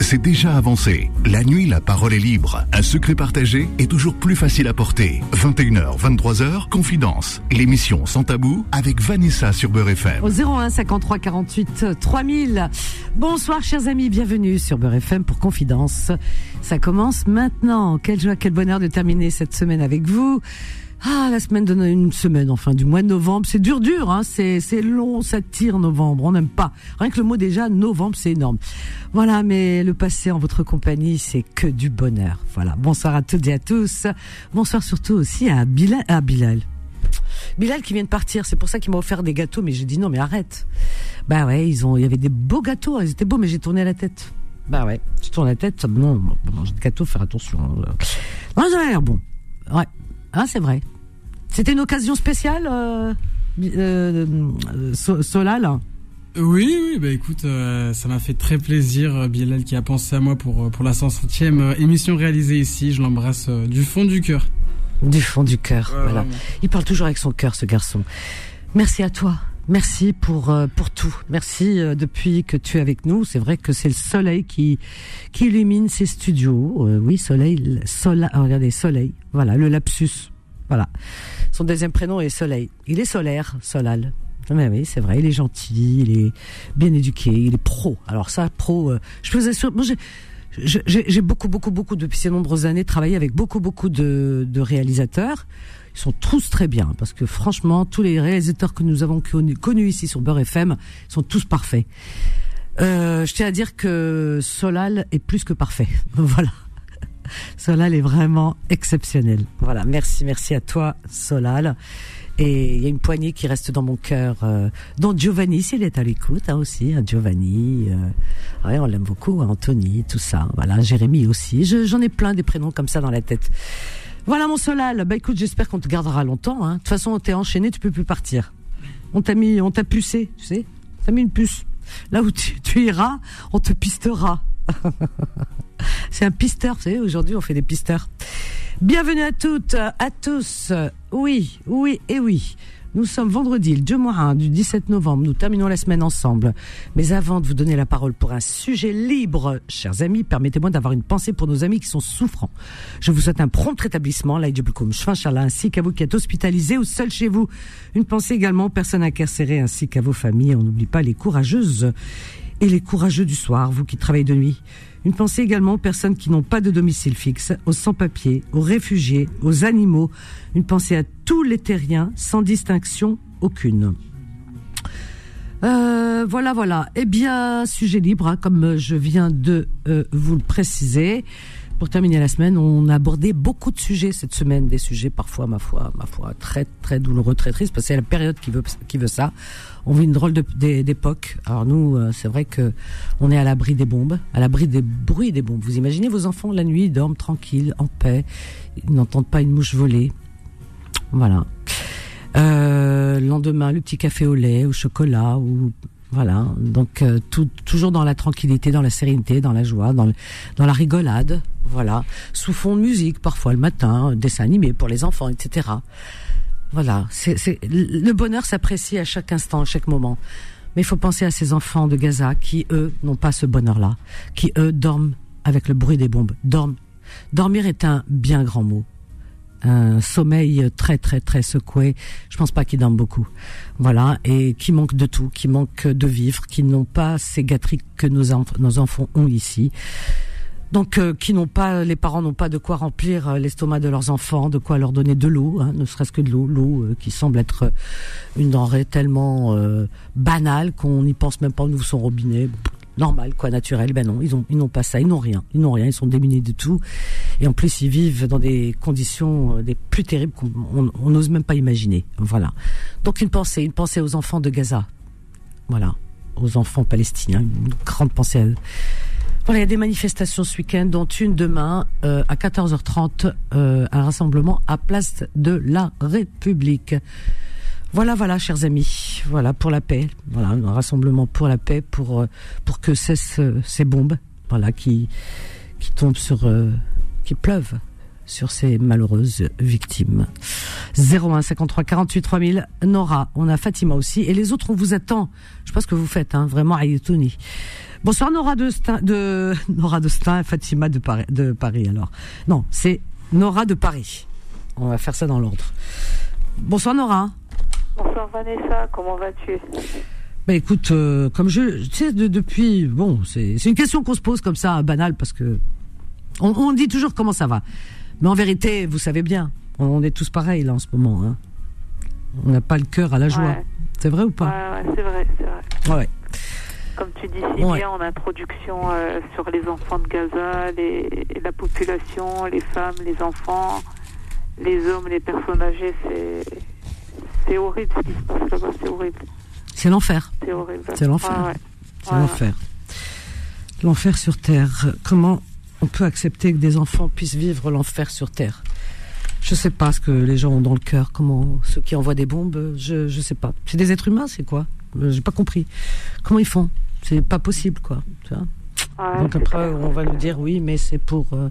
C'est déjà avancé. La nuit, la parole est libre. Un secret partagé est toujours plus facile à porter. 21h, 23h, Confidence. L'émission Sans Tabou avec Vanessa sur Beurre FM. Au 01 53 48 3000. Bonsoir chers amis, bienvenue sur Beurre FM pour Confidence. Ça commence maintenant. Quelle joie, quel bonheur de terminer cette semaine avec vous. Ah, la semaine de une semaine, enfin, du mois de novembre. C'est dur, dur, hein. C'est, c'est long, ça tire novembre. On n'aime pas. Rien que le mot déjà, novembre, c'est énorme. Voilà, mais le passé en votre compagnie, c'est que du bonheur. Voilà. Bonsoir à toutes et à tous. Bonsoir surtout aussi à Bilal. À Bilal. Bilal qui vient de partir, c'est pour ça qu'il m'a offert des gâteaux, mais j'ai dit non, mais arrête. Bah ouais, ils ont, il y avait des beaux gâteaux, ils étaient beaux, mais j'ai tourné la tête. Bah ouais, je tourne la tête, non, manger de gâteaux, faire attention. Non, ça l'air bon. Ouais, ah, c'est vrai. C'était une occasion spéciale, euh, euh, Solal? Oui, oui, bah écoute, euh, ça m'a fait très plaisir, euh, Bilal qui a pensé à moi pour, pour la 100e émission réalisée ici. Je l'embrasse du fond du cœur. Du fond du cœur, voilà. Il parle toujours avec son cœur, ce garçon. Merci à toi. Merci pour pour tout. Merci depuis que tu es avec nous. C'est vrai que c'est le soleil qui qui illumine ces studios. oui, soleil, soleil. regardez, soleil. Voilà, le lapsus. Voilà. Son deuxième prénom est Soleil. Il est solaire, Solal. Mais oui, c'est vrai, il est gentil, il est bien éduqué, il est pro. Alors ça, pro, euh, je vous assurer, moi j'ai beaucoup, beaucoup, beaucoup, depuis ces nombreuses années, travaillé avec beaucoup, beaucoup de, de, réalisateurs. Ils sont tous très bien, parce que franchement, tous les réalisateurs que nous avons connus, ici sur Beurre FM sont tous parfaits. Euh, je tiens à dire que Solal est plus que parfait. voilà. Solal est vraiment exceptionnel. Voilà, merci, merci à toi, Solal. Et il y a une poignée qui reste dans mon cœur, euh, dont Giovanni, s'il est à l'écoute, hein, aussi, hein, Giovanni. Euh, ouais, on l'aime beaucoup, hein, Anthony, tout ça. Voilà, Jérémy aussi. J'en ai plein des prénoms comme ça dans la tête. Voilà mon Solal. Bah écoute, j'espère qu'on te gardera longtemps. Hein. De toute façon, t'es enchaîné, tu peux plus partir. On t'a mis, on t'a pucé, tu sais. T'as mis une puce. Là où tu, tu iras, on te pistera. C'est un pisteur, vous savez, aujourd'hui on fait des pisteurs. Bienvenue à toutes, à tous. Oui, oui et oui. Nous sommes vendredi, le 2 mois du 17 novembre. Nous terminons la semaine ensemble. Mais avant de vous donner la parole pour un sujet libre, chers amis, permettez-moi d'avoir une pensée pour nos amis qui sont souffrants. Je vous souhaite un prompt rétablissement, ainsi qu'à vous qui êtes hospitalisés ou seuls chez vous. Une pensée également aux personnes incarcérées ainsi qu'à vos familles. On n'oublie pas les courageuses et les courageux du soir, vous qui travaillez de nuit. Une pensée également aux personnes qui n'ont pas de domicile fixe, aux sans-papiers, aux réfugiés, aux animaux. Une pensée à tous les terriens, sans distinction aucune. Euh, voilà, voilà. Eh bien, sujet libre, hein, comme je viens de euh, vous le préciser. Pour terminer la semaine, on a abordé beaucoup de sujets cette semaine, des sujets parfois, ma foi, ma foi, très très douloureux, très tristes, parce que c'est la période qui veut qui veut ça on vit une drôle d'époque. Alors nous, euh, c'est vrai que on est à l'abri des bombes, à l'abri des bruits des bombes. Vous imaginez vos enfants la nuit, ils dorment tranquilles, en paix, ils n'entendent pas une mouche voler. Voilà. Euh, le lendemain, le petit café au lait, au chocolat, ou voilà. Donc euh, toujours dans la tranquillité, dans la sérénité, dans la joie, dans, dans la rigolade. Voilà. Sous fond de musique, parfois le matin, dessin animé pour les enfants, etc. Voilà, c'est le bonheur s'apprécie à chaque instant, à chaque moment. Mais il faut penser à ces enfants de Gaza qui, eux, n'ont pas ce bonheur-là, qui, eux, dorment avec le bruit des bombes. Dorment. Dormir est un bien grand mot. Un sommeil très, très, très secoué. Je pense pas qu'ils dorment beaucoup. Voilà. Et qui manquent de tout, qui manquent de vivre, qui n'ont pas ces gâteries que nos, nos enfants ont ici donc euh, qui n'ont pas, les parents n'ont pas de quoi remplir euh, l'estomac de leurs enfants, de quoi leur donner de l'eau, hein, ne serait-ce que de l'eau, l'eau euh, qui semble être une denrée tellement banale qu'on n'y pense même pas nous son robinet. Normal, quoi, naturel. Ben non, ils ont, ils n'ont pas ça, ils n'ont rien, ils n'ont rien, ils sont démunis de tout, et en plus ils vivent dans des conditions des plus terribles qu'on n'ose même pas imaginer. Voilà. Donc une pensée, une pensée aux enfants de Gaza, voilà, aux enfants palestiniens, une grande pensée à. Voilà, il y a des manifestations ce week-end, dont une demain euh, à 14h30, euh, un rassemblement à Place de la République. Voilà, voilà, chers amis, voilà pour la paix, voilà un rassemblement pour la paix, pour euh, pour que cessent ces bombes, voilà qui qui tombent sur, qui pleuvent sur ces malheureuses victimes. 01 53 48 3000. Nora, on a Fatima aussi. Et les autres, on vous attend. Je ce que vous faites, hein, vraiment, Ayatouni. Bonsoir Nora de Stein, de Nora de Stein, Fatima de Paris, de Paris alors. Non, c'est Nora de Paris. On va faire ça dans l'ordre. Bonsoir Nora. Bonsoir Vanessa, comment vas-tu? Ben écoute, euh, comme je, tu sais, depuis, bon, c'est une question qu'on se pose comme ça, banale, parce que on, dit toujours comment ça va. Mais en vérité, vous savez bien, on, est tous pareils là en ce moment. Hein. On n'a pas le cœur à la joie. C'est vrai ou pas? Ouais, c'est vrai, c'est vrai. Ouais. Comme tu dis si bien en introduction euh, sur les enfants de Gaza, les, la population, les femmes, les enfants, les hommes, les personnes âgées, c'est horrible ce qui se passe là-bas, c'est horrible. C'est l'enfer. C'est horrible. C'est l'enfer. C'est l'enfer. L'enfer sur terre. Comment on peut accepter que des enfants puissent vivre l'enfer sur terre? Je sais pas ce que les gens ont dans le cœur. Comment ceux qui envoient des bombes, je je sais pas. C'est des êtres humains, c'est quoi? J'ai pas compris. Comment ils font? C'est pas possible, quoi. Tu vois Donc après, on va nous dire oui, mais c'est pour. Euh,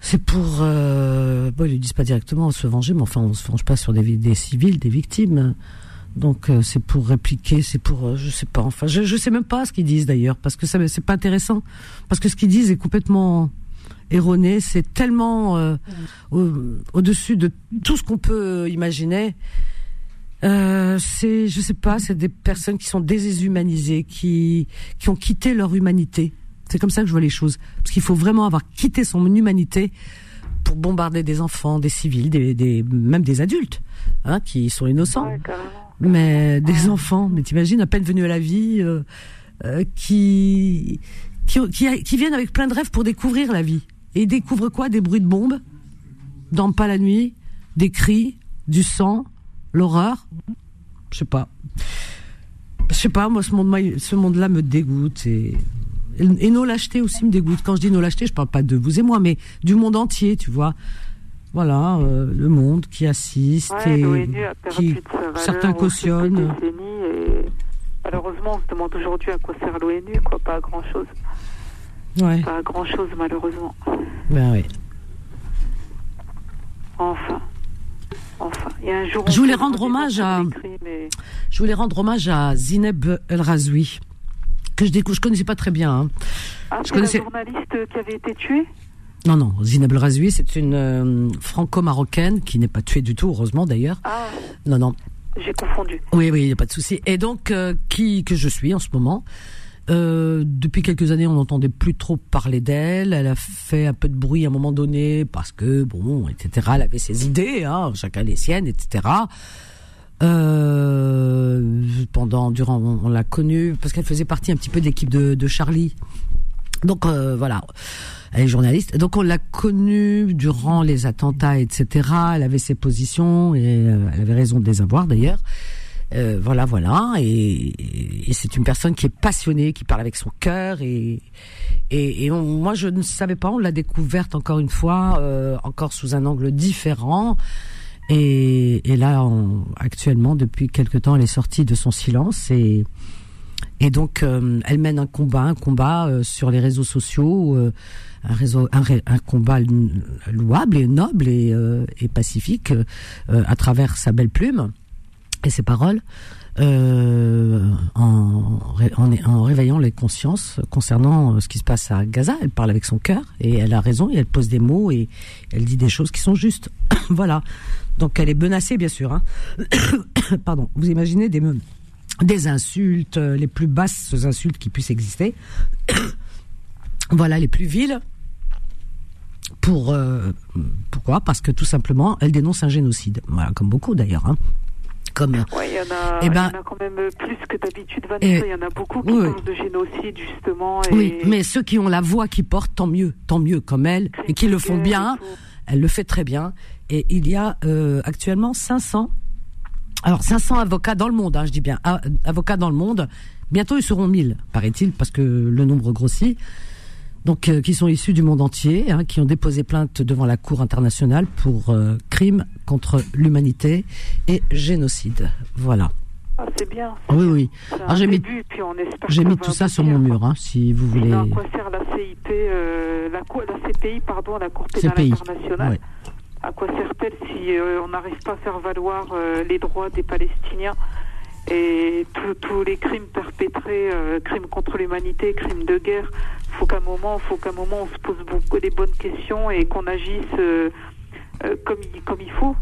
c'est pour. Euh, bon, ils ne disent pas directement se venger, mais enfin, on se venge pas sur des, des civils, des victimes. Donc euh, c'est pour répliquer, c'est pour, euh, je sais pas. Enfin, je, je sais même pas ce qu'ils disent d'ailleurs, parce que ça, c'est pas intéressant, parce que ce qu'ils disent est complètement erroné. C'est tellement euh, au-dessus de tout ce qu'on peut imaginer. Euh, c'est, je sais pas, c'est des personnes qui sont déshumanisées, qui qui ont quitté leur humanité. C'est comme ça que je vois les choses. Parce qu'il faut vraiment avoir quitté son humanité pour bombarder des enfants, des civils, des, des même des adultes, hein, qui sont innocents. mais des enfants, mais t'imagines, à peine venus à la vie, euh, euh, qui, qui, qui, viennent avec plein de rêves pour découvrir la vie. Et ils découvrent quoi? Des bruits de bombes, dorment pas la nuit, des cris, du sang, l'horreur. Je sais pas. Je sais pas, moi, ce monde-là ce monde me dégoûte. Et et nos lâchetés aussi me dégoûtent. Quand je dis nos lâchetés, je parle pas de vous et moi, mais du monde entier, tu vois. Voilà, euh, le monde qui assiste et qui certains cautionnent. malheureusement, on se demande aujourd'hui à quoi sert l'ONU, quoi, pas à grand chose. Ouais. Pas à grand chose, malheureusement. Ben oui. Enfin. Enfin, il y a un jour. Je voulais rendre hommage à. Je voulais rendre hommage à Zineb El Razoui que je découvre, je connaissais pas très bien. Hein. Ah, je connaissais... la journaliste qui avait été tuée non, non, Zineb Razoui, c'est une euh, franco-marocaine qui n'est pas tuée du tout, heureusement d'ailleurs. Ah. Non, non. J'ai confondu. Oui, oui, il n'y a pas de souci. Et donc, euh, qui que je suis en ce moment euh, depuis quelques années, on n'entendait plus trop parler d'elle. Elle a fait un peu de bruit à un moment donné parce que, bon, etc. Elle avait ses idées, hein, chacun les siennes, etc. Euh, pendant, durant, on, l'a connue parce qu'elle faisait partie un petit peu de l'équipe de, de, Charlie. Donc euh, voilà, elle est journaliste. Donc on l'a connue durant les attentats, etc. Elle avait ses positions et euh, elle avait raison de les avoir d'ailleurs. Euh, voilà, voilà. Et, et c'est une personne qui est passionnée, qui parle avec son cœur. Et, et, et moi, je ne savais pas. On l'a découverte encore une fois, euh, encore sous un angle différent. Et, et là, actuellement, depuis quelque temps, elle est sortie de son silence et et donc euh, elle mène un combat, un combat euh, sur les réseaux sociaux, euh, un réseau, un, un, combat louable et noble et, et pacifique à travers sa belle plume et ses paroles. Euh, en, réveillant les consciences concernant ce qui se passe à Gaza. Elle parle avec son cœur et elle a raison et elle pose des mots et elle dit des choses qui sont justes. voilà. Donc elle est menacée, bien sûr. Hein. Pardon. Vous imaginez des, insultes, euh, les plus basses insultes qui puissent exister. voilà, les plus viles. Pour euh, pourquoi? Parce que tout simplement, elle dénonce un génocide. Voilà, comme beaucoup d'ailleurs. Hein. Comme, il y, en a, eh ben, y en a quand même plus que d'habitude, Vanessa. Il y en a beaucoup qui parlent de génocide, justement. Et... Oui, mais ceux qui ont la voix qui portent, tant mieux, tant mieux comme elle, et qui le font bien. Elle le fait très bien. Et il y a euh, actuellement 500, alors 500 avocats dans le monde, hein, je dis bien avocats dans le monde. Bientôt ils seront 1000, paraît-il, parce que le nombre grossit. Donc euh, qui sont issus du monde entier, hein, qui ont déposé plainte devant la Cour internationale pour euh, crimes contre l'humanité et génocide. Voilà. Ah, c'est bien. Oui, oui. Alors j'ai mis, j'ai mis tout ça sur mon mur, hein, si vous voulez. À quoi sert la CIP, la, la, CPI, pardon, la Cour pénale internationale à quoi sert-elle si euh, on n'arrive pas à faire valoir euh, les droits des Palestiniens et tous les crimes perpétrés, euh, crimes contre l'humanité, crimes de guerre, faut qu'à un moment, faut qu'à un moment on se pose beaucoup des bonnes questions et qu'on agisse euh, euh, comme il, comme il faut,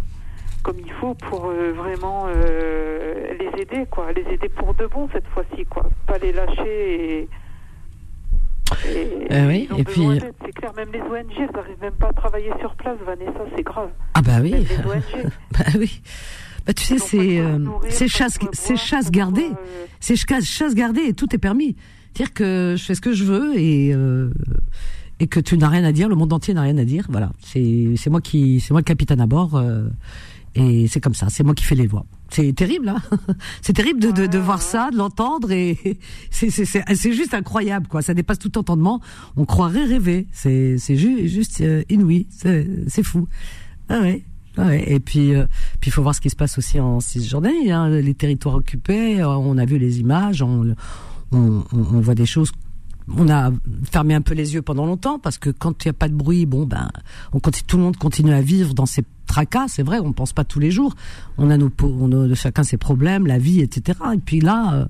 comme il faut pour vraiment les aider, quoi, les aider pour de bon cette fois-ci, quoi, pas les lâcher et et, oui, et puis. C'est clair, même les ONG, elles n'arrivent même pas à travailler sur place, Vanessa, c'est grave. Ah bah oui. les ONG. bah oui. Bah, tu sais, c'est euh, chasse, c'est chasse gardée, euh, c'est chasse gardée et tout est permis. Dire que je fais ce que je veux et euh, et que tu n'as rien à dire, le monde entier n'a rien à dire. Voilà, c'est c'est moi qui c'est moi le capitaine à bord euh, et c'est comme ça, c'est moi qui fais les lois. C'est terrible, hein c'est terrible de, de, de, voir ça, de l'entendre et c'est c'est juste incroyable quoi. Ça dépasse tout entendement. On croirait rêver. C'est c'est juste juste inouï. C'est c'est fou. Ah ouais. Ouais, et puis, euh, puis il faut voir ce qui se passe aussi en Cisjordanie, hein, les territoires occupés. Euh, on a vu les images, on, on, voit des choses. On a fermé un peu les yeux pendant longtemps parce que quand il n'y a pas de bruit, bon ben, on tout le monde continue à vivre dans ses tracas. C'est vrai, on pense pas tous les jours. On a nos, chacun ses problèmes, la vie, etc. Et puis là, euh,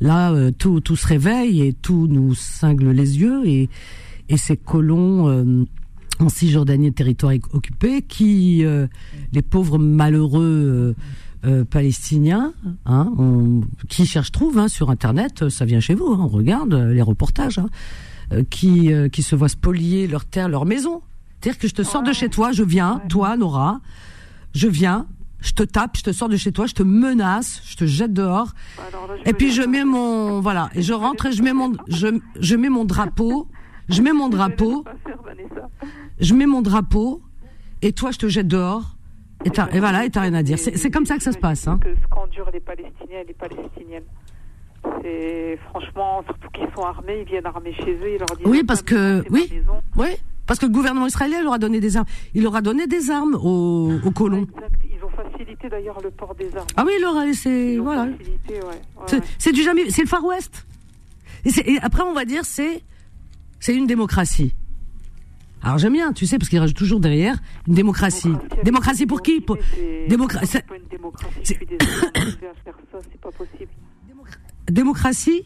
là, tout, tout se réveille et tout nous cingle les yeux et, et ces colons en Cisjordanie, territoire occupé, qui euh, les pauvres malheureux euh, euh, palestiniens, hein, qui cherchent trouvent hein, sur internet, ça vient chez vous, hein, on regarde les reportages, qui qui se voient spolier leur terre, leur maison. C'est-à-dire que je te sors de chez toi, je viens, toi Nora, je viens, je te tape, je te sors de chez toi, je te menace, je te jette dehors, et puis je mets mon voilà, et je rentre et je mets mon je je mets mon drapeau, je mets mon drapeau. je mets mon drapeau et toi je te jette dehors et, et voilà et t'as rien à dire. C'est comme ça que ça se passe. Hein. Que ce qu'endurent les Palestiniens et les Palestiniennes. C'est franchement, surtout qu'ils sont armés, ils viennent armés chez eux, ils leur disent. Oui, parce que oui, oui, parce que le gouvernement israélien leur a donné des armes. Il leur a donné des armes aux, aux colons. Exact. Ils ont facilité d'ailleurs le port des armes. Ah oui, il leur a laissé, voilà. Ouais. C'est du jamais, c'est le Far West. Et, et après, on va dire, c'est c'est une démocratie. Alors j'aime bien, tu sais, parce qu'il rajoute toujours derrière une démocratie. Démocratie, pour qui pour... Démocratie. C'est pas une démocratie. c'est pas possible. Démocratie.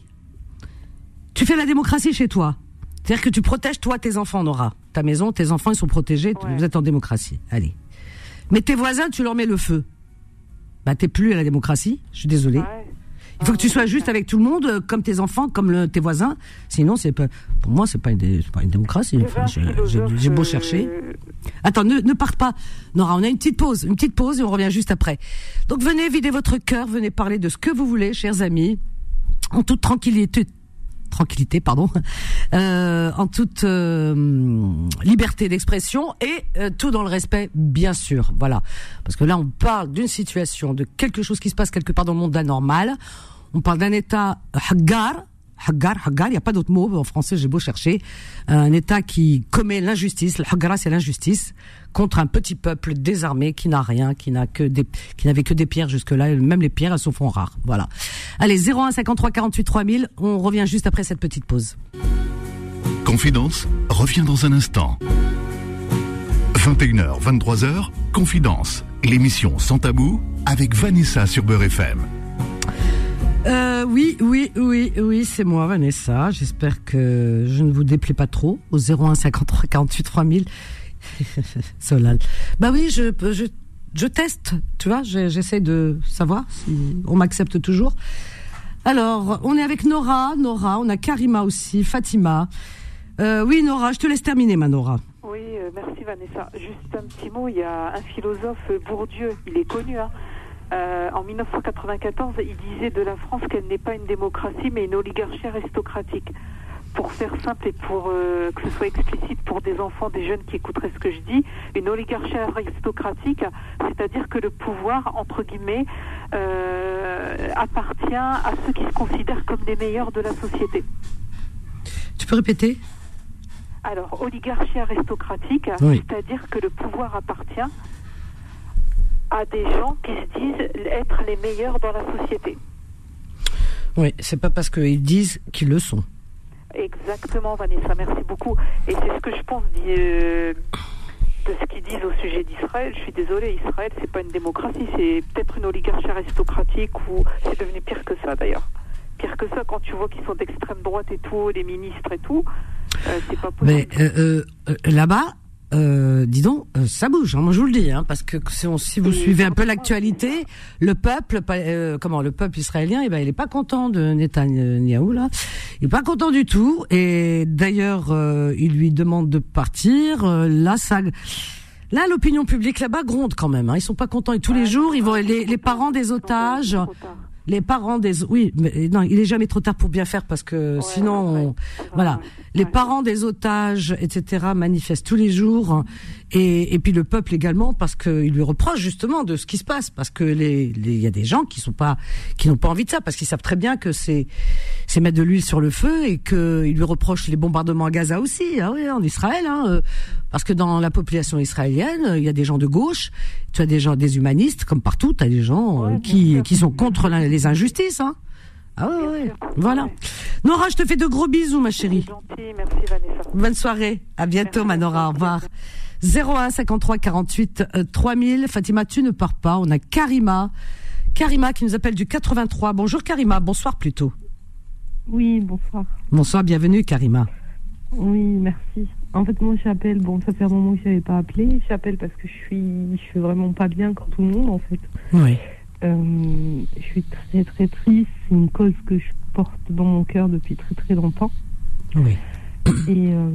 Tu fais la démocratie chez toi. C'est-à-dire que tu protèges toi tes enfants, Nora. Ta maison, tes enfants, ils sont protégés. Vous êtes en démocratie. Allez. Mais tes voisins, tu leur mets le feu. Bah t'es plus à la démocratie. Je suis désolée. Il faut que tu sois juste avec tout le monde, euh, comme tes enfants, comme le, tes voisins. Sinon, c'est pas, pour moi, c'est pas une, pas une démocratie. J'ai beau chercher. Euh, Attends, ne, ne parte pas. Nora, on a une petite pause, une petite pause et on revient juste après. Donc venez vider votre cœur, venez parler de ce que vous voulez, chers amis, en toute tranquillité, tranquillité, pardon, euh, en toute euh, liberté d'expression et euh, tout dans le respect, bien sûr. Voilà, parce que là, on parle d'une situation, de quelque chose qui se passe quelque part dans le monde anormal. On parle d'un État hagar, Hagar, Hagar, il n'y a pas d'autre mot en français, j'ai beau chercher. Un État qui commet l'injustice, le Hagar c'est l'injustice, contre un petit peuple désarmé qui n'a rien, qui n'a que des, n'avait que des pierres jusque-là, même les pierres elles se font rares. Voilà. Allez, 01 53 48 3000, on revient juste après cette petite pause. Confidence revient dans un instant. 21h, 23h, Confidence, l'émission sans tabou avec Vanessa sur Beurre FM. Euh, oui, oui, oui, oui, c'est moi, Vanessa. J'espère que je ne vous déplais pas trop au 01 53 48 3000. Solal. Bah oui, je, je, je teste, tu vois, j'essaie de savoir si on m'accepte toujours. Alors, on est avec Nora, Nora, on a Karima aussi, Fatima. Euh, oui, Nora, je te laisse terminer, ma Nora. Oui, euh, merci Vanessa. Juste un petit mot, il y a un philosophe, Bourdieu, il est connu, hein, euh, en 1994, il disait de la France qu'elle n'est pas une démocratie, mais une oligarchie aristocratique. Pour faire simple et pour euh, que ce soit explicite pour des enfants, des jeunes qui écouteraient ce que je dis, une oligarchie aristocratique, c'est-à-dire que le pouvoir, entre guillemets, euh, appartient à ceux qui se considèrent comme les meilleurs de la société. Tu peux répéter? Alors, oligarchie aristocratique, c'est-à-dire que le pouvoir appartient à des gens qui se disent être les meilleurs dans la société. Oui, c'est pas parce qu'ils disent qu'ils le sont. Exactement, Vanessa, merci beaucoup. Et c'est ce que je pense. Euh, de ce qu'ils disent au sujet d'Israël. Je suis désolée, Israël, c'est pas une démocratie, c'est peut-être une oligarchie aristocratique ou c'est devenu pire que ça d'ailleurs. Pire que ça, quand tu vois qu'ils sont d'extrême droite et tout, les ministres et tout, euh, c'est pas possible. Mais euh, euh, là-bas, euh, dis donc, euh, ça bouge. Hein, moi, je vous le dis, hein, parce que si, on, si vous suivez un peu l'actualité, le peuple, euh, comment, le peuple israélien, eh ben, il est pas content de Netanyahou là. Il est pas content du tout. Et d'ailleurs, euh, il lui demande de partir. là, ça. Là, l'opinion publique là-bas gronde quand même. Hein. Ils sont pas contents et tous les jours, ils vont les, les parents des otages les parents des oui mais non il est jamais trop tard pour bien faire parce que sinon voilà. Les parents des otages etc manifestent tous les jours et, et puis le peuple également parce qu'il lui reproche justement de ce qui se passe parce que les il y a des gens qui sont pas qui n'ont pas envie de ça parce qu'ils savent très bien que c'est c'est mettre de l'huile sur le feu et que il lui reproche les bombardements à Gaza aussi ah oui en Israël hein, euh, parce que dans la population israélienne il y a des gens de gauche tu as des gens des humanistes comme partout tu as des gens euh, qui qui sont contre les injustices hein ah ouais, ouais. voilà. Nora, je te fais de gros bisous, ma chérie. Gentil, merci Vanessa. Bonne soirée. À bientôt, Manora. Au revoir. 01 53 48 3000. Fatima, tu ne pars pas. On a Karima. Karima qui nous appelle du 83. Bonjour Karima, bonsoir plutôt. Oui, bonsoir. Bonsoir, bienvenue Karima. Oui, merci. En fait, moi j'appelle, bon, ça fait un moment que je n'avais pas appelé. J'appelle parce que je suis, je suis vraiment pas bien comme tout le monde en fait. Oui. Euh, je suis très très triste. C'est une cause que je porte dans mon cœur depuis très très longtemps. Oui. Et euh,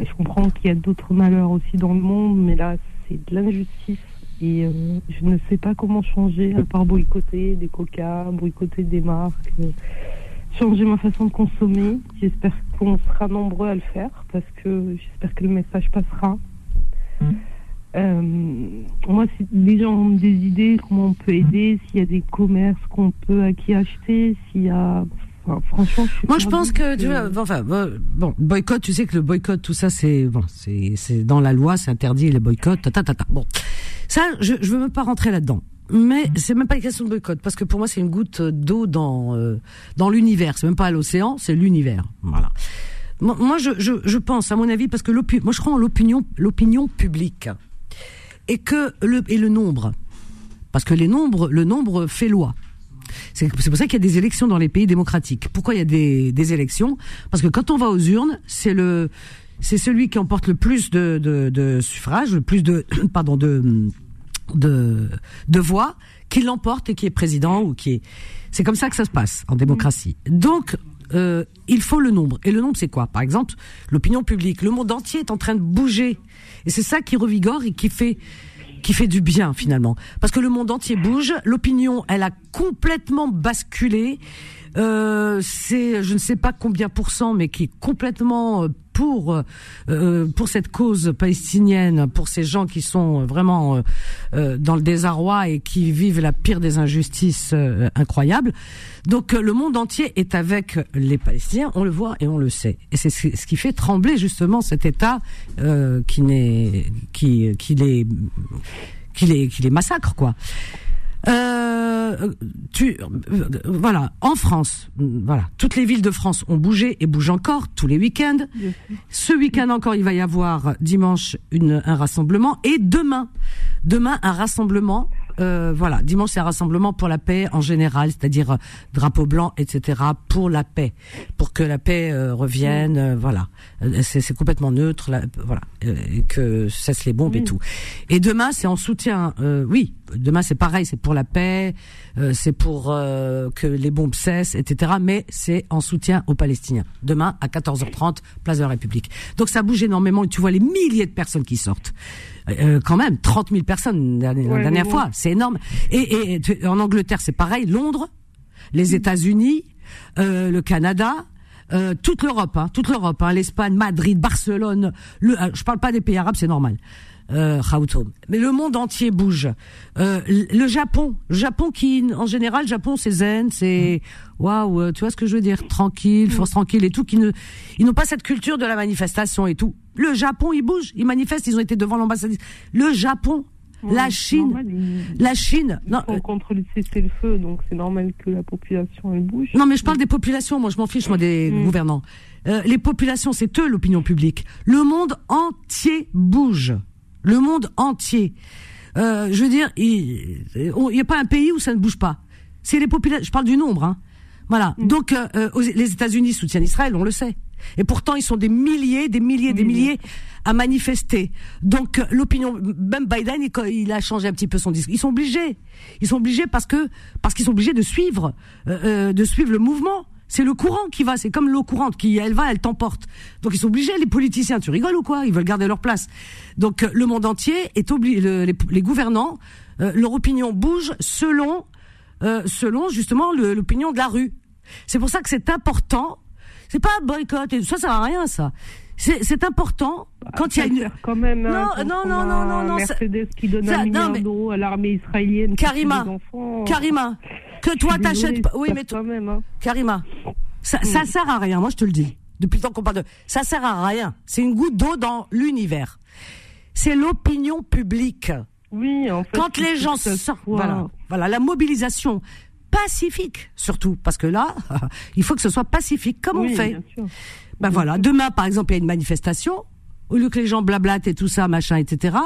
je comprends qu'il y a d'autres malheurs aussi dans le monde, mais là, c'est de l'injustice. Et euh, je ne sais pas comment changer, à part boycotter des coca, boycotter des marques, euh, changer ma façon de consommer. J'espère qu'on sera nombreux à le faire, parce que j'espère que le message passera. Euh, moi, si les gens ont des idées, comment on peut aider, s'il y a des commerces qu'on peut à qui acheter, s'il y a franchement, moi je pense que tu vois, enfin bon, boycott, tu sais que le boycott, tout ça, c'est bon, c'est c'est dans la loi, c'est interdit les boycotts, ta, ta, ta, ta. Bon, ça, je je veux même pas rentrer là-dedans. Mais c'est même pas une question de boycott parce que pour moi c'est une goutte d'eau dans euh, dans l'univers. C'est même pas l'océan, c'est l'univers. Voilà. Moi, je, je, je pense, à mon avis, parce que l'opinion, moi je crois en l'opinion l'opinion publique et que le et le nombre, parce que les nombres, le nombre fait loi. C'est pour ça qu'il y a des élections dans les pays démocratiques. Pourquoi il y a des, des élections? Parce que quand on va aux urnes, c'est le c'est celui qui emporte le plus de, suffrages, le plus de pardon de, de voix, qui l'emporte et qui est président ou qui est. C'est comme ça que ça se passe en démocratie. Donc euh, il faut le nombre. Et le nombre, c'est quoi? Par exemple, l'opinion publique. Le monde entier est en train de bouger. Et c'est ça qui revigore et qui fait qui fait du bien finalement. Parce que le monde entier bouge, l'opinion, elle a complètement basculé. Euh, c'est, je ne sais pas combien pour cent, mais qui est complètement euh, pour euh, pour cette cause palestinienne, pour ces gens qui sont vraiment euh, euh, dans le désarroi et qui vivent la pire des injustices incroyables. Donc le monde entier est avec les Palestiniens, on le voit et on le sait. Et c'est ce qui fait trembler justement cet État qui n'est qui qui les qui les qui les massacre quoi. Euh, tu, voilà, en France, voilà, toutes les villes de France ont bougé et bougent encore tous les week-ends. Ce week-end encore, il va y avoir dimanche une, un rassemblement et demain, demain un rassemblement euh, voilà, dimanche c'est un rassemblement pour la paix en général, c'est-à-dire euh, drapeau blanc, etc. pour la paix, pour que la paix euh, revienne, euh, voilà. C'est complètement neutre, voilà, et que cesse les bombes et tout. Et demain c'est en soutien, oui, demain c'est pareil, c'est pour la paix, c'est pour que les bombes cessent, etc. Mais c'est en soutien aux Palestiniens. Demain à 14h30, place de la République. Donc ça bouge énormément et tu vois les milliers de personnes qui sortent. Euh, quand même 30 000 personnes la, dernière fois, c'est énorme. Et, et, en Angleterre, c'est pareil, Londres, les mm. États-Unis, euh, le Canada. Euh, toute l'Europe, hein, toute l'Europe, hein, l'Espagne, Madrid, Barcelone. Le, euh, je parle pas des pays arabes, c'est normal. Euh, mais le monde entier bouge. Euh, le Japon, le Japon qui, en général, Japon c'est zen, c'est waouh, tu vois ce que je veux dire, tranquille, force tranquille et tout, qui ne, ils n'ont pas cette culture de la manifestation et tout. Le Japon, ils bougent, ils manifestent, ils ont été devant l'ambassade. Le Japon, la Chine, la Chine. Ils non, contre le cessez-le-feu, donc c'est normal que la population elle bouge. Non, mais je parle des populations. Moi, je m'en fiche, moi, des mm. gouvernants. Euh, les populations, c'est eux l'opinion publique. Le monde entier bouge. Le monde entier. Euh, je veux dire, il n'y a pas un pays où ça ne bouge pas. C'est les populations. Je parle du nombre. Hein. Voilà. Mm. Donc euh, euh, les États-Unis soutiennent Israël, on le sait. Et pourtant, ils sont des milliers, des milliers, des milliers à manifester. Donc l'opinion, même Biden, il, a changé un petit peu son discours. Ils sont obligés. Ils sont obligés parce que parce qu'ils sont obligés de suivre, de suivre le mouvement. C'est le courant qui va, c'est comme l'eau courante qui, elle va, elle t'emporte. Donc ils sont obligés, les politiciens, tu rigoles ou quoi? Ils veulent garder leur place. Donc le monde entier est obligé, les, les, gouvernants, leur opinion bouge selon euh, selon justement l'opinion de la rue. C'est pour ça que c'est important. C'est pas un boycott et ça, ça à rien ça. C'est important bah, quand il y a une. Quand même, hein, non, non, non, non, non, Mercedes qui donne un million d'euros à l'armée israélienne. Karima, Karima, que toi t'achètes. Oui, mais toi, même, hein. Karima, ça, ça sert à rien. Moi, je te le dis. Depuis le temps qu'on parle de, ça sert à rien. C'est une goutte d'eau dans l'univers. C'est l'opinion publique. Oui, en fait. Quand les gens sortent, voilà, voilà, la mobilisation pacifique surtout, parce que là, il faut que ce soit pacifique. Comment on fait Ben voilà, demain par exemple il y a une manifestation, au lieu que les gens blablatent et tout ça, machin, etc.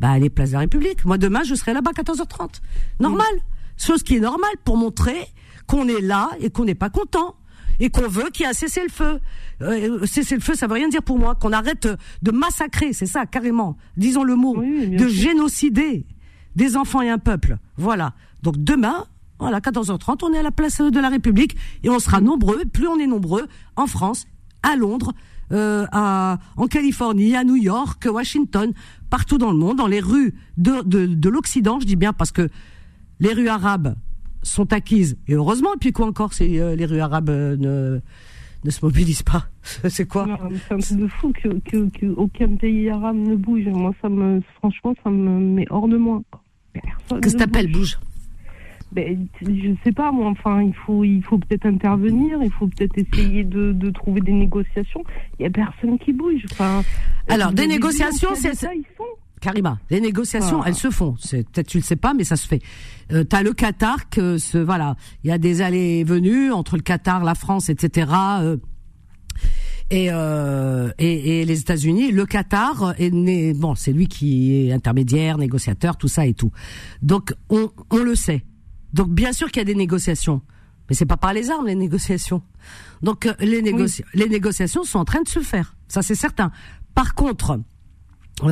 Ben les places de la République. Moi demain je serai là-bas à 14h30. Normal, chose qui est normale pour montrer qu'on est là et qu'on n'est pas content et qu'on veut qu'il y ait un cessez-le-feu. Euh, cessez-le-feu, ça veut rien dire pour moi. Qu'on arrête de massacrer, c'est ça, carrément. Disons le mot, de génocider des enfants et un peuple. Voilà. Donc demain, voilà, 14h30, on est à la place de la République et on sera nombreux. Plus on est nombreux en France, à Londres, euh, à, en Californie, à New York, Washington, partout dans le monde, dans les rues de, de, de l'Occident, je dis bien parce que les rues arabes sont acquises et heureusement. Et puis quoi encore, si euh, les rues arabes euh, ne ne se mobilisent pas. c'est quoi C'est un peu de fou que, que, que, aucun pays arabe ne bouge. Moi, ça me, franchement, ça me met hors de moi. Qu'est-ce que t'appelles bouge ben, je sais pas moi enfin il faut il faut peut-être intervenir il faut peut-être essayer de, de, trouver des négociations il y a personne qui bouge enfin alors des négociations c'est ça ils sont Karima, les négociations, ah. elles se font. C'est peut-être tu le sais pas, mais ça se fait. Euh, T'as le Qatar que ce voilà, il y a des allées et venues entre le Qatar, la France, etc. Euh, et, euh, et, et, les États-Unis, le Qatar est né, bon, c'est lui qui est intermédiaire, négociateur, tout ça et tout. Donc on, on le sait. Donc bien sûr qu'il y a des négociations, mais c'est pas par les armes les négociations. Donc euh, les, négoci les négociations sont en train de se faire, ça c'est certain. Par contre,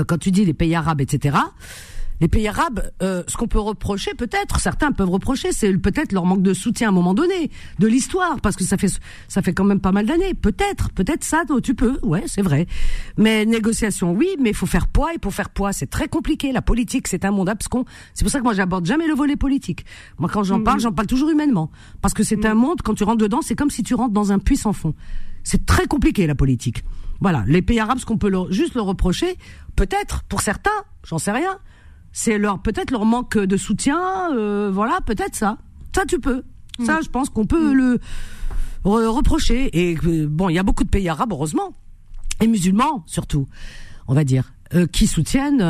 quand tu dis les pays arabes, etc., les pays arabes, euh, ce qu'on peut reprocher, peut-être, certains peuvent reprocher, c'est peut-être leur manque de soutien à un moment donné, de l'histoire, parce que ça fait ça fait quand même pas mal d'années. Peut-être, peut-être ça, tu peux, ouais, c'est vrai. Mais négociation, oui, mais il faut faire poids, et pour faire poids, c'est très compliqué. La politique, c'est un monde abscon. C'est pour ça que moi, j'aborde jamais le volet politique. Moi, quand j'en parle, j'en parle toujours humainement, parce que c'est un monde, quand tu rentres dedans, c'est comme si tu rentres dans un puits sans fond. C'est très compliqué la politique. Voilà, les pays arabes, ce qu'on peut juste leur reprocher, peut-être pour certains, j'en sais rien, c'est leur peut-être leur manque de soutien, euh, voilà, peut-être ça. Ça tu peux. Mm. Ça, je pense qu'on peut mm. le reprocher. Et euh, bon, il y a beaucoup de pays arabes, heureusement, et musulmans surtout, on va dire, euh, qui soutiennent,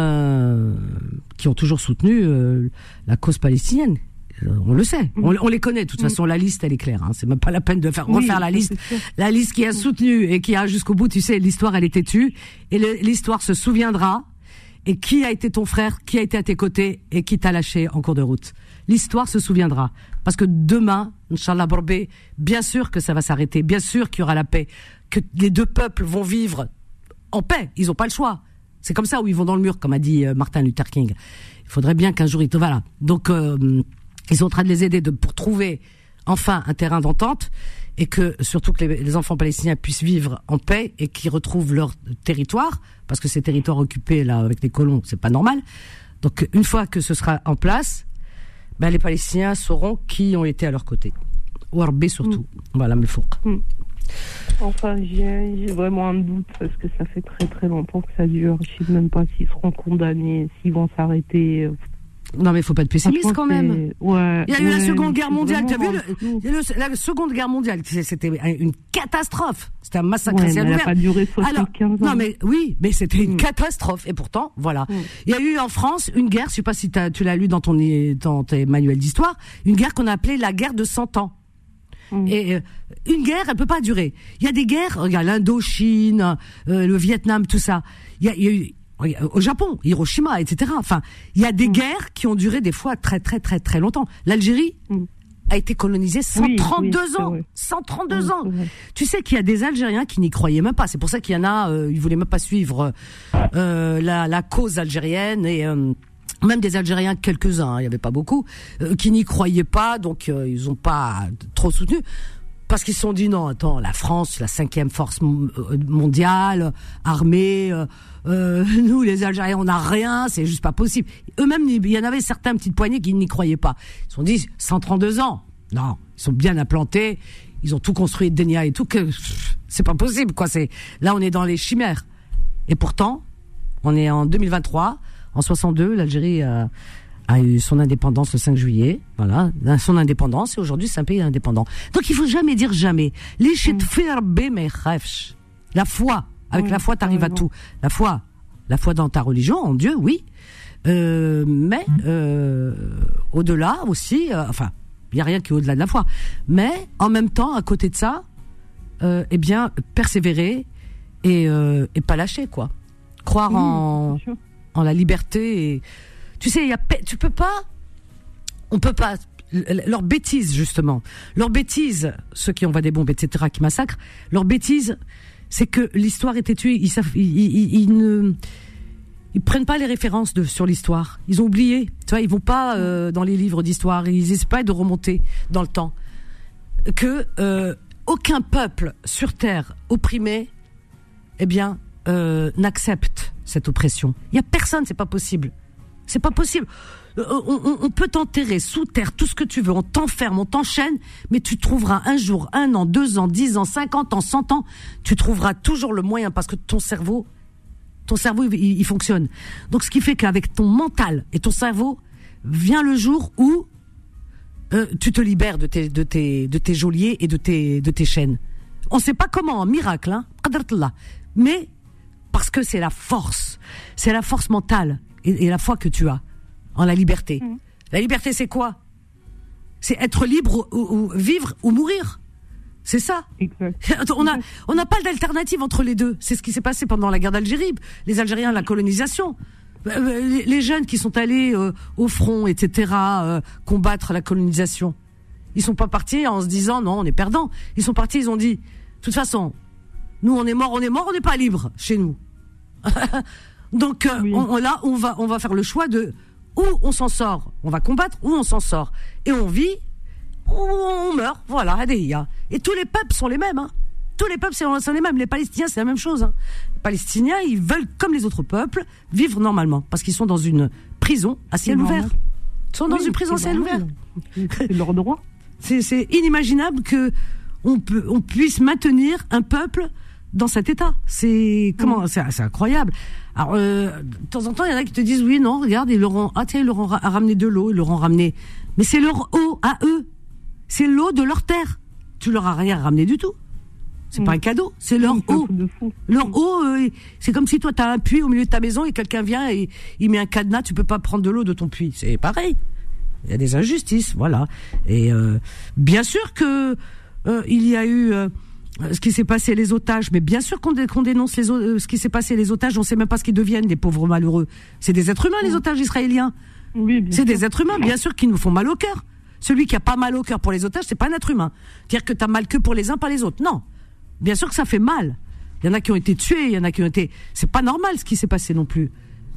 qui ont toujours soutenu la cause palestinienne. Euh, on le sait, on, les connaît. De toute façon, la liste, elle est claire. Hein. C'est même pas la peine de faire refaire la liste. La liste qui a soutenu et qui a jusqu'au bout, tu sais, l'histoire, elle est têtue. Et l'histoire se souviendra. Et qui a été ton frère, qui a été à tes côtés et qui t'a lâché en cours de route? L'histoire se souviendra. Parce que demain, Inch'Allah Borbé, bien sûr que ça va s'arrêter. Bien sûr qu'il y aura la paix. Que les deux peuples vont vivre en paix. Ils n'ont pas le choix. C'est comme ça où ils vont dans le mur, comme a dit euh, Martin Luther King. Il faudrait bien qu'un jour ils te voilà. Donc euh, ils sont en train de les aider de, pour trouver enfin un terrain d'entente et que surtout que les, enfants palestiniens puissent vivre en paix et qu'ils retrouvent leur territoire parce que ces territoires occupés là avec les colons c'est pas normal. Donc une fois que ce sera en place, ben, les Palestiniens sauront qui ont été à leur côté. Warbe surtout. Mm. Voilà, mais faut. Mm. Enfin, j'ai vraiment un doute parce que ça fait très très longtemps que ça dure. Je sais même pas s'ils seront condamnés, s'ils vont s'arrêter. Non, mais faut pas être pessimiste quand même. Ouais, il y a eu la Seconde Guerre mondiale. Tu as vu la Seconde Guerre mondiale C'était une catastrophe. C'était un massacre. Ouais, elle n'a pas duré 75 ans. Non, mais oui, mais c'était une mm. catastrophe. Et pourtant, voilà. Mm. Il y a eu en France une guerre. Je sais pas si tu l'as lu dans ton dans tes manuels d'histoire. Une guerre qu'on a appelée la guerre de 100 ans. Mm. Et euh, une guerre, elle peut pas durer. Il y a des guerres. Regarde l'Indochine, euh, le Vietnam, tout ça. Il y a, il y a eu au Japon, Hiroshima, etc. Enfin, il y a des mm. guerres qui ont duré des fois très très très très longtemps. L'Algérie mm. a été colonisée 132 ans, 132 ans. Tu sais qu'il y a des Algériens qui n'y croyaient même pas. C'est pour ça qu'il y en a, euh, ils voulaient même pas suivre euh, la, la, cause algérienne et euh, même des Algériens, quelques-uns, hein, il y avait pas beaucoup, euh, qui n'y croyaient pas, donc euh, ils ont pas trop soutenu parce qu'ils se sont dit non, attends, la France, la cinquième force euh, mondiale, armée, euh, euh, nous les Algériens, on n'a rien, c'est juste pas possible. Eux-mêmes, il y en avait certains petites poignées qui n'y croyaient pas. Ils se sont dit 132 ans, non, ils sont bien implantés, ils ont tout construit, Denia et tout, que c'est pas possible, quoi. C'est là, on est dans les chimères. Et pourtant, on est en 2023, en 62, l'Algérie a a eu son indépendance le 5 juillet, voilà, son indépendance, et aujourd'hui c'est un pays indépendant. Donc il faut jamais dire jamais. Mm. La foi, avec la foi t'arrives à tout. La foi, la foi dans ta religion, en Dieu, oui, euh, mais euh, au-delà aussi, euh, enfin, il y a rien qui est au-delà de la foi. Mais en même temps, à côté de ça, euh, eh bien, persévérer et, euh, et pas lâcher, quoi. Croire en, en la liberté et tu sais, y a, tu peux pas, on peut pas, leur bêtise justement, leur bêtise, ceux qui envoient des bombes, etc., qui massacrent, leur bêtise, c'est que l'histoire était tuée. Ils, ne, ils prennent pas les références de sur l'histoire. Ils ont oublié. Tu vois, ils vont pas euh, dans les livres d'histoire. Ils pas de remonter dans le temps. Que euh, aucun peuple sur terre opprimé, eh bien, euh, n'accepte cette oppression. Il y a personne, c'est pas possible. C'est pas possible. Euh, on, peut t'enterrer sous terre, tout ce que tu veux, on t'enferme, on t'enchaîne, mais tu trouveras un jour, un an, deux ans, dix ans, cinquante ans, cent ans, tu trouveras toujours le moyen parce que ton cerveau, ton cerveau, il, fonctionne. Donc, ce qui fait qu'avec ton mental et ton cerveau, vient le jour où euh, tu te libères de tes, de tes, de tes geôliers et de tes, de tes chaînes. On sait pas comment, miracle, hein, mais parce que c'est la force, c'est la force mentale et, la foi que tu as en la liberté. Mm. La liberté, c'est quoi? C'est être libre ou, vivre ou mourir. C'est ça. On a, on n'a pas d'alternative entre les deux. C'est ce qui s'est passé pendant la guerre d'Algérie. Les Algériens, la colonisation. Euh, euh, les, jeunes qui sont allés euh, au front, etc., combattre la colonisation. Ils sont pas partis en se disant non, on est perdant. Ils sont partis, ils ont dit, de toute façon, nous on est mort, on est mort, on n'est pas libre chez nous. Donc euh, on, là, on va, on va faire le choix de où on s'en sort, on va combattre, où on s'en sort, et on vit, ou on meurt. Voilà, Et tous les peuples sont les mêmes. Hein. Tous les peuples sont les mêmes. Les Palestiniens, c'est la même chose. Hein. Les Palestiniens, ils veulent, comme les autres peuples, vivre normalement, parce qu'ils sont dans une prison à ciel ouvert. Ils sont dans une prison à ciel ouvert. C'est leur droit. C'est inimaginable que on, peut, on puisse maintenir un peuple dans cet état. C'est comment C'est incroyable. Alors euh, de temps en temps, il y en a qui te disent oui, non, regarde, ils leur ont ah tiens, ils leur ont ramené de l'eau, ils leur ont ramené. Mais c'est leur eau à eux. C'est l'eau de leur terre. Tu leur as rien ramené du tout. C'est pas un cadeau, c'est leur eau. Leur eau, euh, c'est comme si toi tu as un puits au milieu de ta maison et quelqu'un vient et il met un cadenas, tu peux pas prendre de l'eau de ton puits. C'est pareil. Il y a des injustices, voilà. Et euh, bien sûr que euh, il y a eu euh, ce qui s'est passé les otages, mais bien sûr qu'on dénonce les, euh, ce qui s'est passé les otages, on sait même pas ce qu'ils deviennent, les pauvres malheureux. C'est des êtres humains, les otages israéliens. Oui, c'est des êtres humains, bien sûr, qui nous font mal au cœur. Celui qui a pas mal au cœur pour les otages, c'est pas un être humain. Dire que tu as mal que pour les uns, pas les autres. Non. Bien sûr que ça fait mal. Il y en a qui ont été tués, il y en a qui ont été. C'est pas normal ce qui s'est passé non plus.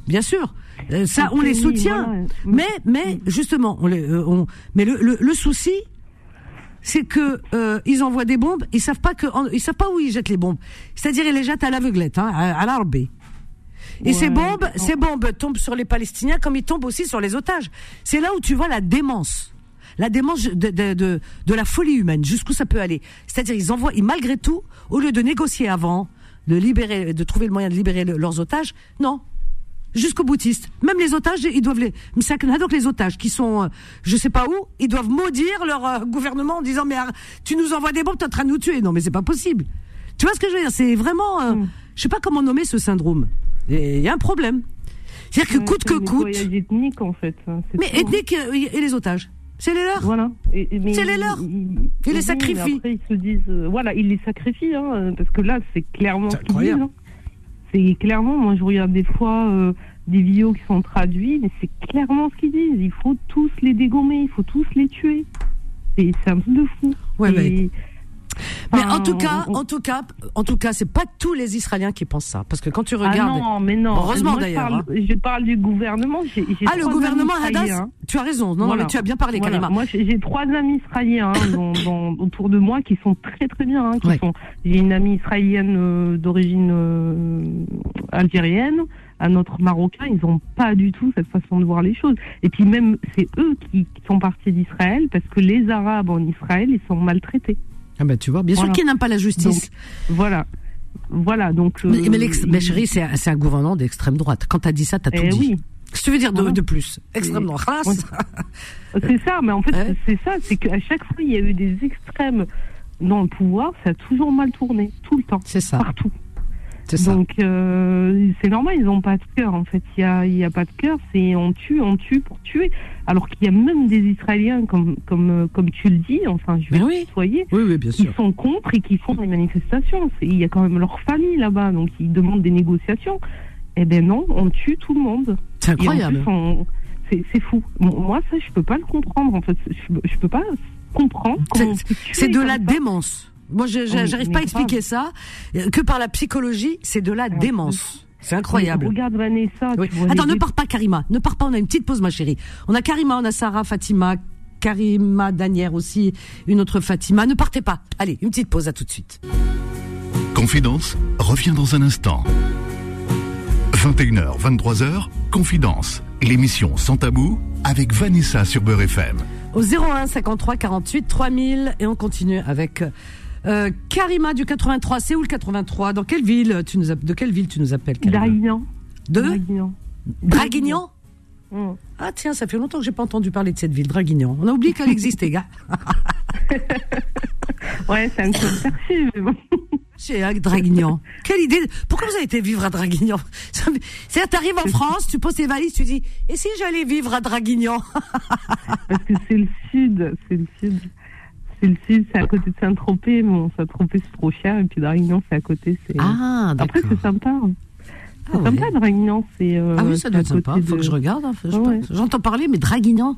Bien sûr, euh, ça, on les soutient. Mais, mais justement, on les, on, mais le, le, le souci, c'est que euh, ils envoient des bombes, ils savent pas que ils savent pas où ils jettent les bombes. C'est-à-dire ils les jettent à l'aveuglette, hein, à, l'arbre. Et ces bombes, ces bombes tombent sur les Palestiniens comme ils tombent aussi sur les otages. C'est là où tu vois la démence, la démence de, de, de, de la folie humaine, jusqu'où ça peut aller. C'est-à-dire ils envoient, et malgré tout, au lieu de négocier avant, de libérer, de trouver le moyen de libérer leurs otages, non, jusqu'au boutiste. Même les otages, ils doivent les, donc les otages qui sont, euh, je sais pas où, ils doivent maudire leur euh, gouvernement en disant mais tu nous envoies des bombes, t'es en train de nous tuer. Non mais c'est pas possible. Tu vois ce que je veux dire? C'est vraiment, euh, mm. je sais pas comment nommer ce syndrome. Il y a un problème. C'est-à-dire que coûte que coûte. ethnique en fait. Hein, mais ethnique et les otages. C'est les leurs. Voilà. C'est les leurs. Ils, les sacrifient. après, ils se disent, voilà, ils les sacrifient, hein, parce que là, c'est clairement ce qu'ils disent. C'est clairement, moi je regarde des fois euh, des vidéos qui sont traduites, mais c'est clairement ce qu'ils disent. Il faut tous les dégommer, il faut tous les tuer. C'est un truc de fou. Ouais, mais en tout cas, en tout cas, en tout cas, c'est pas tous les Israéliens qui pensent ça, parce que quand tu regardes. Ah non, mais non. Heureusement d'ailleurs. Hein. Je, parle du gouvernement. ah le gouvernement Hadas. Tu as raison. Non, mais tu as bien parlé, Karima. Moi, j'ai trois amis israéliens hein, autour de moi qui sont très très bien. Hein, qui sont. J'ai une amie israélienne euh, d'origine euh, algérienne un autre marocain, ils n'ont pas du tout cette façon de voir les choses. Et puis même, c'est eux qui sont partis d'Israël parce que les Arabes en Israël, ils sont maltraités. Ah ben tu vois, bien sûr qu'ils n'aiment pas la justice. voilà. Voilà, donc. mais, mais, euh, chérie, c'est un gouvernement d'extrême droite. Quand tu as dit ça, tu as tout eh dit. Oui. Qu'est-ce que tu veux dire de, de plus? Extrême droite. c'est ça, mais en fait, c'est ça, c'est qu'à chaque fois, il y a eu des extrêmes dans le pouvoir, ça a toujours mal tourné, tout le temps. C'est ça. Partout. Donc euh, c'est normal, ils n'ont pas de cœur en fait. Il y a, y a pas de cœur, c'est on tue, on tue pour tuer. Alors qu'il y a même des Israéliens comme comme comme tu le dis, enfin je vais oui. soyez, oui, oui, bien sûr. qui sont contre et qui font des manifestations. Il y a quand même leur famille là-bas, donc ils demandent des négociations. Eh ben non, on tue tout le monde. C'est incroyable. C'est fou. Moi ça je peux pas le comprendre en fait. Je, je peux pas comprendre. C'est de la démence. Moi, j'arrive pas à expliquer ça. Que par la psychologie, c'est de la démence. C'est incroyable. Regarde Vanessa. Attends, ne pars pas, Karima. Ne pars pas. On a une petite pause, ma chérie. On a Karima, on a Sarah, Fatima, Karima, Danière aussi, une autre Fatima. Ne partez pas. Allez, une petite pause. À tout de suite. Confidence revient dans un instant. 21h, 23h, Confidence, l'émission sans tabou avec Vanessa sur Beurre FM. Au 01 53 48 3000 et on continue avec euh, Karima du 83, c'est où le 83 Dans quelle ville tu nous de quelle ville tu nous appelles Draguignan. De? Draguignan. Ah tiens, ça fait longtemps que j'ai pas entendu parler de cette ville, Draguignan. On a oublié qu'elle existait, gars. ouais, c'est un peu perçu, mais bon. Chez Draguignan. Quelle idée Pourquoi vous avez été vivre à Draguignan? C'est-à-dire, t'arrives en France, tu poses tes valises, tu dis, et si j'allais vivre à Draguignan? Parce que c'est le sud, c'est le sud c'est le sud, c'est à côté de Saint-Tropez. Bon, Saint-Tropez, c'est trop cher. Et puis Draguignan, c'est à côté. C'est... Ah, Après, c'est sympa. C'est ah, sympa, Draguignan. C'est, euh, ah oui, ça doit être sympa. Il faut que je regarde. Hein. J'entends parler, mais Draguignan.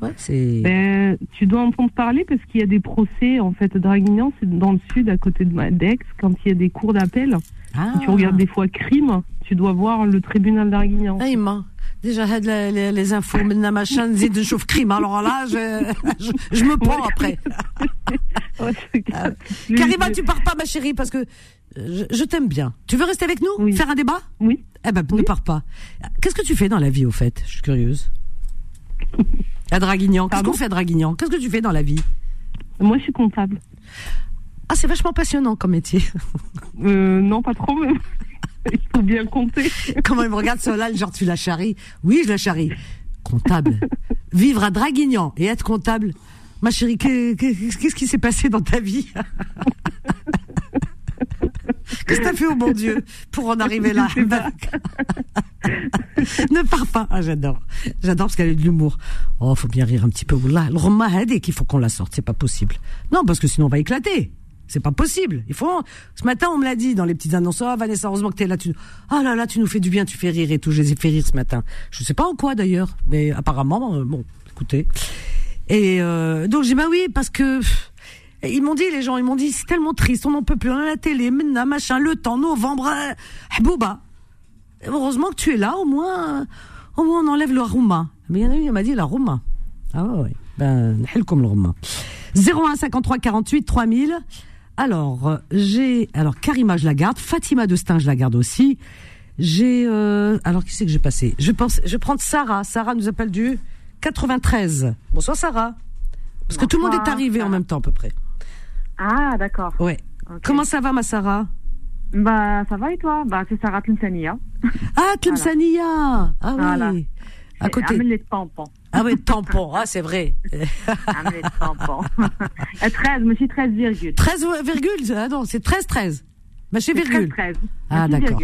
Ouais, c'est... Ben, tu dois entendre parler parce qu'il y a des procès. En fait, Draguignan, c'est dans le sud, à côté de Madex. Quand il y a des cours d'appel, ah. tu regardes des fois crime, tu dois voir le tribunal d'Draguignan. Ah, Déjà, les, les infos, maintenant, machin, de chauffe crime. Alors là, je, je, me prends après. Euh, Karima, tu pars pas, ma chérie, parce que je, t'aime bien. Tu veux rester avec nous? Faire un débat? Oui. Eh ben, ne pars pas. Qu'est-ce que tu fais dans la vie, au fait? Je suis curieuse. À Draguignan. Qu'est-ce qu'on fait à Draguignan? Qu'est-ce que tu fais dans la vie? Moi, je suis comptable. Ah, c'est vachement passionnant comme métier. Euh, non, pas trop, même. Il faut bien compter. Comment il me regarde Solal, genre tu la charries Oui, je la charrie. Comptable. Vivre à Draguignan et être comptable. Ma chérie, qu'est-ce qui s'est passé dans ta vie Qu'est-ce que t'as fait au bon Dieu pour en arriver là Ne pars pas. Ah, j'adore. J'adore parce qu'elle a de l'humour. Oh, faut bien rire un petit peu. Là, le qu'il faut qu'on la sorte. C'est pas possible. Non, parce que sinon on va éclater. C'est pas possible. Il faut. Ce matin, on me l'a dit dans les petites annonces. Oh, Vanessa, heureusement que t'es là. Tu... Oh là là, tu nous fais du bien, tu fais rire et tout. Je les ai fait rire ce matin. Je sais pas en quoi d'ailleurs, mais apparemment, euh, bon, écoutez. Et euh, donc j'ai bah oui, parce que ils m'ont dit les gens, ils m'ont dit c'est tellement triste, on n'en peut plus, on a la télé, maintenant machin, le temps, novembre, hein, Bouba. Heureusement que tu es là, au moins, au moins on enlève le rouma. Mais il y en a une, il m'a dit la rouma. Ah ouais, ouais. Ben, comme le rouma. 01 53 48 3000. Alors, j'ai alors Karima, je la garde. Fatima Destin, je la garde aussi. J'ai euh, alors qui c'est que j'ai passé? Je pense, je vais prendre Sarah. Sarah nous appelle du 93. Bonsoir Sarah. Parce que tout le monde est arrivé en même temps à peu près. Ah d'accord. Ouais. Comment ça va ma Sarah? Bah ça va et toi? Bah c'est Sarah Tlemsania. Ah Tlemsania. Ah oui. À côté. les tampons. Ah oui, tampon, ah c'est vrai. ah mais tampon. 13, mais c'est 13 virgule. 13 virgule Ah non, c'est 13 13. Mais c'est virgule. 13, 13. Ah d'accord.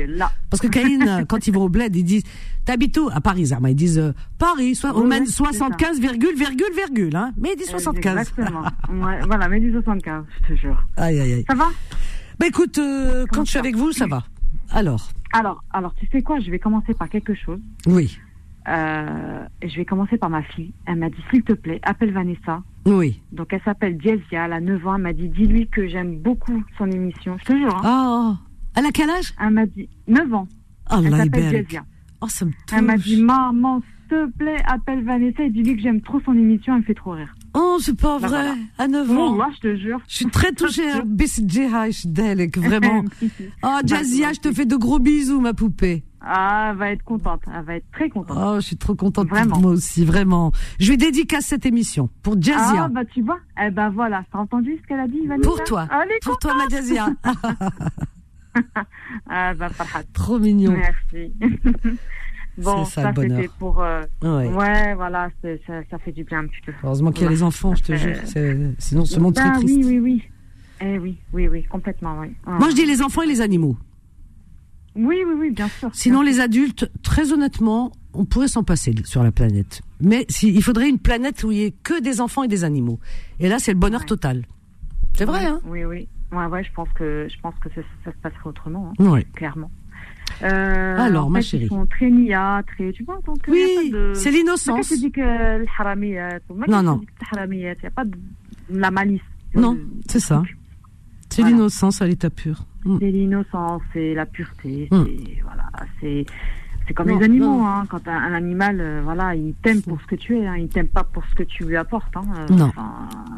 Parce que Caïn, quand ils vont au bled, ils disent T'habites où? À Paris, Ils disent euh, Paris, soit, on mène 75 virgule, virgule, virgule. Hein. Mais ils disent 75. Exactement. ouais, voilà, mais ils disent 75, je te jure. Aïe, aïe, aïe. Ça va? Bah écoute, euh, quand je suis avec vous, ça va. Alors, Alors, alors, tu sais quoi? Je vais commencer par quelque chose. Oui. Euh, je vais commencer par ma fille. Elle m'a dit, s'il te plaît, appelle Vanessa. Oui. Donc elle s'appelle Diezia, elle a 9 ans. Elle m'a dit, dis-lui que j'aime beaucoup son émission. Je te jure. Hein. Oh, elle a quel âge? Elle m'a dit, 9 ans. Allah elle s'appelle Diezia. Oh. Elle m'a dit, maman, s'il te plaît, appelle Vanessa et dis-lui que j'aime trop son émission. Elle me fait trop rire. Oh, c'est pas bah, vrai. À 9 ans. Moi, je te jure. Je suis très touchée. Hein. Vraiment. Ah, oh, Diazia, je te fais de gros bisous, ma poupée. Ah, elle va être contente. Elle va être très contente. Oh, je suis trop contente. Vraiment. Moi aussi, vraiment. Je lui dédicace cette émission pour Jazia. Ah, bah tu vois. Eh ben voilà, t'as entendu ce qu'elle a dit, Vanessa pour toi. Elle est Pour toi, ma Jazia. Ah, bah, trop mignon. Merci. bon, ça, ça, c'était pour. euh, Ouais. ouais, voilà, ça, ça fait du bien un petit peu. Heureusement qu'il y a les enfants, je te jure. C'est- Sinon, ce monde serait Ben triste. Oui, oui, oui. Eh oui, oui, oui, complètement, oui. Ah. Moi, je dis les enfants et les animaux. Oui, oui, oui, bien sûr. Sinon, les adultes, très honnêtement, on pourrait s'en passer sur la planète. Mais si, il faudrait une planète où il n'y ait que des enfants et des animaux. Et là, c'est le bonheur total. C'est vrai, hein Oui, oui. Ouais, ouais, je pense que, je pense que ça, se passerait autrement, hein. clairement. Euh, Alors, ma chérie. Ils sont très nia, très. Tu vois, donc. Euh, oui, de... c'est l'innocence. Tu dis que le haramiyat. Non, non. Il n'y a pas de la malice. Non, c'est ça. C'est l'innocence à l'état pur. Mm. C'est l'innocence, c'est la pureté, Mm. c'est voilà, c'est c'est comme Non, les animaux, non. hein. Quand un, un animal, euh, voilà, il t'aime pour ce que tu es, hein. il t'aime pas pour ce que tu lui apportes. Hein. Euh, Non.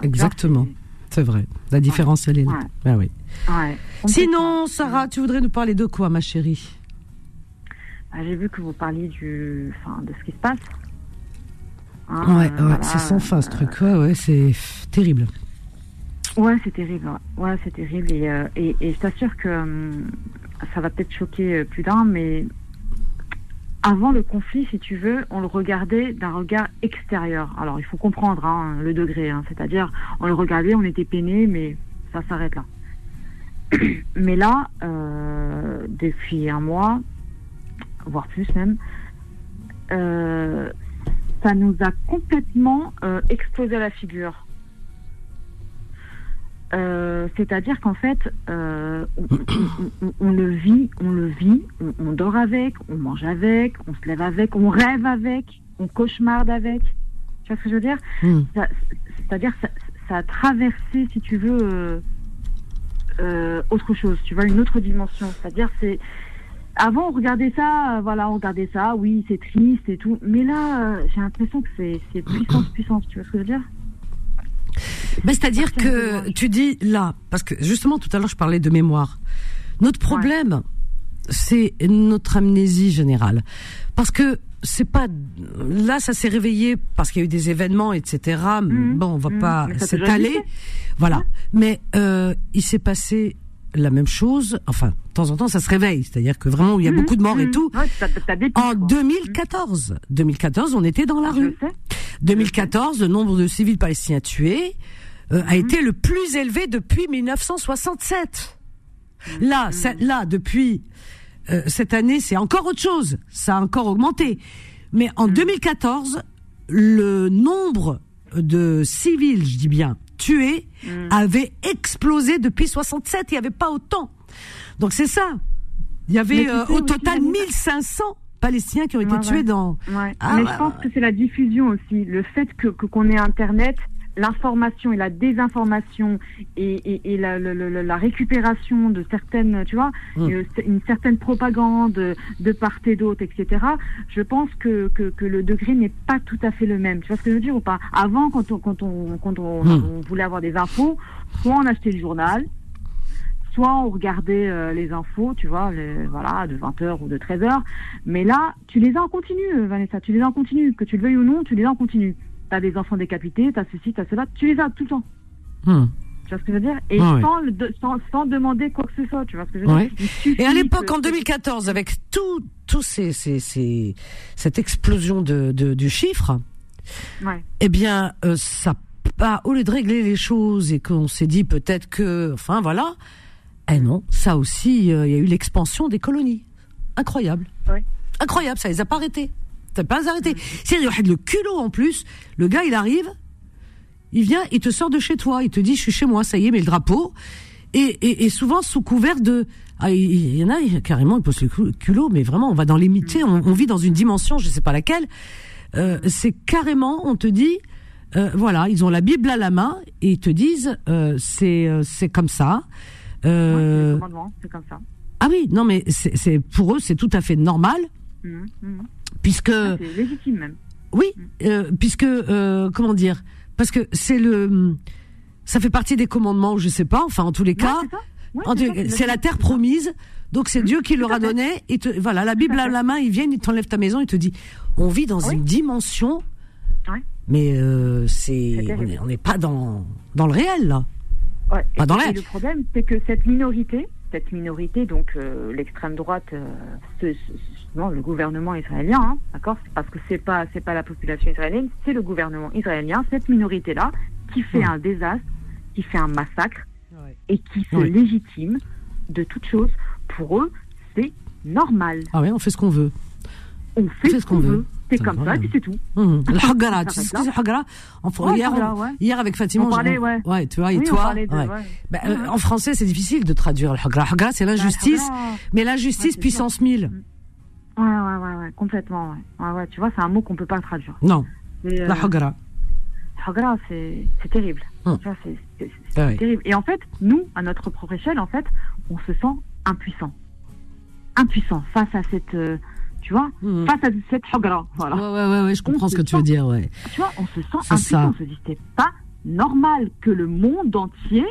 Exactement. C'est vrai. La différence, elle est là. Ouais. Ah oui. Ouais. Sinon, Sarah, tu voudrais nous parler de quoi, ma chérie? Ah, J'ai vu que vous parliez du, enfin, de ce qui se passe. Hein, Ouais, euh, voilà. c'est sans fin, ce truc. Ouais, ouais, c'est terrible. Ouais, c'est terrible. Ouais, c'est terrible. Et, euh, et, et je t'assure que hum, ça va peut-être choquer euh, plus d'un, mais avant le conflit, si tu veux, on le regardait d'un regard extérieur. Alors, il faut comprendre hein, le degré. hein. C'est-à-dire, on le regardait, on était peiné, mais ça s'arrête là. mais là, euh, depuis un mois, voire plus même, euh, ça nous a complètement euh, explosé à la figure. Euh, C'est-à-dire qu'en fait, euh, on, on- on- on le vit, on le vit, on, on dort avec, on mange avec, on se lève avec, on rêve avec, on cauchemarde avec. Tu vois ce que je veux dire? Mm. Ça- C'est-à-dire ça, ça a traversé, si tu veux, euh, autre chose. Tu vois, une autre dimension. C'est-à-dire c'est avant on regardait ça, voilà, on regardait ça, oui, c'est triste et tout. Mais là, j'ai l'impression que c'est c'est puissance, puissance. Tu vois ce que je veux dire? Ben, C'est-à-dire que tu dis là, parce que justement tout à l'heure je parlais de mémoire. Notre problème, c'est notre amnésie générale, parce que c'est pas là ça s'est réveillé parce qu'il y a eu des événements etc. Mhm. Bon, on va Mhm. pas s'étaler, voilà. Mais euh, il s'est passé la même chose. Enfin, de temps en temps ça se réveille, c'est-à-dire que vraiment il y a beaucoup de morts et Mmh, tout. Ouais, En quoi. 2014, 2014, on était dans la Je rue. sais. 2014, le nombre de civils palestiniens tués euh, a été le plus élevé depuis 1967. Mhm. Là, ça- là, depuis euh, cette année, c'est encore autre chose. Ça a encore augmenté. Mais en 2014, le nombre de civils, je dis bien, tués, Mhm. avait explosé depuis 67. Il n'y avait pas autant. Donc c'est ça. Il y avait euh, au total Vanessa- 1500 Palestiniens qui ont été Ouais, tués ouais. dans. Ouais. Ah, Mais je pense que c'est la diffusion aussi, le fait que- qu'on ait Internet, l'information et la désinformation et, et, et la, récupération de certaines, tu vois, Mm. euh, une certaine propagande de part et d'autre, etc. Je pense que, que, que le degré n'est pas tout à fait le même. Tu vois ce que je veux dire ou pas? Avant, quand on, quand on, quand on, Mm. on voulait avoir des infos, soit on achetait le journal, soit on regardait euh, les infos, tu vois, les, voilà, de 20h ou de 13h. Mais là, tu les as en continu, euh, Vanessa, tu les as en continu. Que tu le veuilles ou non, tu les as en continu. T'as des enfants décapités, t'as ceci, t'as cela, tu les as tout le temps. Hmm. Tu vois ce que je veux dire? Et ouais. sans, de- sans, sans demander quoi que ce soit, tu vois ce que je veux Ouais. dire? Et à l'époque, que- en 2014, avec tout, tout ces, ces, ces- cette explosion de, de, du chiffre, Ouais. eh bien, euh, ça, pas, au lieu de régler les choses et qu'on s'est dit peut-être que, enfin voilà, eh non, ça aussi, euh, il y a eu l'expansion des colonies. Incroyable. Incroyable, ça les a pas arrêtés. N'a pas arrêté. C'est le culot en plus. Le gars, il arrive, il vient, il te sort de chez toi, il te dit, je suis chez moi, ça y est, mais le drapeau. et, et, souvent sous couvert de ah, il y en a carrément ils posent le culot mais vraiment on va dans les on, on, vit dans une dimension je sais pas laquelle euh, c'est carrément on te dit euh, voilà ils ont la Bible à la main et ils te disent euh, c'est c'est comme ça euh, c'est comme ça ah oui non mais c'est pour eux c'est tout à fait normal mmh, mmh. Puisque ah, légitime même oui mmh. puisque comment dire parce que c'est le ça fait partie des commandements, je sais pas. Enfin, en tous les cas, c'est la terre promise. Donc c'est Dieu qui leur a donné. Et te, voilà, la Bible à la main, ils viennent, ils t'enlèvent ta maison, ils te dit, on vit dans une dimension, mais euh, c'est, on n'est pas dans dans le réel là. Pas dans l'air. Le problème, c'est que cette minorité, cette minorité, donc euh, l'extrême droite, euh, le gouvernement israélien, hein, d'accord, parce que c'est pas c'est pas la population israélienne, c'est le gouvernement israélien, cette minorité là, qui fait un désastre, qui fait un massacre et qui se légitime de toute chose. Pour eux, c'est normal. Ah oui, on fait ce qu'on veut. On fait, ce qu'on veut. C'est comme ça, et puis c'est tout. Mmh. Le hagara, tu sais ce que c'est hagara hier, hier, avec Fatima, on parlait, ouais. ouais. tu vois, et toi, bah, euh, en français, c'est difficile de traduire le hagara. Hagara, c'est l'injustice, mais l'injustice puissance 1000. Ouais, ouais, ouais, ouais, complètement. Ouais. ouais, tu vois, c'est un mot qu'on peut pas traduire. Non. la hagara c'est terrible. Hum. C'est ah terrible. Et en fait, nous, à notre propre échelle, en fait, on se sent impuissant. Impuissant face à cette. Euh, tu vois, hum. face à cette hagra. Voilà. Ouais, ouais, ouais, je comprends ce que tu veux dire, ouais. Tu vois, on se sent impuissant. On se dit, c'est pas normal que le monde entier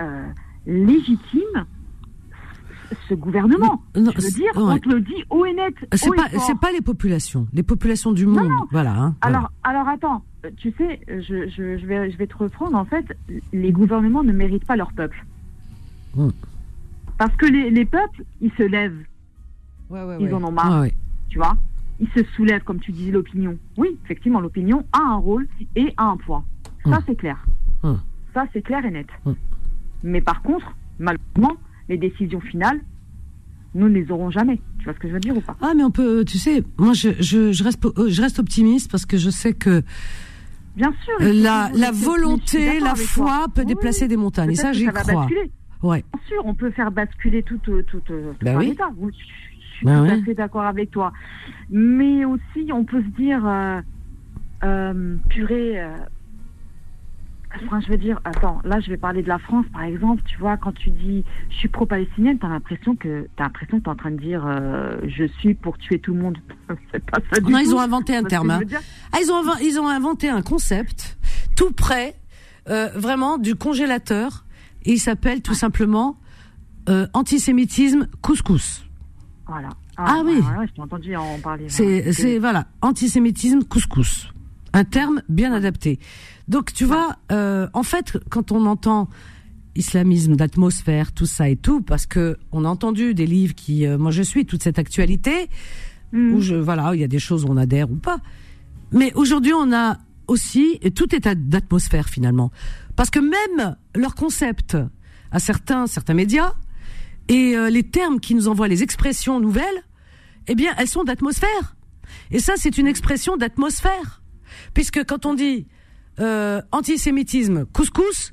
euh, légitime ce gouvernement. Non, je veux dire, on te le dit haut et net. C'est pas, c'est pas les populations, les populations du monde, voilà. Hein, alors, alors attends, tu sais, je, je, je, vais, je vais te reprendre. En fait, les gouvernements ne méritent pas leur peuple. Hmm. Parce que les, les, peuples, ils se lèvent. ils en ont marre. Tu vois Ils se soulèvent, comme tu disais, l'opinion. Oui, effectivement, l'opinion a un rôle et a un poids. Ça, hmm. c'est clair. Hmm. Ça, c'est clair et net. Mais par contre, malheureusement, les décisions finales, nous ne les aurons jamais. Tu vois ce que je veux dire ou pas? Ah, mais on peut, tu sais, moi, je, je, je, reste, je reste optimiste parce que je sais que Bien sûr. La, la volonté, la foi peut déplacer des montagnes. Et ça, j'y crois. Ouais. Bien sûr, on peut faire basculer tout, tout, tout, bah oui. l'État. Je suis bah tout à fait d'accord avec toi. Mais aussi, on peut se dire, euh, euh, purée, euh, Enfin, je veux dire, attends, là, je vais parler de la France, par exemple. Tu vois, quand tu dis je suis pro-palestinienne, t'as l'impression que t'as l'impression que t'es en train de dire euh, je suis pour tuer tout le monde. C'est pas ça du non, ils ont inventé un terme. Hein. Ah, ils ont ils ont inventé un concept tout près, euh, vraiment du congélateur. Et il s'appelle tout simplement euh, antisémitisme couscous. Voilà. Ah, ah oui. Ouais, je entendu en parler. C'est c'est voilà antisémitisme couscous. Un terme bien adapté. Donc tu vois, euh, en fait, quand on entend islamisme d'atmosphère, tout ça et tout, parce que on a entendu des livres qui, euh, moi je suis toute cette actualité mm. où je, voilà, il y a des choses où on adhère ou pas. Mais aujourd'hui, on a aussi et tout est d'atmosphère finalement, parce que même leur concept à certains certains médias et euh, les termes qui nous envoient les expressions nouvelles, eh bien, elles sont d'atmosphère. Et ça, c'est une expression d'atmosphère, puisque quand on dit euh, antisémitisme, couscous,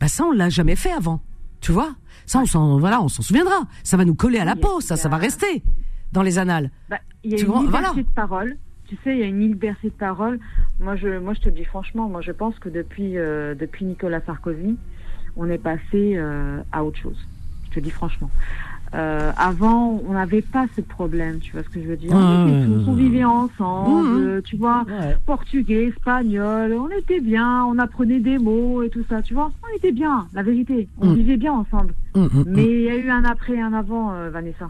bah ça on l'a jamais fait avant, tu vois. Ça on s'en voilà, on s'en souviendra. Ça va nous coller à la peau, ça, ça va rester dans les annales. Bah, il y a une liberté de parole. Tu sais, il y a une liberté de parole. Moi, je, moi, je te dis franchement, moi, je pense que depuis, euh, depuis Nicolas Sarkozy, on est passé euh, à autre chose. Je te dis franchement. Euh, avant, on n'avait pas ce problème, tu vois ce que je veux dire. on, vivait ensemble, mmh, mmh. tu vois, portugais, espagnol, on était bien, on apprenait des mots et tout ça, tu vois. On était bien, la vérité. On mmh. vivait bien ensemble. Mais il y a eu un après et un avant, euh, Vanessa.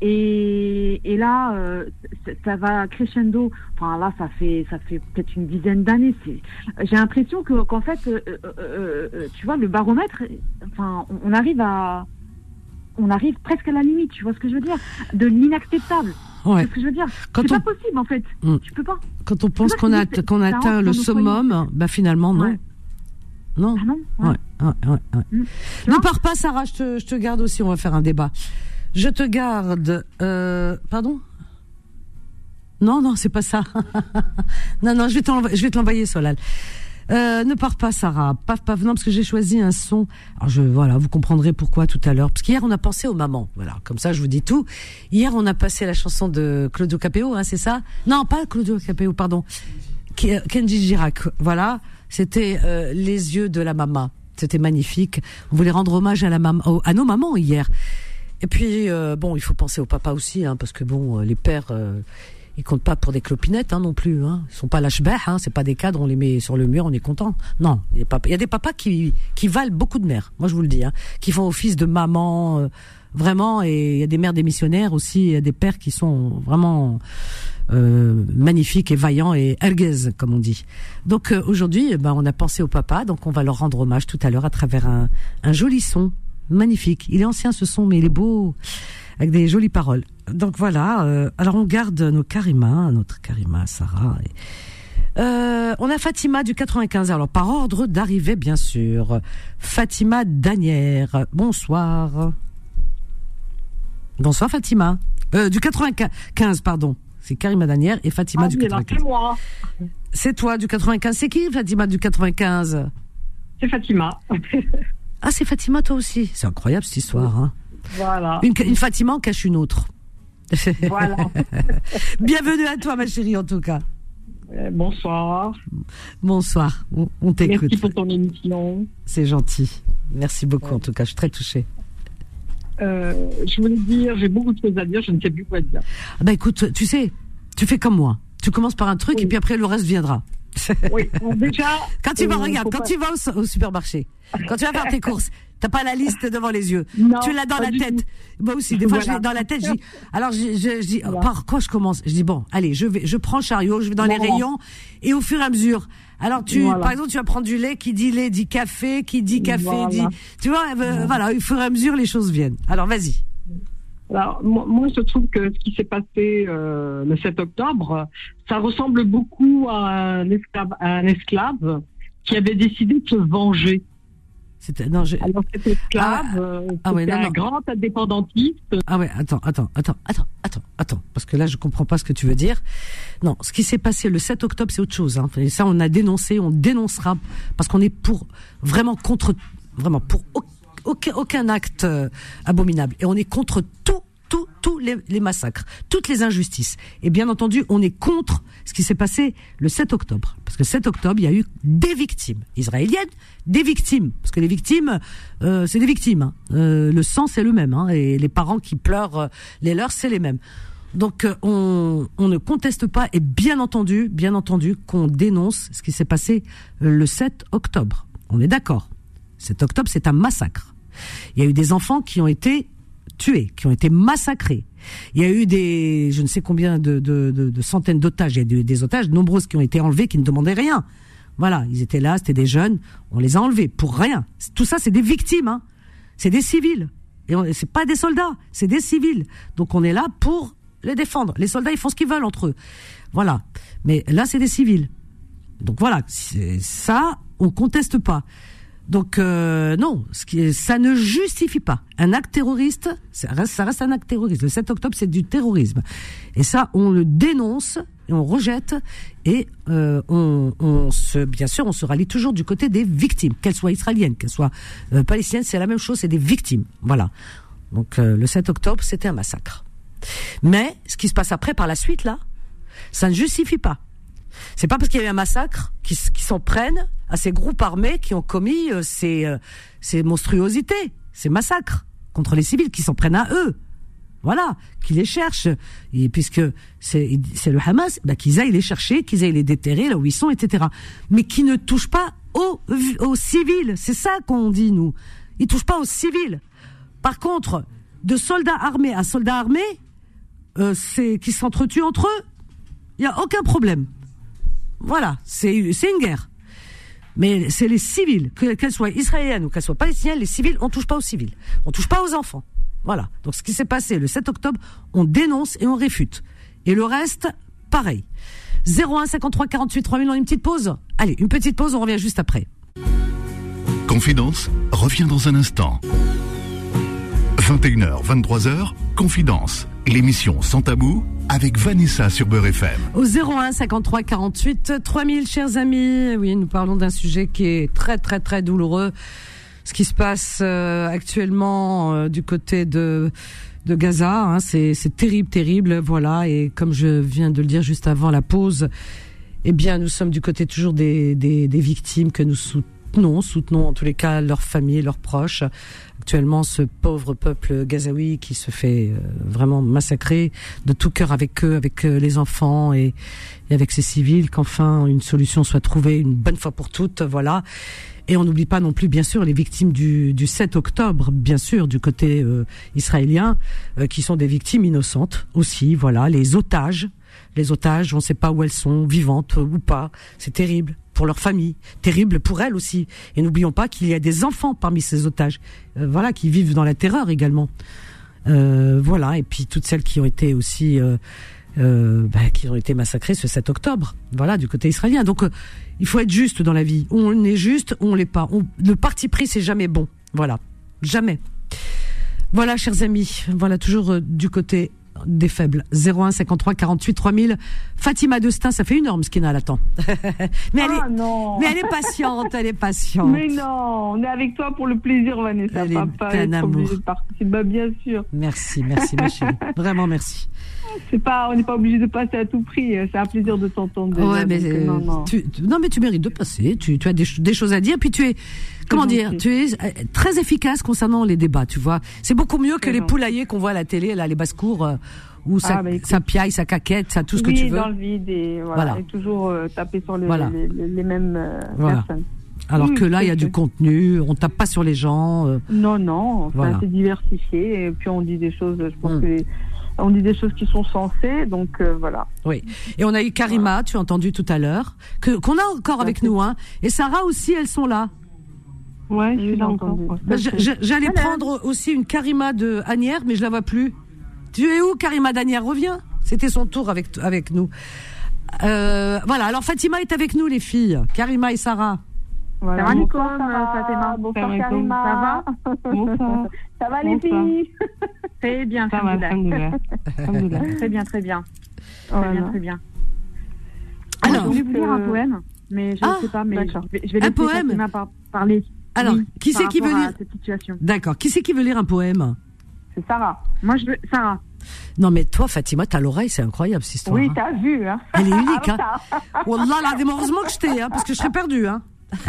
Et, et là, euh, ça va crescendo. Enfin là, ça fait ça fait peut-être une dizaine d'années. J'ai l'impression que qu'en fait, tu vois, le baromètre, enfin, on arrive à on arrive presque à la limite, tu vois ce que je veux dire? De l'inacceptable. Ouais. C'est ce que je veux dire? C'est pas possible en fait. Hmm. Tu peux pas. Quand on pense qu'on a qu'on atteint le summum, bah finalement non. Non. Ah non. Ouais. Ouais, hmm. Ne pars pas, Sarah. Je te, je te garde aussi. On va faire un débat. Je te garde. Euh, pardon? Non, non, c'est pas ça. non, non, je vais te l'envoyer, Solal. Euh, ne pars pas, Sarah. Paf, paf. Non, parce que j'ai choisi un son. Alors, je, voilà, vous comprendrez pourquoi tout à l'heure. Parce qu'hier, on a pensé aux mamans. Voilà, comme ça, je vous dis tout. Hier, on a passé la chanson de Claudio Capéo, hein, c'est ça? Non, pas Claudio Capéo, pardon. Euh, Kenji Girac. Voilà, c'était euh, les yeux de la maman. C'était magnifique. On voulait rendre hommage à la maman, à nos mamans hier. Et puis, euh, bon, il faut penser au papa aussi, hein, parce que bon, les pères, ils comptent pas pour des clopinettes hein, non plus. Hein. Ils sont pas lâche-bête, hein. c'est pas des cadres, on les met sur le mur, on est content. Non, il y, a des papas qui, qui valent beaucoup de mères, moi je vous le dis, hein, qui font office de maman, euh, vraiment, et il y a des mères démissionnaires aussi, il y a des pères qui sont vraiment euh, magnifiques et vaillants et erguez, comme on dit. Donc euh, aujourd'hui, eh ben, on a pensé au papa, donc on va leur rendre hommage tout à l'heure à travers un, un joli son, magnifique. Il est ancien ce son, mais il est beau avec des jolies paroles. Donc voilà, euh, alors on garde nos Karima, notre Karima, Sarah. Euh, on a Fatima du 95, alors par ordre d'arrivée bien sûr. Fatima Danière, bonsoir. Bonsoir Fatima. Euh, du 95, pardon. C'est Karima Danière et Fatima ah, du 95. C'est moi. C'est toi du 95. C'est qui Fatima du 95 C'est Fatima. ah, c'est Fatima toi aussi. C'est incroyable cette histoire. Hein. Voilà. Une, une Fatima en cache une autre. Voilà. Bienvenue à toi, ma chérie, en tout cas. Euh, bonsoir. Bonsoir. On, t'écoute. Merci pour ton émission. C'est gentil. Merci beaucoup, en tout cas. Je suis très touchée. Euh, je voulais dire, j'ai beaucoup de choses à dire, je ne sais plus quoi dire. Ah bah écoute, tu sais, tu fais comme moi. Tu commences par un truc et puis après le reste viendra. Oui, déjà. quand tu vas, euh, regarde, quand tu vas au, supermarché, quand tu vas faire tes courses, T'as pas la liste devant les yeux. tu l'as dans la tête. Moi aussi, des fois, je l'ai dans la tête. Je dis, alors, je, je, dis, par quoi je commence? Je dis bon, allez, je vais, je prends chariot, je vais dans les rayons, et au fur et à mesure. Alors, tu, par exemple, tu vas prendre du lait, qui dit lait dit café, qui dit café dit, tu vois, euh, voilà, au fur et à mesure, les choses viennent. Alors, vas-y. Alors, moi, je trouve que ce qui s'est passé euh, le 7 octobre, ça ressemble beaucoup à un esclave, à un esclave qui avait décidé de se venger. C'était non, je... Alors c'était esclave, ah, euh, ah ouais, non, un grand indépendantiste. Ah ouais, attends, attends, attends, attends, attends, attends, parce que là je comprends pas ce que tu veux dire. Non, ce qui s'est passé le 7 octobre, c'est autre chose. Hein. Et ça, on a dénoncé, on dénoncera, parce qu'on est pour vraiment contre, vraiment pour aucun, aucun acte euh, abominable, et on est contre tout tous les, les, massacres, toutes les injustices. Et bien entendu, on est contre ce qui s'est passé le 7 octobre. Parce que le 7 octobre, il y a eu des victimes israéliennes, des victimes. Parce que les victimes, euh, c'est des victimes. Hein. Euh, le sang, c'est le même. Hein. Et les parents qui pleurent, euh, les leurs, c'est les mêmes. Donc euh, on, on, ne conteste pas et bien entendu, bien entendu qu'on dénonce ce qui s'est passé le 7 octobre. On est d'accord. 7 octobre, c'est un massacre. Il y a eu des enfants qui ont été tués, qui ont été massacrés. Il y a eu des, je ne sais combien de, centaines d'otages. Il y a des, des otages nombreuses qui ont été enlevés, qui ne demandaient rien. Voilà, ils étaient là, c'était des jeunes, on les a enlevés pour rien. Tout ça, c'est des victimes, hein. c'est des civils. Et c'est pas des soldats, c'est des civils. Donc on est là pour les défendre. Les soldats, ils font ce qu'ils veulent entre eux. Voilà. Mais là, c'est des civils. Donc voilà, ça, on conteste pas. Donc euh, non, ce qui ça ne justifie pas un acte terroriste. Ça reste, un acte terroriste. Le 7 octobre, c'est du terrorisme, et ça, on le dénonce et on rejette et euh, on, on, se, bien sûr, on se rallie toujours du côté des victimes, qu'elles soient israéliennes, qu'elles soient euh, palestiniennes, c'est la même chose, c'est des victimes. Voilà. Donc euh, le 7 octobre, c'était un massacre. Mais ce qui se passe après, par la suite, là, ça ne justifie pas. C'est pas parce qu'il y a eu un massacre qu'ils s'en prennent à ces groupes armés qui ont commis euh, ces, euh, ces monstruosités, ces massacres contre les civils, qui s'en prennent à eux. Voilà, qui les cherchent. Et puisque c'est le Hamas, bah, qu'ils aillent les chercher, qu'ils aillent les déterrer là où ils sont, etc. Mais qui ne touchent pas aux, aux civils. C'est ça qu'on dit, nous. Ils touchent pas aux civils. Par contre, de soldats armés à soldats armés, euh, c'est qui s'entretuent entre eux, il n'y a aucun problème. Voilà, c'est une guerre. Mais c'est les civils, qu'elles soient israéliennes ou qu'elles soient palestiniennes, les civils, on touche pas aux civils. On touche pas aux enfants. Voilà. Donc ce qui s'est passé le 7 octobre, on dénonce et on réfute. Et le reste, pareil. 01 53 48 3000, on une petite pause Allez, une petite pause, on revient juste après. Confidence revient dans un instant. 21h, 23h, Confidence, l'émission sans tabou avec Vanessa sur Beurre FM. Au 01 53 48 3000, chers amis. Oui, nous parlons d'un sujet qui est très très très douloureux. Ce qui se passe euh, actuellement euh, du côté de de Gaza, hein, c'est terrible, terrible, voilà. Et comme je viens de le dire juste avant la pause, eh bien, nous sommes du côté toujours des, des victimes que nous soutenons, soutenons en tous les cas leurs familles, leurs proches actuellement ce pauvre peuple gazaoui qui se fait euh, vraiment massacrer de tout cœur avec eux, avec euh, les enfants et, avec ces civils, qu'enfin une solution soit trouvée une bonne fois pour toutes, voilà. Et on n'oublie pas non plus, bien sûr, les victimes du, du 7 octobre, bien sûr, du côté euh, israélien, qui sont des victimes innocentes aussi, voilà, les otages. Les otages, on ne sait pas où elles sont, vivantes ou pas. C'est terrible pour leur famille, terrible pour elles aussi. Et n'oublions pas qu'il y a des enfants parmi ces otages, euh, voilà, qui vivent dans la terreur également. Euh, voilà, et puis toutes celles qui ont été aussi, euh, bah, qui ont été massacrées ce 7 octobre, voilà, du côté israélien. Donc, il faut être juste dans la vie. On est juste, on l'est pas. Le parti pris, c'est jamais bon. Voilà, jamais. Voilà, chers amis, voilà toujours du côté des faibles. 01 53 48 3000. Fatima Destin, ça fait une norme ce qu'il a à l'attend. mais, elle ah, est, non. mais elle est patiente, elle est patiente. Mais non, on est avec toi pour le plaisir, Vanessa. Elle Papa est un amour. Bah, bien sûr. Merci, merci, ma chérie. Vraiment, merci. C'est pas, on n'est pas obligé de passer à tout prix. C'est un plaisir de t'entendre. Ouais, mais non, non. Tu, non, mais tu mérites de passer. Tu, tu as des, des, choses à dire. Puis tu es, comment dire, tu es euh, très efficace concernant les débats. Tu vois, c'est beaucoup mieux que les poulaillers qu'on voit à la télé, là, les basses cours. Euh, où ça, ah, bah, ça piaille, ça caquette, ça tout ce que tu veux. dans le vide et voilà, Et toujours euh, taper sur les, les, les, mêmes euh, personnes. Alors que là, il y a du contenu, on tape pas sur les gens. Euh. Non, non, voilà. c'est diversifié et puis on dit des choses, je pense hum. que on dit des choses qui sont sensées, donc voilà. Oui. Et on a eu Karima, tu as entendu tout à l'heure, que qu'on a encore avec nous, hein. Et Sarah aussi, elles sont là. Ouais, je suis là encore. Bah, j'allais prendre aussi une Karima de Agnières, mais je la vois plus. Tu es où, Karima Danière Reviens. C'était son tour avec, avec nous. Euh, voilà, alors Fatima est avec nous, les filles. Karima et Sarah. Voilà. Salam Fatima. Bonsoir, Karima. Ça va Bonsoir. Ça va, les filles? Très bien, ça va, Très bien, très bien. Très bien, très bien. Alors, je voulais vous lire un poème, mais je ne ah, sais pas, mais je vais, je vais un poème Fatima par, parler. Alors, qui c'est qui veut lire D'accord. Qui c'est qui veut lire un poème c'est Sarah. Moi, je veux Sarah. Non, mais toi, Fatima, t'as l'oreille, c'est incroyable cette histoire. Oui, t'as vu, hein. Elle est unique, hein. Wallah, là, heureusement que je t'ai, hein, parce que je serais perdue, hein.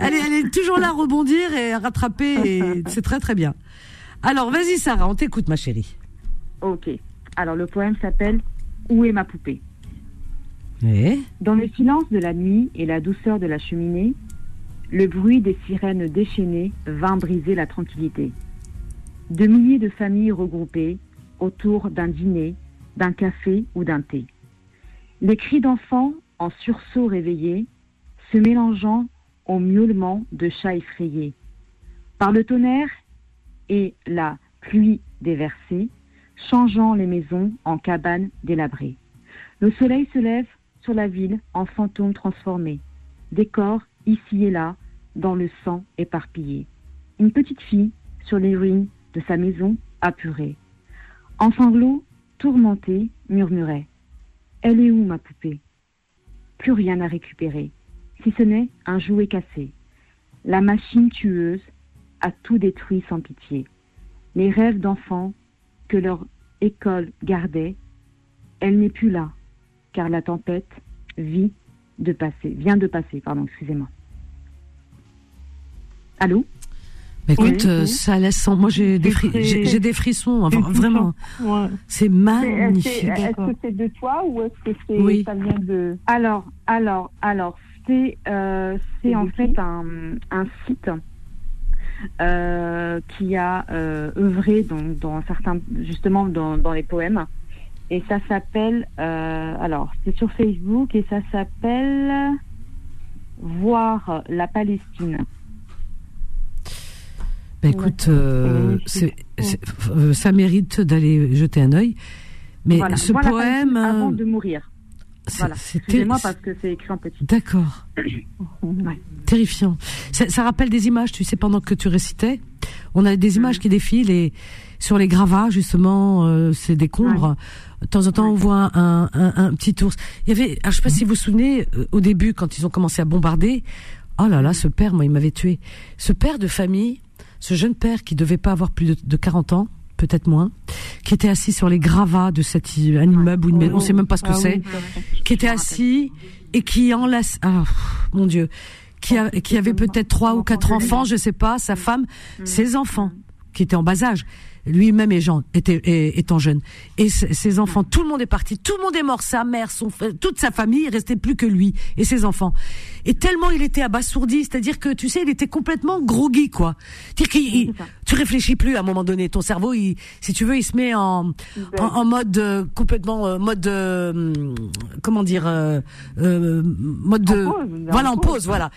elle, est, elle est toujours là à rebondir et à rattraper, et c'est très, très bien. Alors, vas-y, Sarah, on t'écoute, ma chérie. Ok. Alors, le poème s'appelle Où est ma poupée? Et Dans le silence de la nuit et la douceur de la cheminée, le bruit des sirènes déchaînées vint briser la tranquillité de milliers de familles regroupées autour d'un dîner, d'un café ou d'un thé. Les cris d'enfants en sursaut réveillés se mélangeant au miaulement de chats effrayés. Par le tonnerre et la pluie déversée, changeant les maisons en cabanes délabrées. Le soleil se lève sur la ville en fantôme transformé, décor ici et là dans le sang éparpillé. Une petite fille sur les ruines de sa maison apurée. En sanglots, tourmenté, murmurait Elle est où ma poupée? Plus rien à récupérer, si ce n'est un jouet cassé. La machine tueuse a tout détruit sans pitié. Les rêves d'enfants que leur école gardait, elle n'est plus là, car la tempête vit de passer, vient de passer, pardon, excusez-moi. Allô Écoute, euh, ça laisse. Moi, j'ai des, j'ai des frissons. vraiment, c'est magnifique. Est-ce que c'est de toi ou est-ce que c'est ça vient de Alors, alors, alors, c'est euh, c'est en fait un, un site. Euh, qui a œuvré dans, dans certains justement dans, dans les poèmes et ça s'appelle alors c'est sur Facebook et ça s'appelle voir la Palestine bah, écoute, euh, euh, ça mérite d'aller jeter un œil. Mais ce poème. Avant de mourir. Voilà. Excusez-moi parce que c'est écrit en petit. D'accord. Terrifiant. Ça, rappelle des images, tu sais, pendant que tu récitais. On a des images qui défilent et sur les gravats justement, euh, c'est décombres. De temps en temps, on voit un, un, un, petit ours. Il y avait, je sais pas si vous vous souvenez, euh, au début, quand ils ont commencé à bombarder, oh là là, ce père, moi, il m'avait tué. Ce père de famille, ce jeune père qui devait pas avoir plus de, de 40 ans, peut-être moins, qui était assis sur les gravats de cet immeuble ou une maison, on sait même pas ce que ah c'est, qui était assis et qui enlace, ah, mon Dieu, qui, a, qui avait peut-être trois ou quatre enfants, je sais pas, sa femme, ses enfants, qui étaient en bas âge lui-même était, étant jeune. Et ses enfants, tout le monde est parti, tout le monde est mort, sa mère, son toute sa famille, il restait plus que lui et ses enfants. Et tellement il était abasourdi, c'est-à-dire que tu sais, il était complètement groggy quoi. Dire qu'il, tu réfléchis plus à un moment donné, ton cerveau, il, si tu veux, il se met en en, mode euh, complètement euh, mode euh, comment dire mode de voilà en pause voilà.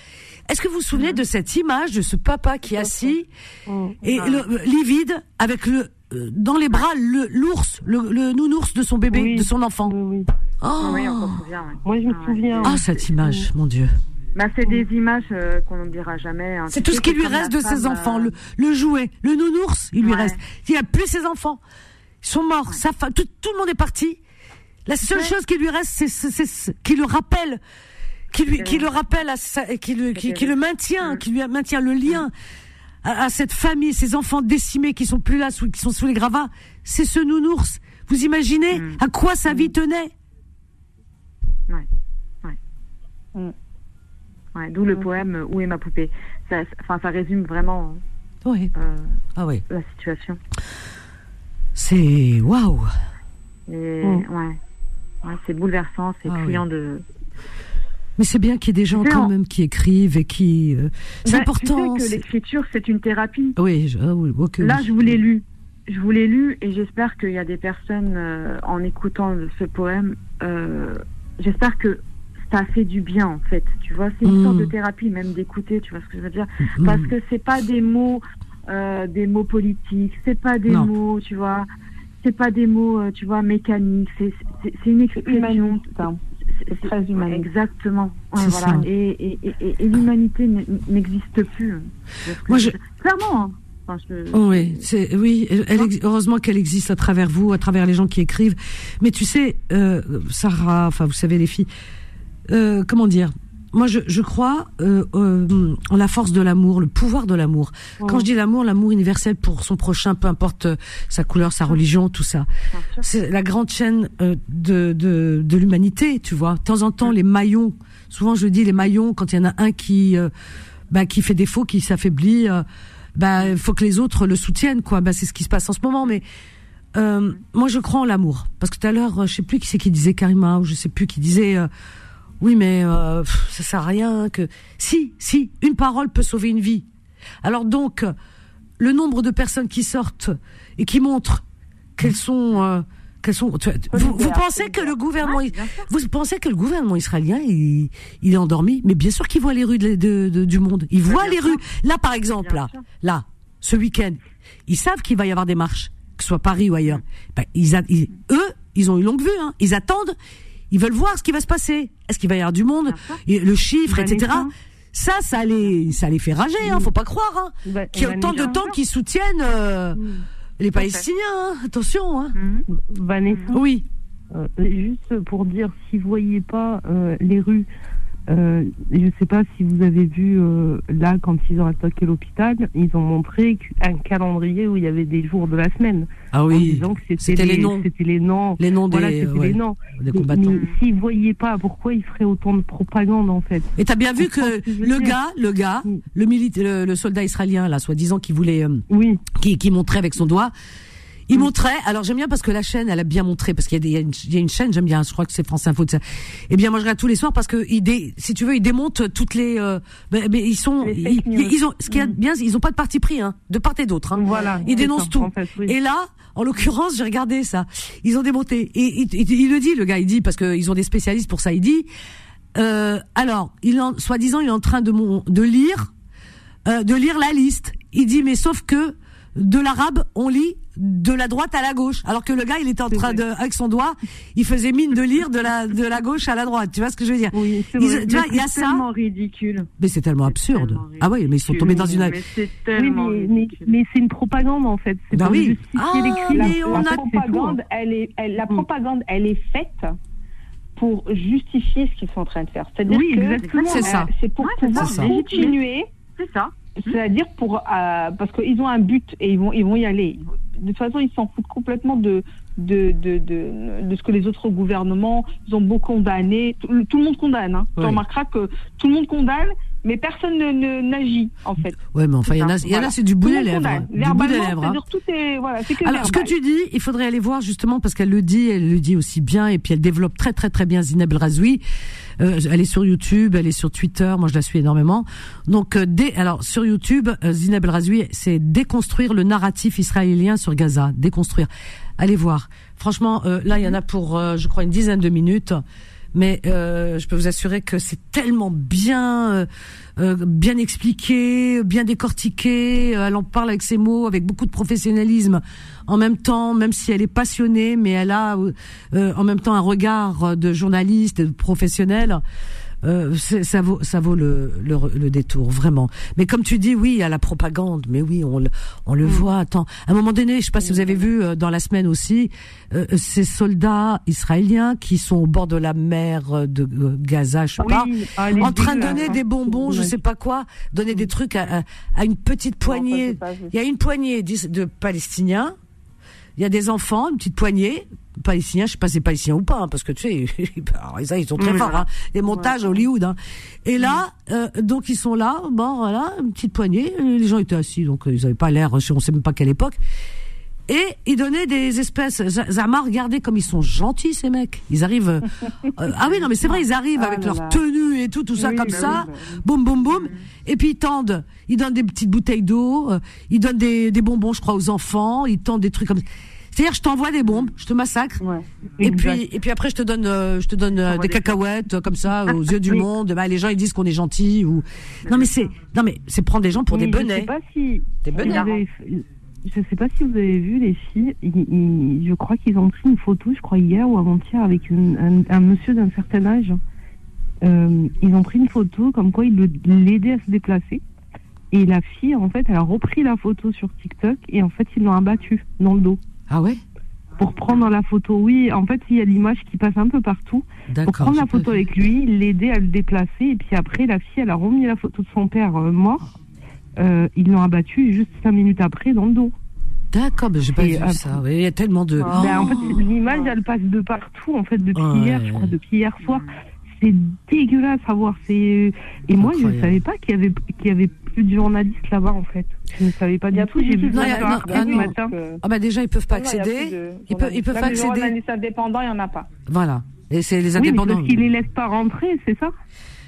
Est-ce que vous vous souvenez de cette image de ce papa qui est assis et le, livide avec le euh, dans les bras le l'ours, le, nounours de son bébé, de son enfant. Oui, oh. oui, on souvient. Moi, je me souviens. Ah, cette image, mon Dieu. Bah, c'est des images euh, qu'on ne dira jamais. Hein. C'est tout ce qui lui reste de ses enfants, le, le, jouet, le nounours, il lui reste. Il a plus ses enfants. Ils sont morts. Sa tout, tout, le monde est parti. La seule chose qui lui reste, c'est qui le rappelle qui lui, qui le rappelle à qui le, qui, le maintient, qui lui maintient le lien à, cette famille, ces enfants décimés qui sont plus là, qui sont sous les gravats. C'est ce nounours. Vous imaginez mm. à quoi sa vie mm. tenait? Ouais, ouais. Mm. ouais D'où le poème Où est ma poupée? Ça, Enfin, ça résume vraiment. Oui. Euh, ah oui. La situation. C'est waouh. Ouais. ouais c'est bouleversant, c'est ah, de mais c'est bien qu'il y ait des gens quand même qui écrivent et qui. Euh, c'est bah, important. Tu sais que l'écriture c'est une thérapie. Oui, je, ah là je vous l'ai lu, je vous l'ai lu et j'espère qu'il y a des personnes euh, en écoutant ce poème, euh, j'espère que ça a fait du bien en fait. Tu vois, c'est une sorte de mm. thérapie même d'écouter. Tu vois ce que je veux dire mm. Parce que c'est pas des mots, des mots politiques, c'est pas des mots, tu vois. C'est pas des mots, tu vois, mécaniques. C'est une expression. C'est très humain. Exactement. voilà. Et, et, et, et l'humanité n'existe plus. Moi, je... Clairement. Hein. Enfin, Oui, c'est oui. Elle, heureusement qu'elle existe à travers vous, à travers les gens qui écrivent. Mais tu sais, euh, Sarah, enfin, vous savez les filles, euh, comment dire moi, je, je crois euh, euh, en la force de l'amour, le pouvoir de l'amour. Quand je dis l'amour, l'amour universel pour son prochain, peu importe euh, sa couleur, sa religion, tout ça. C'est la grande chaîne euh, de, de, de l'humanité, tu vois. De temps en temps, les maillons, souvent je dis les maillons, quand il y en a un qui, bah, qui fait défaut, qui s'affaiblit, bah, il faut que les autres le soutiennent, quoi. Bah, c'est ce qui se passe en ce moment, mais... moi, je crois en l'amour, parce que tout à l'heure, je sais plus qui c'est qui disait Karima, ou je sais plus qui disait, oui, mais euh, ça sert à rien que. Si, si, une parole peut sauver une vie. Alors donc, le nombre de personnes qui sortent et qui montrent qu'elles sont, euh, qu'elles sont. vous, pensez que le gouvernement, vous pensez que le gouvernement israélien, il, est endormi? Mais bien sûr qu'il voit les rues de, du monde. Il voit les rues. Là, par exemple, là, là, ce week-end, ils savent qu'il va y avoir des marches, que ce soit Paris ou ailleurs. Ben, ils, eux, ils ont une longue vue. Hein. Ils attendent ils veulent voir ce qui va se passer. Est-ce qu'il va y avoir du monde, le chiffre, etc. Ça, ça les, ça les fait rager, hein, faut pas croire. Hein. Bah, Qu'il y a autant de temps qu'ils soutiennent euh, mm. les Palestiniens. Hein. Attention. Hein. Mm. Vanessa. Oui. Euh, juste pour dire, si vous voyez pas euh, les rues euh, je ne sais pas si vous avez vu euh, là quand ils ont attaqué l'hôpital, ils ont montré un calendrier où il y avait des jours de la semaine. Ah oui. c'était les, noms. C'était les noms. Les noms des, les noms. des combattants. Mais, s'ils voyaient pas, pourquoi ils feraient autant de propagande en fait? Et t'as bien vu que le gars, le gars, le, militaire, le, soldat israélien là, soi-disant qui voulait, euh, oui, qui, qui montrait avec son doigt il mm. montrait, alors j'aime bien parce que la chaîne, elle a bien montré, parce qu'il y, y, a une chaîne, j'aime bien, je crois que c'est France Info. Eh bien, moi je regarde tous les soirs parce que, il si tu veux, ils démontent toutes les. Euh, mais, ils sont, ils, ont, ce qui est mm. bien, ils ont pas de parti pris, hein, de part et d'autre. Hein. Voilà. Ils dénoncent tout. Et là, en l'occurrence, j'ai regardé ça. Ils ont démonté. Et il, le dit, le gars, il dit parce qu'ils ont des spécialistes pour ça. Il dit, euh, alors, il en, soi-disant, il est en train de, de lire, euh, de lire la liste. Il dit, mais sauf que de l'arabe, on lit de la droite à la gauche, alors que le gars, il était en train de, avec son doigt, il faisait mine de lire de la de la gauche à la droite. Tu vois ce que je veux dire? Oui, c'est Ils- tu vois, il y a ça. tellement ridicule. Mais c'est tellement absurde. tellement Ah oui, mais ils sont tombés dans une. Mais c'est Oui, tellement mais, mais, ridicule. mais c'est une propagande en fait. C'est pour oui. justifier Ah, les crimes. mais La- on la a- propagande, elle est, elle- la Mm. propagande, elle est faite pour justifier ce qu'ils sont en train de faire. C'est-à-dire Oui, que exactement. C'est ça. euh, c'est pour Ouais, c'est pouvoir ça. continuer, C'est ça. c'est-à-dire pour euh, parce qu'ils ont un but et ils vont ils vont y aller. De toute façon, ils s'en foutent complètement de de, de, de, de ce que les autres gouvernements ils ont beau condamner. Tout, tout le monde condamne. Hein. Tu remarqueras que tout le monde condamne, mais personne ne n'agit en fait. Ouais, mais enfin, il y en a, en a, Voilà. c'est du bout des lèvres. Du bout des lèvres. hein. c'est-à-dire tout est voilà, c'est que Alors, ce que tu dis, il faudrait aller voir justement parce qu'elle le dit, elle le dit aussi bien et puis elle développe très très très bien Zineb El Razoui. Euh, elle est sur YouTube, elle est sur Twitter, moi je la suis énormément. Donc, euh, dé- alors sur YouTube, euh, Zineb El Razoui, c'est déconstruire le narratif israélien sur Gaza, déconstruire. Allez voir. Franchement, euh, là il y en a pour, euh, je crois, une dizaine de minutes. Mais euh, je peux vous assurer que c'est tellement bien, euh, euh, bien expliqué, bien décortiqué. Euh, Elle en parle avec ses mots, avec beaucoup de professionnalisme. En même temps, même si elle est passionnée, mais elle a en même temps un regard de journaliste, de professionnel. Euh, ça vaut, ça vaut le, le, le détour vraiment. Mais comme tu dis, oui, a la propagande. Mais oui, on le, on le voit. Attends, à un moment donné, je sais pas si vous avez vu euh, dans la semaine aussi, euh, ces soldats israéliens qui sont au bord de la mer euh, de euh, Gaza, je sais pas, Oui, ah, en train de donner hein. des bonbons, je sais pas quoi, donner des trucs à, à, à une petite poignée. Il y a une poignée de Palestiniens. Il y a des enfants, une petite poignée. Palestiniens, je sais pas si c'est palestinien ou pas, hein, parce que tu sais, ça, ils sont très forts, hein, les montages Hollywood. Hein. Et là, euh, donc ils sont là, bon voilà, une petite poignée. euh, Les gens étaient assis, donc euh, ils avaient pas l'air, on sait même pas quelle époque. Et ils donnaient des espèces. Zama, regardez comme ils sont gentils ces mecs. Ils arrivent. euh, ah oui, non mais c'est vrai, ils arrivent Ah avec leur là. tenue et tout, tout ça Oui, comme bah ça. oui, bah Boum, boum, boum. Et puis ils tendent. Ils donnent des petites bouteilles d'eau. euh, Ils donnent des, des bonbons, je crois, aux enfants. Ils tendent des trucs comme. C'est-à-dire, je t'envoie des bombes, je te massacre. Ouais. Et puis, et puis après, je te donne, euh, je te donne euh, des cacahuètes comme ça aux yeux du monde. Bah, les gens ils disent qu'on est gentil ou. Non mais c'est, non mais c'est prendre les gens pour des Je sais benets. pas si. Des benets. avez- Je sais pas si vous avez vu les filles. ils- ils- je crois qu'ils ont pris une photo, je crois hier ou avant-hier, avec une- un, un monsieur d'un certain âge. Euh, ils ont pris une photo comme quoi ils l'aidaient à se déplacer. Et la fille, en fait, elle a repris la photo sur TikTok et en fait, ils l'ont abattue dans le dos. Ah ouais? Pour prendre la photo, oui, en fait, il y a l'image qui passe un peu partout. Pour prendre la photo avec lui, l'aider à le déplacer. Et puis après, la fille, elle a remis la photo de son père euh, mort. Euh, ils l'ont abattu juste cinq minutes après dans le dos. D'accord, mais j'ai pas vu après- ça. Il y a tellement de. Ben, en fait, l'image, elle passe de partout, en fait, depuis Ouais. hier, je crois, depuis hier soir. C'est dégueulasse à voir. C'est et moi, je ne savais pas qu'il y avait qu'il y avait plus de journalistes là-bas, en fait. Je ne savais pas Il y a du tout. plus J'ai vu tout Non, il y a- ça ah matin. Ah bah déjà ils peuvent pas Non, accéder. de Ils peuvent, ils peuvent pas Même les accéder. journalistes indépendants, il n'y en a pas. Voilà. Et c'est les Oui, mais indépendants. parce qu'ils les laissent pas rentrer, c'est ça?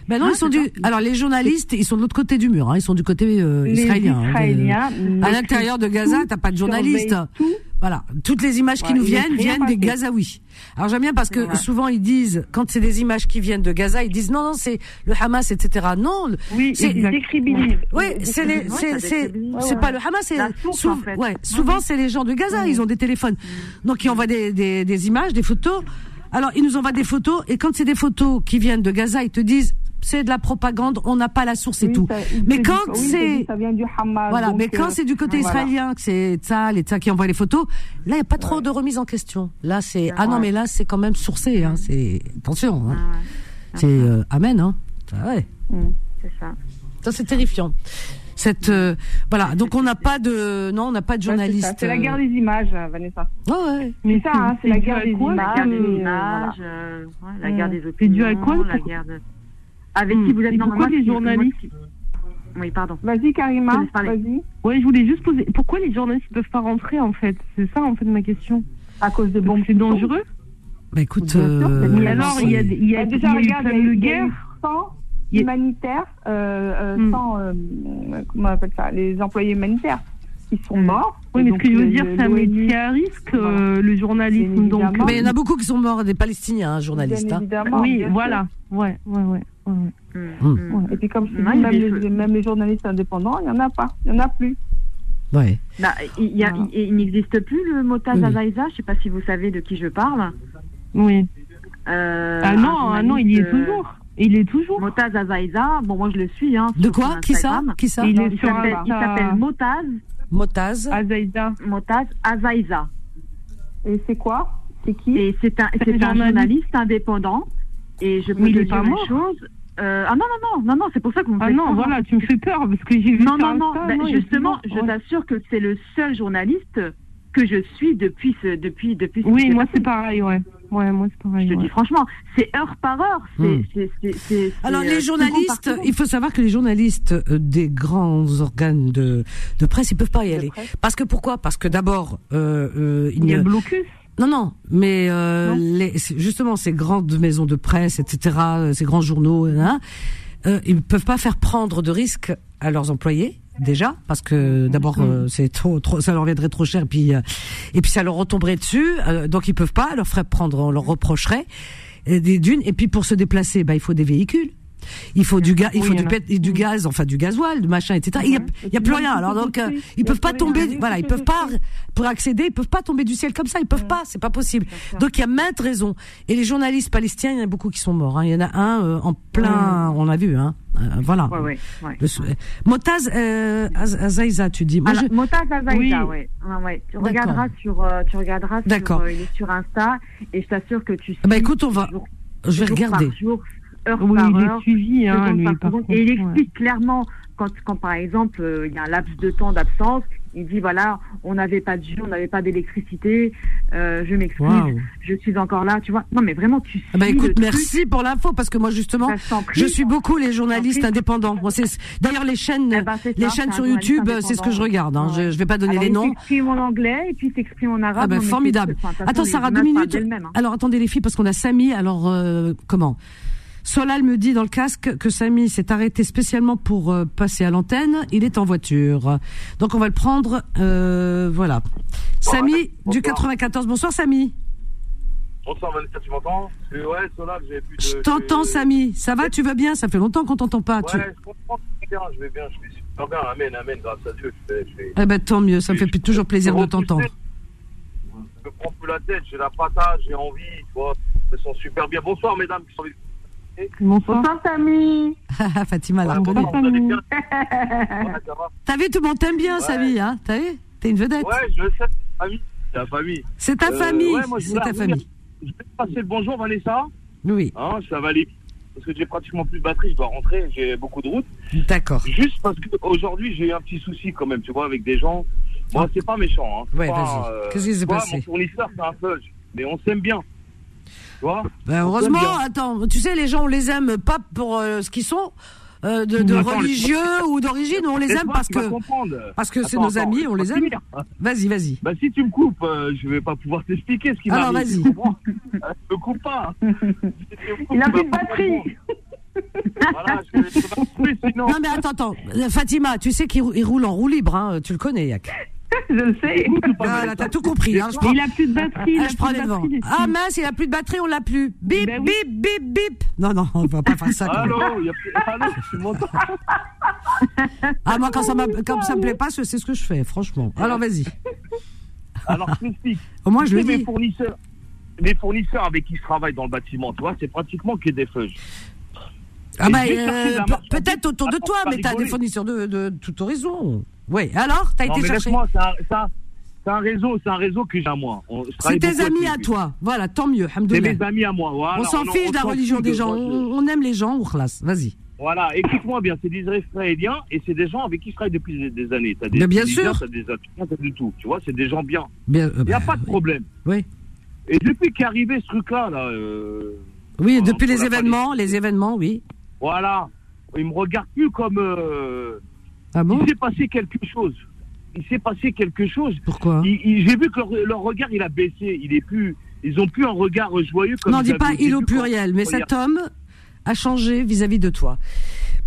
Ben non, Ah, ils sont du. Alors les journalistes, ils sont de l'autre côté du mur. Hein. Ils sont du côté euh, israélien. hein. À l'intérieur de Gaza, t'as pas de journalistes. tout. Voilà, toutes les images qui Ouais, nous viennent viennent des. Gazaouis. Alors j'aime bien parce que souvent ils disent, quand c'est des images qui viennent de Gaza, ils disent non non c'est le Hamas etc. Non, Oui, C'est- Ils décribilisent. oui c'est les c'est c'est c'est pas le Hamas, c'est sou- en fait. ouais souvent c'est les gens de Gaza, ils ont des téléphones, donc ils envoient des, des des images, des photos. Alors ils nous envoient des photos et quand c'est des photos qui viennent de Gaza, ils te disent c'est de la propagande, on n'a pas la source et Oui, tout. ça- Mais quand oui, c'est- disent, ça vient du Hamas. Voilà, mais quand euh, c'est du côté voilà. israélien, que c'est Tzal et Tzal qui envoie les photos, là, il n'y a pas trop de remise en question. Là, c'est, ah non, mais là, c'est quand même sourcé, hein, c'est, attention, hein. Ah ouais. c'est, euh, amen, hein. Ah ouais. C'est ça. Ça, c'est terrifiant. Cette, euh, voilà. Donc, on n'a pas de, non, on n'a pas de Ouais, c'est ça. journaliste. C'est la guerre des images, Vanessa. euh, ouais, ouais. C'est ça, hein, c'est la guerre des quoi, La images. guerre des images, euh, ouais, la Mm. guerre des C'est opinions, dû à quoi, la guerre de... Avec Mm. qui vous êtes Et non, pourquoi les journalistes Oui, pardon. Vas-y, Karima, vas-y. Ouais, je voulais juste poser. Pourquoi les journalistes peuvent pas rentrer en fait? C'est ça en fait ma question. À cause des bombes. C'est dangereux? Bah, écoute, sûr, euh, mais alors il y a, il y a, Bah, déjà, il y a eu regarde, plein il y a de eu- guerres. 100 Il y a- humanitaires, euh, euh, Hmm. 100, euh, comment on appelle ça, les employés humanitaires qui sont Hmm. morts. Oui, mais ce que je veux dire, c'est un métier à risque, Voilà. euh, le journalisme. Donc, mais il y en a beaucoup qui sont morts, des Palestiniens, hein, journalistes, Bien hein. évidemment. oui, bien sûr. voilà. Ouais, ouais, ouais. ouais, Mm, Mm. mm. Ouais. Et puis comme je dis, même les, choses. même les journalistes indépendants, il n'y en a pas. Il n'y en a plus. Ouais. Bah, il, y a- Voilà. il- il n'existe plus le motaz Oui. Azaïza. Je sais pas si vous savez de qui je parle. Oui. Euh, ah non, ah non, il y est euh, toujours. Il est toujours. Motaz Azaïza. Bon, moi je le suis. Hein, De quoi? Qui ça? Qui ça? Il s'appelle Motaz, Motaz. Azaïda. Motaz Azaïza. Et c'est quoi? C'est qui? Et c'est un, journaliste indépendant. Et je peux Mais te dire pas une chose. Euh, ah non, non, non, non, non, c'est pour ça que vous me Ah non, voilà, tu me fais peur parce que j'ai vu Non, non, non, Insta, ben, est justement, je ouais. t'assure que c'est le seul journaliste que je suis depuis ce, depuis, depuis ce Oui, moi c'est pareil, ouais. Ouais, moi c'est pareil. Je te ouais. dis franchement, c'est heure par heure. C'est, Hmm. Alors euh, les journalistes, il faut savoir que les journalistes euh, des grands organes de, de presse, ils peuvent pas y aller. Parce que pourquoi? Parce que d'abord, euh, euh, il Il y a blocus. Non non, mais euh, Non. les, justement ces grandes maisons de presse, etc., euh, ces grands journaux, hein, euh, ils peuvent pas faire prendre de risques à leurs employés déjà parce que d'abord euh, c'est trop trop ça leur viendrait trop cher et puis euh, et puis ça leur retomberait dessus euh, donc ils peuvent pas leur ferait prendre on leur reprocherait euh, des dunes et puis pour se déplacer bah il faut des véhicules il faut du gaz, il faut du, pét- du gaz, enfin du gasoil, du machin, etc. Il y a, y a plus rien. Alors donc, euh, ils peuvent pas tomber, voilà, ils peuvent pas pour accéder, ils peuvent pas tomber du ciel comme ça. Ils peuvent pas, c'est pas possible. Donc il y a maintes raisons. Et les journalistes palestiniens, il y en a beaucoup qui sont morts. hein. Il y en a un euh, en plein, on a vu, hein. Euh, voilà. Ouais, ouais, ouais. Le sou- Motaz euh, Az- Azaïza, tu dis. Moi, Alors, je- Motaz Azaïda, Oui. ouais. Ouais, ouais. Tu regarderas sur, euh, tu regarderas sur, D'accord. euh, il est sur Insta et je t'assure que tu. Ah bah écoute, on va, jour- je vais regarder. Par jour, heure Oui, par il heure. est suivi, hein, lui, par contre. Et il ouais. explique clairement quand, quand par exemple euh, il y a un laps de temps d'absence, il dit voilà, on n'avait pas de jus, on n'avait pas d'électricité, euh, je m'excuse, je suis encore là, tu vois. Non mais vraiment tu suis Ah bah écoute, truc, merci pour l'info parce que moi justement, prie. je suis beaucoup les journalistes indépendants. D'ailleurs les chaînes, Eh ben, les ça, chaînes sur YouTube, c'est ce que je regarde. Hein. Je, je vais pas donner Alors, les noms. s'exprime en anglais et puis il s'exprime en arabe. Ah ben formidable. Attends Sarah, deux minutes. hein. Alors attendez les filles parce qu'on a Samy. Alors euh, comment? Solal me dit dans le casque que Samy s'est arrêté spécialement pour euh, passer à l'antenne. Il est en voiture, donc on va le prendre. euh, voilà. Samy du bonsoir. 94. Bonsoir Samy. Bonsoir Vanessa, tu m'entends? Ouais, Solal, j'ai plus de... Je t'entends Samy. Ça va Tu vas bien? Ça fait longtemps qu'on t'entend pas. tu- Ouais, je comprends, je vais bien, je vais bien, je vais super bien, amen, amen, grâce à Dieu, je. Je, Eh ben tant mieux. Ça me fait toujours plaisir de t'entendre. je me prends plus la tête, j'ai la patate, j'ai envie, tu vois, je me sens super bien. Bonsoir mesdames qui sont avec Bonsoir. Bonsoir, Samy. Fatima l'a Ouais, reconnu. bonsoir, vous allez bien Ouais, ça va T'as vu tout le monde t'aime bien Ouais. Samy, hein T'as vu T'es une vedette. Ouais, je le sais, c'est la famille, c'est la famille. C'est ta Euh, famille. ouais, moi, je C'est ta famille. Je vais te passer le bonjour Vanessa, Oui. hein, ça va aller, parce que j'ai pratiquement plus de batterie, je dois rentrer, j'ai beaucoup de route. D'accord. Juste parce qu'aujourd'hui, j'ai eu un petit souci quand même, tu vois, avec des gens. Moi, c'est pas méchant. Hein. Ouais, vas-y. euh, Qu'est-ce qui s'est passé Mon fournisseur, c'est un fudge. Mais on s'aime bien. Tu vois Ben, heureusement, attends, tu sais, les gens, on les aime pas pour euh, ce qu'ils sont, euh, de, de Mais attends, religieux ou d'origine, on les aime parce que, parce que c'est nos attends, amis, on les aime. finir. Vas-y, vas-y. Bah, si tu me coupes, euh, je vais pas pouvoir t'expliquer ce qui Alors, m'arrive. vas-y. Euh, Je me coupe pas. Il a plus de batterie. Voilà, je vais je vais sinon. Non, mais attends, attends. Fatima, tu sais qu'il rou- il roule en roue libre, hein, tu le connais, Yak. Je le sais. Voilà, t'as tout compris, hein, je Mais prends, il a plus de batterie. il ah, a je plus prends de les devants. batterie, Ah mince, il a plus de batterie, on l'a plus. Bip, Ben oui. bip, bip, bip. Non, non, on va pas faire ça. Allô, y a plus... Allô, tu m'entends Ah, moi, quand ça, quand ça me plaît pas, c'est ce que je fais, franchement. Alors, vas-y. Alors, je t'explique. Au moins, je le sais, mes dis. fournisseurs, mes fournisseurs avec qui je travaille dans le bâtiment, tu vois, c'est pratiquement que des feuilles. Ah bah, euh, peut-être autour de toi, mais t'as des fournisseurs de, de tout horizon. Oui, alors, t'as été mais chercher. laisse-moi, c'est un, c'est réseau, c'est un réseau que j'ai à moi. C'est tes amis à toi. Voilà, tant mieux, C'est mes amis à moi. Voilà, On s'en fiche on de la religion des de gens. moi, On, on aime les gens. Vas-y. Voilà, écoute-moi bien, c'est des Israéliens et c'est des gens avec qui je travaille depuis des, des années. T'as des Mais bien Tunisiens, sûr. T'as des de tout. Tu vois, c'est des gens bien. Bien, euh, Il n'y a bah, pas de problème. Oui, Et depuis qu'est arrivé ce truc-là, là, euh, oui depuis les événements, les événements, oui. Voilà, ils me regardent plus comme. euh, Ah bon Il s'est passé quelque chose. Il s'est passé quelque chose. Pourquoi Il- il- J'ai vu que leur, leur regard, il a baissé. Il est plus. Ils ont plus un regard joyeux comme. Non, dis pas il au pluriel, mais Regarde. cet homme a changé vis-à-vis de toi.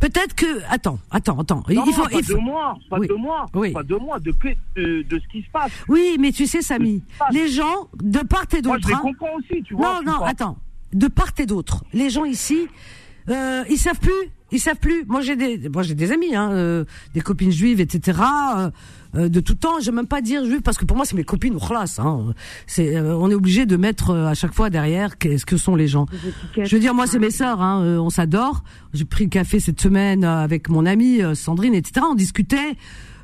Peut-être que. Attends, attends, attends. Non, il faut. pas il faut- de moi, pas Oui. de moi, Oui. pas de moi, de, de, de ce qui se passe. Oui, mais tu sais, Samy, les gens, de part et Moi, je d'autre. les hein, comprends aussi, tu vois. Non, non, attends. De part et d'autre, les gens ici, euh, ils savent plus Ils savent plus. Moi j'ai des, moi j'ai des amis, hein, euh, des copines juives, etc. Euh, euh, de tout temps. J'aime même pas dire juive parce que pour moi c'est mes copines ou classe. Hein. C'est, euh, on est obligé de mettre à chaque fois derrière qu'est-ce que sont les gens. Je veux dire, moi c'est mes sœurs. Hein, on s'adore. J'ai pris le café cette semaine avec mon amie Sandrine, etc. On discutait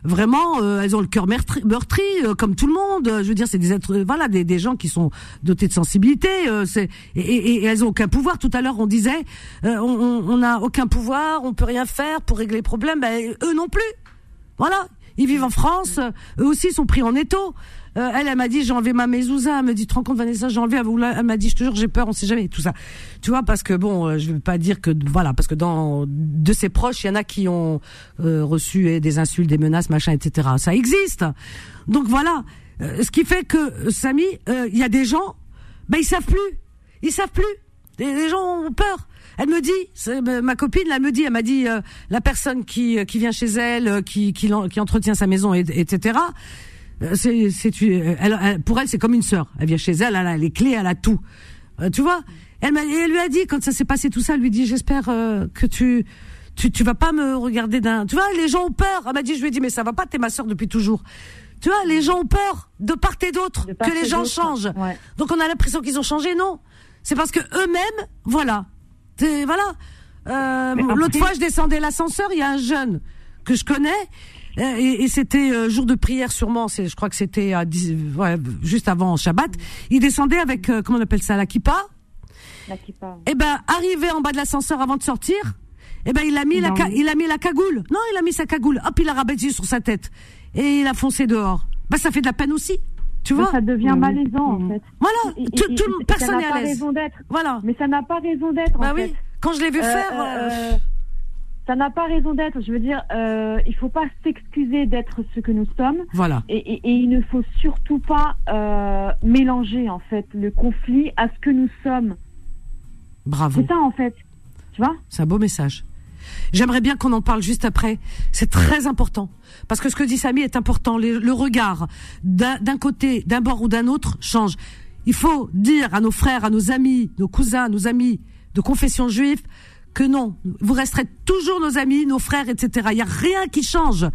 vraiment, euh, elles ont le cœur meurtri, euh, comme tout le monde. Je veux dire, c'est des êtres, voilà, des, gens qui sont dotés de sensibilité. Euh, c'est et, elles ont aucun pouvoir. Tout à l'heure, on disait, on n'a aucun pouvoir, on peut rien faire pour régler les problèmes. Ben, eux non plus. Voilà, ils vivent en France. Eux aussi sont pris en étau. Euh, elle, elle m'a dit j'ai enlevé ma mezouza. Elle me dit tu te Vanessa, j'ai enlevé. Elle m'a dit je te jure j'ai peur, on sait jamais tout ça. Tu vois parce que bon, euh, je veux pas dire que voilà parce que dans de ses proches il y en a qui ont euh, reçu eh, des insultes, des menaces, machin, etc. Ça existe. Donc voilà. ce qui fait que Samy, il y a des gens, ben ils savent plus, ils savent plus. Les, gens ont peur. Elle me dit, ma copine, elle me dit, elle m'a dit, la personne qui qui vient chez elle, qui qui, qui entretient sa maison, etc. Euh, c'est, c'est, elle, pour elle, c'est comme une sœur. Elle vient chez elle, elle a les clés, elle a tout. Euh, tu vois? Elle, elle lui a dit quand ça s'est passé tout ça, elle lui dit j'espère euh, que tu, tu, tu vas pas me regarder d'un. Tu vois, les gens ont peur. Elle m'a dit, je lui ai dit mais ça va pas, t'es ma sœur depuis toujours. Tu vois, les gens ont peur de part et d'autre que les gens changent. Donc on a l'impression qu'ils ont changé, non? C'est parce que eux-mêmes, voilà, voilà. Euh, l'autre fois, je descendais l'ascenseur, il y a un jeune que je connais euh, et, et c'était euh, jour de prière sûrement, c'est je crois que c'était à ouais, juste avant Shabbat. Il descendait avec euh, comment on appelle ça la kippa? La kippa. Et eh ben arrivé en bas de l'ascenseur avant de sortir, et eh ben il a mis la il a mis la cagoule. Non, il a mis sa cagoule. Hop, il a rabattu sur sa tête et il a foncé dehors. Ben ça fait de la peine aussi. Tu vois? Ça devient malaisant en fait. Voilà, et, tout, tout personne n'est à l'aise. Voilà. Mais ça n'a pas raison d'être. Bah en oui. Fait. Quand je l'ai vu faire ça n'a pas raison d'être. Je veux dire, euh, il faut pas s'excuser d'être ce que nous sommes. Voilà. Et, et, et il ne faut surtout pas euh, mélanger en fait le conflit à ce que nous sommes. Bravo. C'est ça en fait. Tu vois? C'est un beau message. J'aimerais bien qu'on en parle juste après. C'est très important. Parce que ce que dit Samy est important. Le, le regard d'un côté, d'un bord ou d'un autre change. Il faut dire à nos frères, à nos amis, nos cousins, nos amis de confession juive, que non, vous resterez toujours nos amis, nos frères, etc. Il n'y a rien qui change.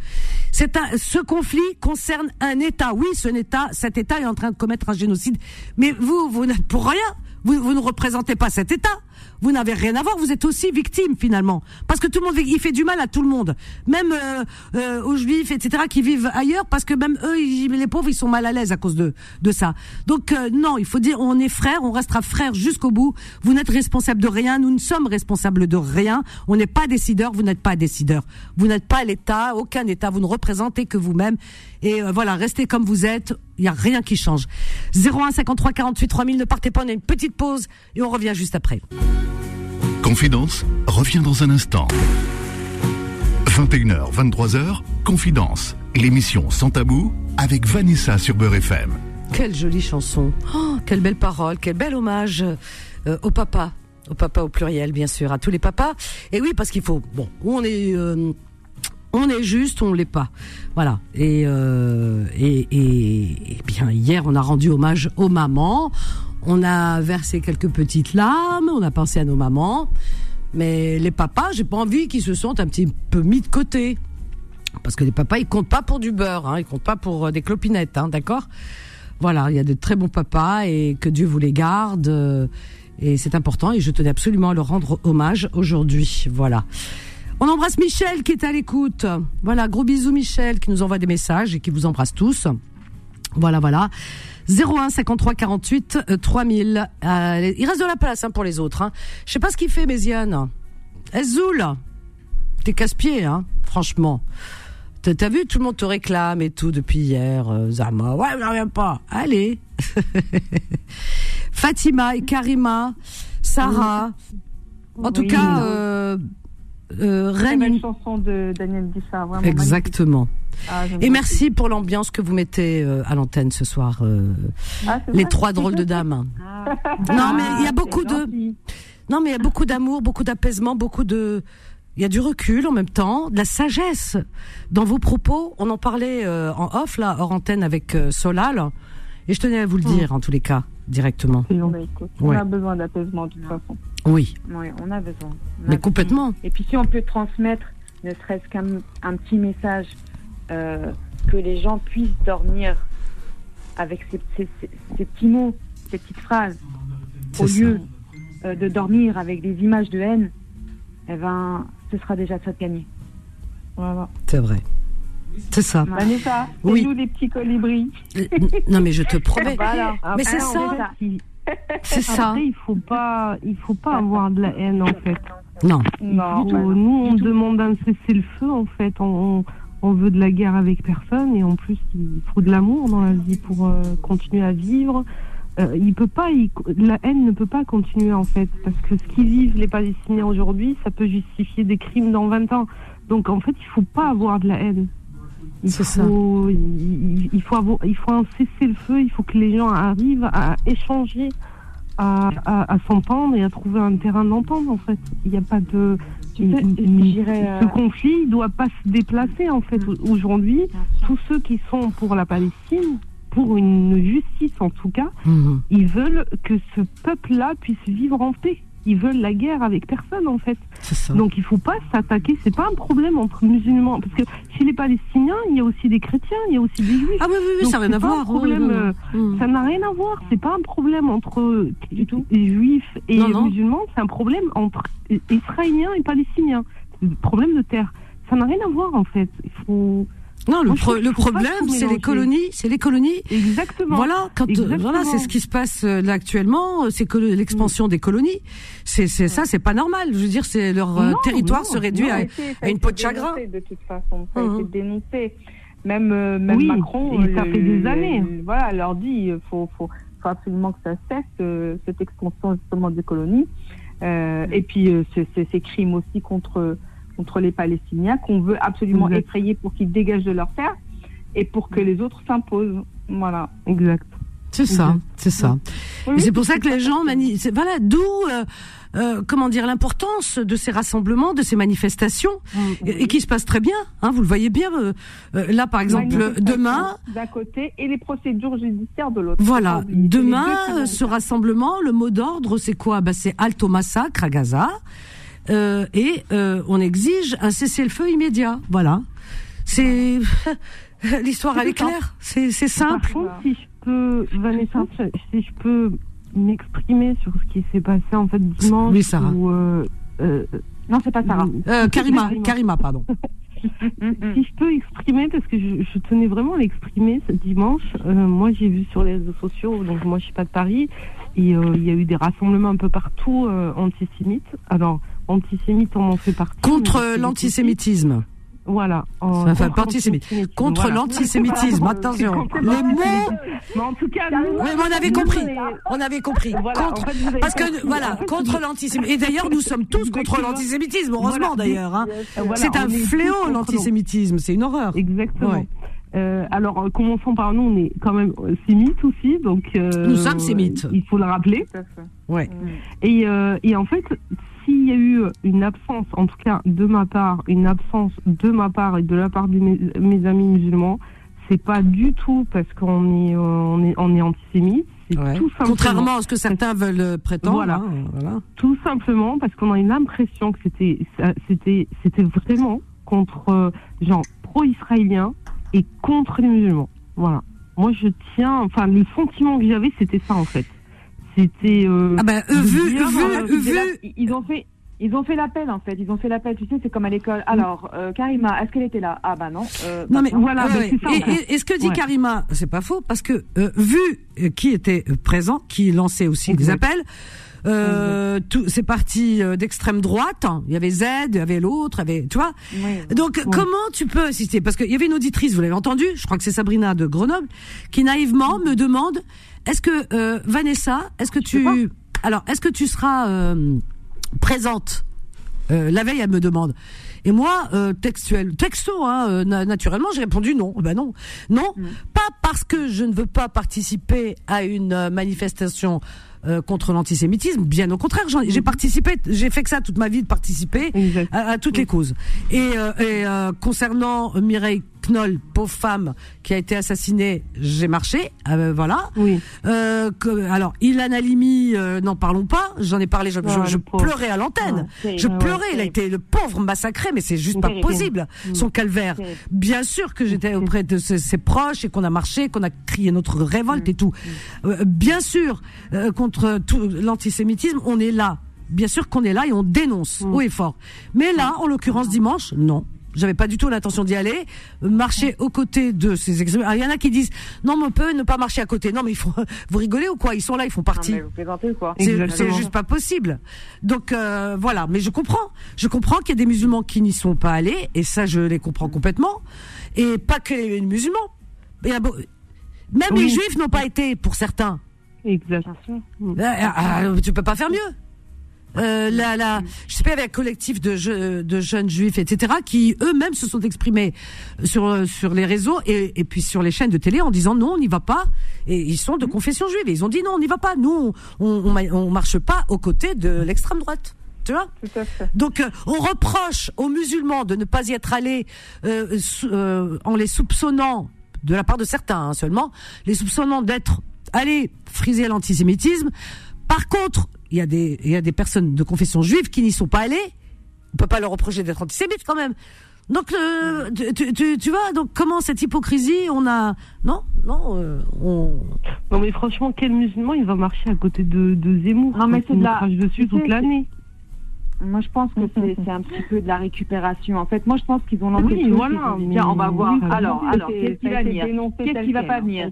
C'est un, ce conflit concerne un État. Oui, ce État, cet État est en train de commettre un génocide. Mais vous, vous n'êtes pour rien. Vous, vous ne représentez pas cet État vous n'avez rien à voir, vous êtes aussi victime finalement. Parce que tout le monde, il fait du mal à tout le monde. Même euh, euh, aux juifs, etc., qui vivent ailleurs, parce que même eux, les pauvres, ils sont mal à l'aise à cause de, de ça. Donc euh, non, il faut dire, on est frères, on restera frères jusqu'au bout. Vous n'êtes responsable de rien, nous ne sommes responsables de rien. On n'est pas décideur, vous n'êtes pas décideur. Vous n'êtes pas l'État, aucun État, vous ne représentez que vous-même. Et voilà, restez comme vous êtes, il n'y a rien qui change. 01 53 48 3000, ne partez pas, on a une petite pause et on revient juste après. Confidence revient dans un instant. 21h, 23h, Confidence, l'émission sans tabou avec Vanessa sur Beurre FM. Quelle jolie chanson. Oh, quelle belle parole, quel bel hommage euh, au papa. Au papa au pluriel, bien sûr, à tous les papas. Et oui, parce qu'il faut, bon, on est, euh, on est juste, on l'est pas. Voilà. Et, euh, et, et, et, bien, hier, on a rendu hommage aux mamans. On a versé quelques petites larmes, on a pensé à nos mamans. Mais les papas, j'ai pas envie qu'ils se sentent un petit peu mis de côté. Parce que les papas, ils comptent pas pour du beurre, hein, ils comptent pas pour euh, des clopinettes, hein, d'accord? Voilà, il y a de très bons papas et que Dieu vous les garde. Euh, et c'est important et je tenais absolument à leur rendre hommage aujourd'hui. Voilà. On embrasse Michel qui est à l'écoute. Voilà, gros bisous Michel qui nous envoie des messages et qui vous embrasse tous. Voilà, voilà. 01 53 48 3000. Euh, il reste de la place hein, pour les autres. Hein. Je sais pas ce qu'il fait, Méziane. Ezoul, t'es casse-pied, hein, franchement. T'as vu, tout le monde te réclame et tout depuis hier. Euh, Zama, ouais, mais reviens pas. Allez. Fatima et Karima, Sarah. En tout cas, euh, euh, Reine. Chanson de Daniel Dissart, vraiment. Exactement. Ah, et merci pour l'ambiance que vous mettez euh, à l'antenne ce soir, euh, ah, les trois drôles de dames. Ah. Non, mais il y a beaucoup de, non, mais il y a beaucoup d'amour, beaucoup d'apaisement, beaucoup de, il y a du recul en même temps, de la sagesse dans vos propos. On en parlait euh, en off là, hors antenne avec Solal, Et je tenais à vous le dire, en tous les cas, directement. on a besoin d'apaisement de toute façon. Oui. Oui, on a besoin. Mais complètement. Et puis si on peut transmettre, ne serait-ce qu'un un petit message, euh, que les gens puissent dormir avec ces, ces, petits mots, ces petites phrases, au lieu euh, de dormir avec des images de haine, eh ben, ce sera déjà ça de gagner. Voilà. C'est vrai. C'est ça. Vanessa, oui. nous les petits colibris. Euh, non mais je te promets. Mais c'est ça. C'est ça. il faut pas, il faut pas avoir de la haine en fait. Non. non nous, on demande un cessez-le-feu en fait. On, on, veut de la guerre avec personne et en plus, il faut de l'amour dans la vie pour euh, continuer à vivre. Euh, il peut pas, la haine ne peut pas continuer en fait, parce que ce qu'ils vivent les Palestiniens aujourd'hui, ça peut justifier des crimes dans 20 ans. Donc en fait, il faut pas avoir de la haine. Il faut, ça. Il, faut avoir, il faut un cessez-le-feu. Il faut que les gens arrivent à échanger, à, à, s'entendre et à trouver un terrain d'entente. En fait, il n'y a pas de ce euh, conflit, il doit pas se déplacer en fait. Aujourd'hui, tous ceux qui sont pour la Palestine, pour une justice en tout cas, mhm. ils veulent que ce peuple-là puisse vivre en paix. Ils veulent la guerre avec personne en fait. Donc il faut pas s'attaquer. C'est pas un problème entre musulmans parce que chez les Palestiniens, il y a aussi des chrétiens, il y a aussi des juifs. Ah oui oui, oui ça n'a rien à voir. Problème, euh, mhm. Ça n'a rien à voir. C'est pas un problème entre du tout. les juifs et les musulmans. C'est un problème entre israéliens et palestiniens. Problème de terre. Ça n'a rien à voir en fait. Il faut non, le, le problème, c'est les colonies, c'est les colonies. Exactement. Voilà, quand euh, voilà, c'est ce qui se passe euh, là actuellement, euh, c'est que l'expansion des colonies. C'est c'est ça, c'est pas normal. Je veux dire, c'est leur territoire se réduit à, une peau de chagrin. De toute façon, ça a été mmh. dénoncé. Même même Macron, ça fait des années. voilà, leur dit, faut, faut, faut absolument que ça cesse cette expansion justement des colonies. et puis ces crimes aussi contre contre les Palestiniens qu'on veut absolument effrayer pour qu'ils dégagent de leur terre et pour que les autres s'imposent. Voilà. Exact. C'est ça, c'est ça. c'est pour ça que les gens Voilà, d'où euh, euh, comment dire l'importance de ces rassemblements, de ces manifestations, et, qui se passent très bien. Hein, vous le voyez bien. Euh, là, par exemple, demain. D'un côté et les procédures judiciaires de l'autre. Voilà. Demain, ce rassemblement, le mot d'ordre, c'est quoi? Bah, c'est Alto massacre à Gaza. Euh, et euh, on exige un cessez-le-feu immédiat. Voilà. C'est l'histoire elle est claire. C'est simple. si je peux, Vanessa, si je peux m'exprimer sur ce qui s'est passé en fait dimanche. Oui, Sarah. Euh, non, c'est pas Sarah. Karima, Karima, pardon. si je peux exprimer, parce que je, tenais vraiment à l'exprimer ce dimanche, moi j'ai vu sur les réseaux sociaux, donc moi je suis pas de Paris, et il y a eu des rassemblements un peu partout antisémites. Alors, antisémite, on en fait partie. Contre l'antisémitisme. Voilà. enfin, pas antisémitisme. Contre l'antisémitisme. Attention. Les mots. Mais en tout cas, oui, on avait compris. On avait compris. contre, parce que voilà, contre l'antisémitisme. Et d'ailleurs, nous sommes tous contre l'antisémitisme. Heureusement d'ailleurs. Hein. c'est un fléau l'antisémitisme. C'est une horreur. Exactement. Euh, alors, euh, commençons par nous, on est quand même euh, sémites aussi, donc. Euh, nous sommes sémites. Il faut le rappeler. Ouais. Et, euh, et en fait, s'il y a eu une absence, en tout cas de ma part, une absence de ma part et de la part de mes, amis musulmans, c'est pas du tout parce qu'on est, on est, on est antisémite. Tout Contrairement à ce que certains veulent prétendre. Voilà. Hein, voilà. Tout simplement parce qu'on a une impression que c'était, c'était, c'était vraiment contre, genre, pro-israélien et contre les musulmans. Voilà. Moi, je tiens, enfin, le sentiment que j'avais, c'était ça, en fait. C'était. Euh, ah ben, vu, vu, vu, ils ont fait. Ils ont fait l'appel en fait, ils ont fait l'appel, tu sais, c'est comme à l'école. Alors, euh, Karima, est-ce qu'elle était là? Ah bah non. Euh, non mais voilà, et, ce que dit Karima, c'est pas faux parce que euh, vu qui était présent, qui lançait aussi des appels, euh, tout, c'est parti d'extrême droite. Il y avait Z, il y avait l'autre, il y avait, tu vois. Donc comment tu peux assister Parce qu'il y avait une auditrice, vous l'avez entendu, je crois que c'est Sabrina de Grenoble, qui naïvement me demande est-ce que euh, Vanessa, est-ce que tu, alors, est-ce que tu seras euh, présente? Euh, La veille, elle me demande. Et moi, textuel, texto, hein, naturellement, j'ai répondu non. Ben non, non, mm. pas parce que je ne veux pas participer à une manifestation contre l'antisémitisme. Bien au contraire, j'ai mm. participé, j'ai fait que ça toute ma vie de participer à, toutes les causes. Et, et concernant Mireille Knoll, pauvre femme qui a été assassinée, j'ai marché, euh, voilà. Oui. Euh, que- alors, Ilan Halimi, euh, n'en parlons pas. J'en ai parlé, je, pauvre. pleurais à l'antenne. Ouais, je ouais, pleurais. il a été le pauvre massacré, mais c'est juste pas possible. Son calvaire. Bien sûr que j'étais auprès de ses, ses proches et qu'on a marché, qu'on a crié notre révolte et tout. Euh, bien sûr, euh, contre tout l'antisémitisme, on est là. Bien sûr qu'on est là et on dénonce haut et fort. Mais là, en l'occurrence dimanche, non. J'avais pas du tout l'intention d'y aller. Marcher aux côtés de ces. Alors, Il y en a qui disent non, mais on peut ne pas marcher à côté. Non, mais il faut. Vous rigolez ou quoi? Ils sont là, ils font partie. vous plaisantez ou quoi? C'est Exactement. juste pas possible. Donc euh, voilà, mais je comprends. Je comprends qu'il y a des musulmans qui n'y sont pas allés, et ça je les comprends complètement. Et pas que les musulmans. Il y a beau- Même Oui. les juifs n'ont pas été pour certains. Exact. Bien sûr. Euh, euh, tu peux pas faire mieux. Euh, la, la, je sais pas, avec un collectif de, je- de jeunes juifs, etc., qui eux-mêmes se sont exprimés sur euh, sur les réseaux et, et puis sur les chaînes de télé en disant non, on n'y va pas. Et ils sont de confession juive. Et ils ont dit non, on n'y va pas. Nous, on, on, marche pas aux côtés de l'extrême droite. Tu vois? Tout à fait. donc euh, on reproche aux musulmans de ne pas y être allés euh, euh, en les soupçonnant, de la part de certains hein, seulement, les soupçonnant d'être allés friser l'antisémitisme. Par contre, il y, a des, il y a des personnes de confession juive qui n'y sont pas allées. On peut pas leur reprocher d'être antisémites quand même. Donc, euh, tu, tu- tu, tu vois, donc comment cette hypocrisie, on a... Non, non, euh, on... Non mais franchement, quel musulman il va marcher à côté de, de Zemmour Non, mais quand c'est il de la- dessus toute l'année. Moi, je pense que c'est un petit peu de la récupération. En fait, moi, je pense qu'ils ont lancé Oui, voilà, mais- Tiens, on va voir. alors, alors, qu'est-ce qui va venir? Qu'est-ce qui va pas hein. venir?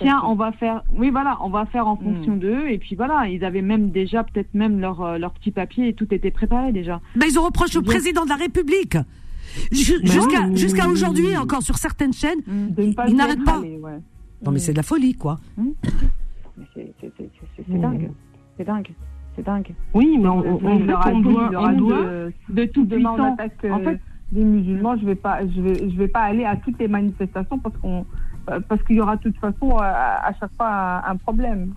Tiens, on va faire. Oui, voilà, on va faire en fonction d'eux. Et puis voilà, ils avaient même déjà peut-être même leur euh, leur petit papier et tout était préparé déjà. Ben, ils ont reproché au président de la République. Ben Jusqu'à jusqu'à aujourd'hui, encore sur certaines chaînes, pas ils n'arrêtent pas. Non mais c'est de la folie, quoi. Mais c'est dingue. C'est dingue. C'est dingue. Oui, mais on, on, on leur on a de, de tout demain on attaque En fait- des musulmans. Je vais pas, je vais, je vais pas aller à toutes les manifestations parce qu'on, parce qu'il y aura de toute façon euh, à, à chaque fois un, un problème.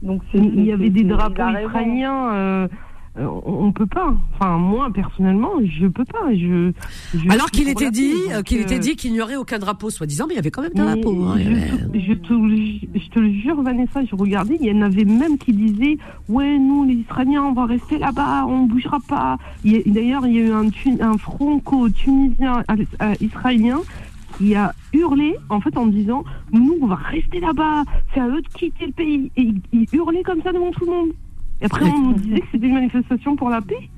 Donc il y avait des drapeaux raison. ukrainiens. euh, euh, on peut pas. Enfin, moi personnellement, je peux pas. Je, je Alors suis qu'il était dit, euh, qu'il euh, était dit qu'il n'y aurait aucun drapeau, soi-disant, mais il y avait quand même des mais drapeaux. hein, avait- je, te, le- je te le jure, Vanessa, je regardais, il y en avait même qui disaient Ouais, nous, les Israéliens, on va rester là-bas, on bougera pas. D'ailleurs, il y a eu un, un franco-tunisien euh, euh, israélien qui a hurlé, en fait, en disant Nous, on va rester là-bas, c'est à eux de quitter le pays. Et il, il hurlait comme ça devant tout le monde. Et après, on nous disait que c'était une manifestation pour la paix.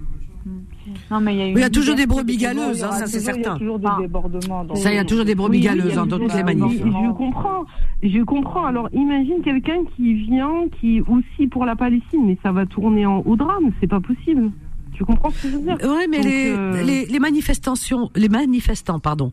Non, mais il y a, Il y a toujours des brebis galeuses, hein, ça c'est toujours- Il y certain. a toujours des Ah. débordements. Ça, il y a toujours des brebis Oui, galeuses dans toutes les manifs. Je comprends, je comprends. Alors imagine quelqu'un qui vient, qui est aussi pour la Palestine, mais ça va tourner en, au drame, c'est pas possible. Tu comprends ce que je veux dire Oui, mais Donc, les, euh, les, les manifestations, les manifestants, pardon,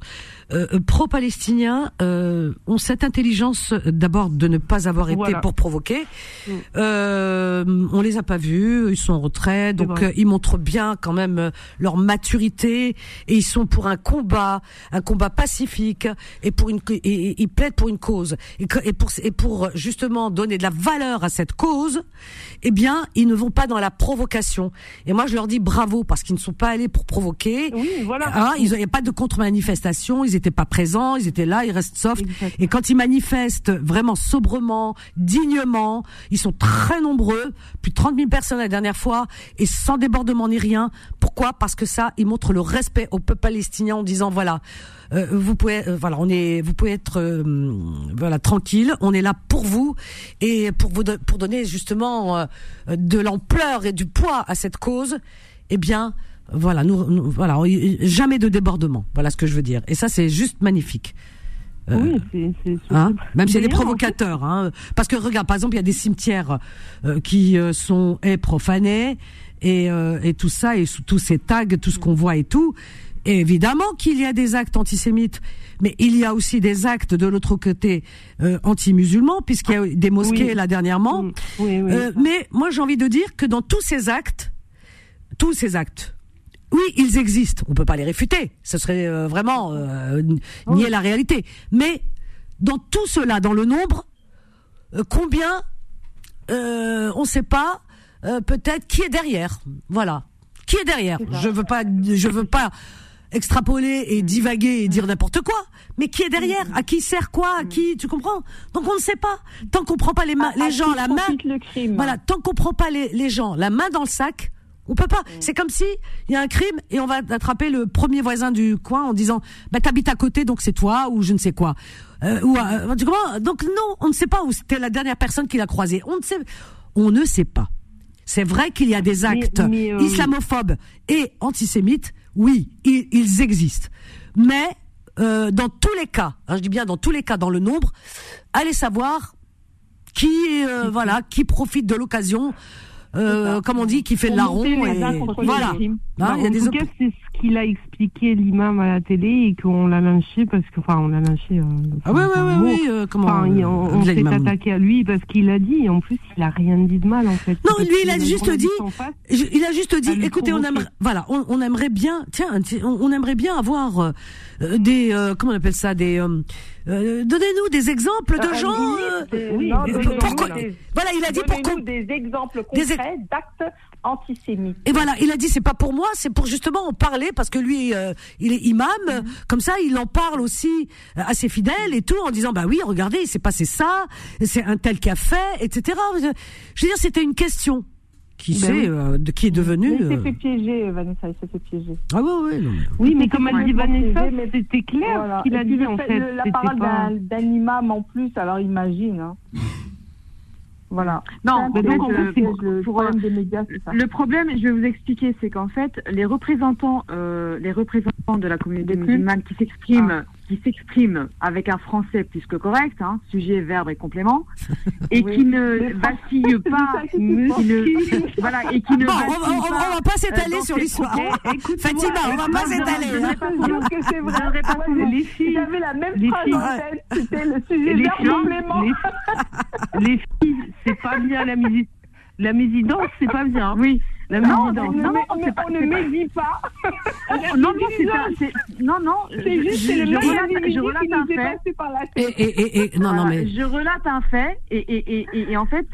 euh, pro-palestiniens euh, ont cette intelligence d'abord de ne pas avoir été Voilà. pour provoquer. Mm. Euh, on les a pas vus, ils sont en retrait, donc euh, ils montrent bien quand même leur maturité et ils sont pour un combat, un combat pacifique et pour une et, et- ils plaident pour une cause et, et pour et pour justement donner de la valeur à cette cause, eh bien ils ne vont pas dans la provocation. Et moi je leur dis bravo parce qu'ils ne sont pas allés pour provoquer. Oui, voilà. Hein, ils- il n'y a pas de contre-manifestation, ils n'étaient pas présents, ils étaient là, ils restent soft. Et quand ils manifestent vraiment sobrement, dignement, ils sont très nombreux, plus de 30 000 personnes la dernière fois, et sans débordement ni rien. Pourquoi? Parce que ça, ils montrent le respect au peuple palestinien en disant voilà, euh, vous pouvez, euh, voilà, on est, vous pouvez être, euh, voilà, tranquille, on est là pour vous et pour vous, do- pour donner justement euh, de l'ampleur et du poids à cette cause. Eh bien, voilà, nous, nous- voilà, jamais de débordement. Voilà ce que je veux dire. Et ça, c'est juste magnifique. Euh, Oui, c'est Hein Même s'il y a des provocateurs, hein. parce que regarde, par exemple, il y a des cimetières euh, qui euh, sont eh, profanés et, euh, et tout ça, et sous tous ces tags, tout ce qu'on voit et tout. Et évidemment qu'il y a des actes antisémites, mais il y a aussi des actes de l'autre côté euh, anti-musulmans, puisqu'il y a eu des mosquées Oui. là dernièrement. Mm. Oui, oui. Euh, mais moi, j'ai envie de dire que dans tous ces actes, tous ces actes, oui, ils existent. On peut pas les réfuter. Ce serait euh, vraiment euh, nier la réalité. Mais dans tout cela, dans le nombre, euh, combien euh, On ne sait pas. euh, Peut-être qui est derrière. Voilà. Qui est derrière? Je veux pas. Je veux pas extrapoler et divaguer et dire n'importe quoi. Mais qui est derrière? À qui sert quoi? À qui Tu comprends? Donc on ne sait pas. Tant qu'on prend pas les, mains, les gens la main, voilà, tant qu'on prend pas les, les gens la main dans le sac, on peut pas. C'est comme si il y a un crime et on va attraper le premier voisin du coin en disant bah t'habites à côté donc c'est toi ou je ne sais quoi. Euh, ou euh, tu comprends? Donc non, on ne sait pas où c'était la dernière personne qui l'a croisé. On ne sait on ne sait pas. C'est vrai qu'il y a des actes euh, islamophobes et antisémites. Oui, ils, existent. Mais euh, dans tous les cas, hein, je dis bien dans tous les cas, dans le nombre, allez savoir qui, euh, voilà, qui profite de l'occasion euh, comme on dit, qui fait de la ronde. Voilà. Hein, en tout cas, c'est ce qu'il a expliqué l'imam à la télé et qu'on l'a lynché parce que, enfin, on l'a lynché. Euh, ah ouais, ouais, ouais, oui. Euh, comment enfin, on, s'est attaqué à lui parce qu'il a dit. Et en plus, il a rien dit de mal, en fait. Non, lui, il a juste dit. Il a juste dit. Écoutez, on aimerait, voilà, on, aimerait bien. Tiens, on, aimerait bien avoir des, comment on appelle ça, des. Donnez-nous des exemples de gens. oui, pourquoi, voilà, il a dit pourquoi. Des exemples concrets d'actes Et voilà, il a dit c'est pas pour moi, c'est pour justement en parler parce que lui, euh, il est imam, mhm. comme ça il en parle aussi euh, à ses fidèles et tout en disant bah oui, regardez, il s'est passé ça, c'est un tel qui a fait, etc. Je veux dire, c'était une question. Qui ben sait, euh, de, qui est devenu. il s'est fait piéger, Vanessa, il s'est fait piéger. Ah oui, oui, non, Oui, mais comme a dit Vanessa, c'était clair qu'il a dit en fait. La parole d'un imam en plus, alors imagine. Hein. Voilà. Non, donc en fait, le, problème des médias, ça. Le problème, je vais vous expliquer, c'est qu'en fait, les représentants, euh, les représentants de la communauté musulmane qui s'expriment ah qui s'exprime avec un français plus que correct, hein, sujet, verbe et complément, et qui ne vacille pas, qui ne, voilà, et qui ne bon, on, on, pas, on, va pas s'étaler euh, sur l'histoire. Fatima, on va pas s'étaler. c'est vrai. Les filles, j'avais la même phrase en tête. C'était le sujet, verbe, complément. Les filles, c'est pas bien la musique. La mésidance, c'est pas bien. Oui. Non, non, non, on ne médit pas. non, non, c'est non, non. C'est juste le même je relate un fait. Et, et, et, non, non, mais je relate un fait et, et, et, et en fait,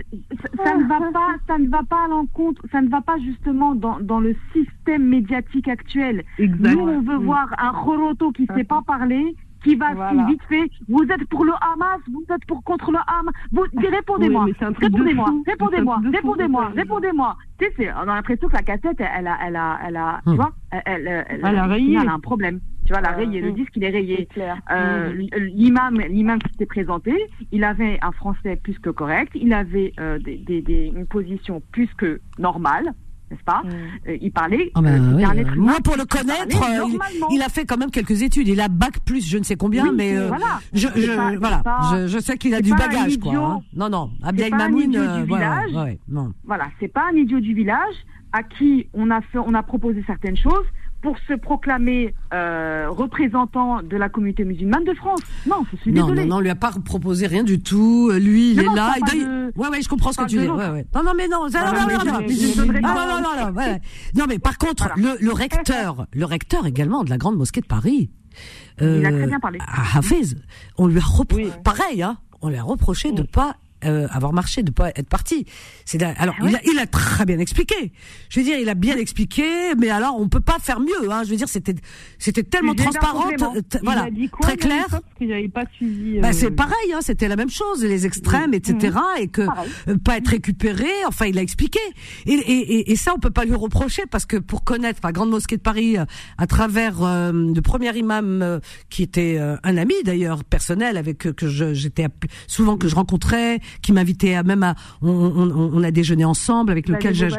ça, ne va pas, ça ne va pas à l'encontre, ça ne va pas justement dans, dans le système médiatique actuel. Nous, on veut voir un Roroto qui ne sait pas parler qui va si vite fait. Vous êtes pour le Hamas, vous êtes pour contre le Hamas. Vous répondez-moi, répondez-moi, répondez-moi, répondez-moi, répondez-moi. Tu sais, on a l'impression que la cassette, elle a, elle a, elle a, tu hmm. vois, elle, elle, elle, a. Elle a un problème. Tu vois, elle a rayé. Le disque, il est rayé. Euh, hmm. L'imam, l'imam qui s'était présenté, il avait un français plus que correct. Il avait euh, des, des, des, une position plus que normale n'est-ce pas mm. euh, Il parlait. Ah ben euh, moi, pour le connaître, euh, il, a fait quand même quelques études. Il a bac plus, je ne sais combien, mais voilà. Je, je voilà, je, je, sais qu'il a du bagage, quoi. Hein. Non, non, Abdel Mamoun, voilà, ouais, non. Voilà, c'est pas un idiot du village à qui on a fait, on a proposé certaines choses pour se proclamer euh, représentant de la communauté musulmane de France. Non, je suis désolée. Non, non, on lui a pas proposé rien du tout. Lui, il est là. Il Ouais, ouais, je comprends ce que tu dis. Ouais, ouais. Non, non, mais non, non, non, non, non, mais par contre, le, le recteur, le recteur également de la grande mosquée de Paris. Euh, il a très bien parlé. À Hafez, on lui a reproché, pareil, hein, on lui a reproché de pas euh, avoir marché, de pas être parti. C'est alors ah il, a, il, a, très bien expliqué. Je veux dire, il a bien expliqué, mais alors on peut pas faire mieux. Hein. Je veux dire, c'était c'était tellement transparent, voilà, très clair. suivi. Bah, c'est euh, pareil, hein, c'était la même chose, les extrêmes, etc. Mmh. Et que euh, pas être récupéré. Enfin, il a expliqué. Et, et, et, ça, on peut pas lui reprocher parce que pour connaître la grande mosquée de Paris à travers le premier imam qui était un ami d'ailleurs personnel avec que j'étais souvent que je rencontrais qui m'invitait à même à, on, on, on, a déjeuné ensemble avec lequel j'ai.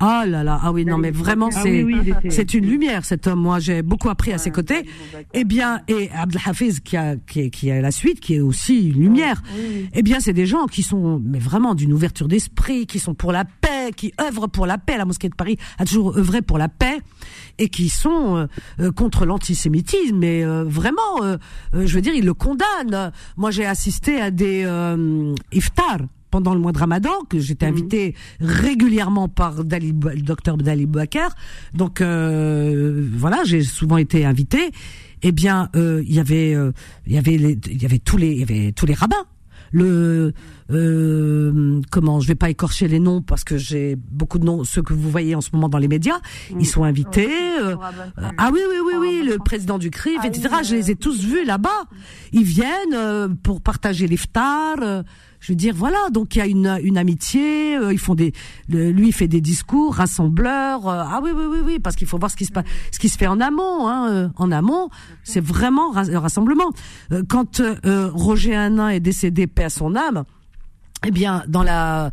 Ah là là, ah oui, non mais vraiment ah c'est c'est une lumière cet homme. Moi j'ai beaucoup appris à ses côtés. Eh bien et Abdelhafiz qui a qui, qui a la suite, qui est aussi une lumière. Eh bien c'est des gens qui sont mais vraiment d'une ouverture d'esprit, qui sont pour la paix, qui œuvrent pour la paix. La mosquée de Paris a toujours œuvré pour la paix et qui sont euh, euh, contre l'antisémitisme. Mais euh, vraiment, je veux dire, ils le condamnent. Moi j'ai assisté à des iftar pendant le mois de Ramadan que j'étais mhm. invité régulièrement par Dali, le docteur Dali Bakar. Donc euh, voilà, j'ai souvent été invité. Eh bien, euh, il y avait, euh, il y avait, les, il y avait tous les, il y avait tous les rabbins le euh, comment je vais pas écorcher les noms parce que j'ai beaucoup de noms ceux que vous voyez en ce moment dans les médias. Ils sont invités euh, ah oui oui oui oui le président du CRIF etc je les ai tous vus là-bas. Ils viennent pour partager l'iftar je veux dire, voilà, donc il y a une, une amitié. Euh, ils font des, lui il fait des discours rassembleurs. Euh, ah oui, oui, oui, oui, parce qu'il faut voir ce qui se passe, ce qui se fait en amont. Hein, euh, en amont, c'est vraiment un rassemblement. quand Roger Hanin est décédé, paix à son âme, eh bien, dans la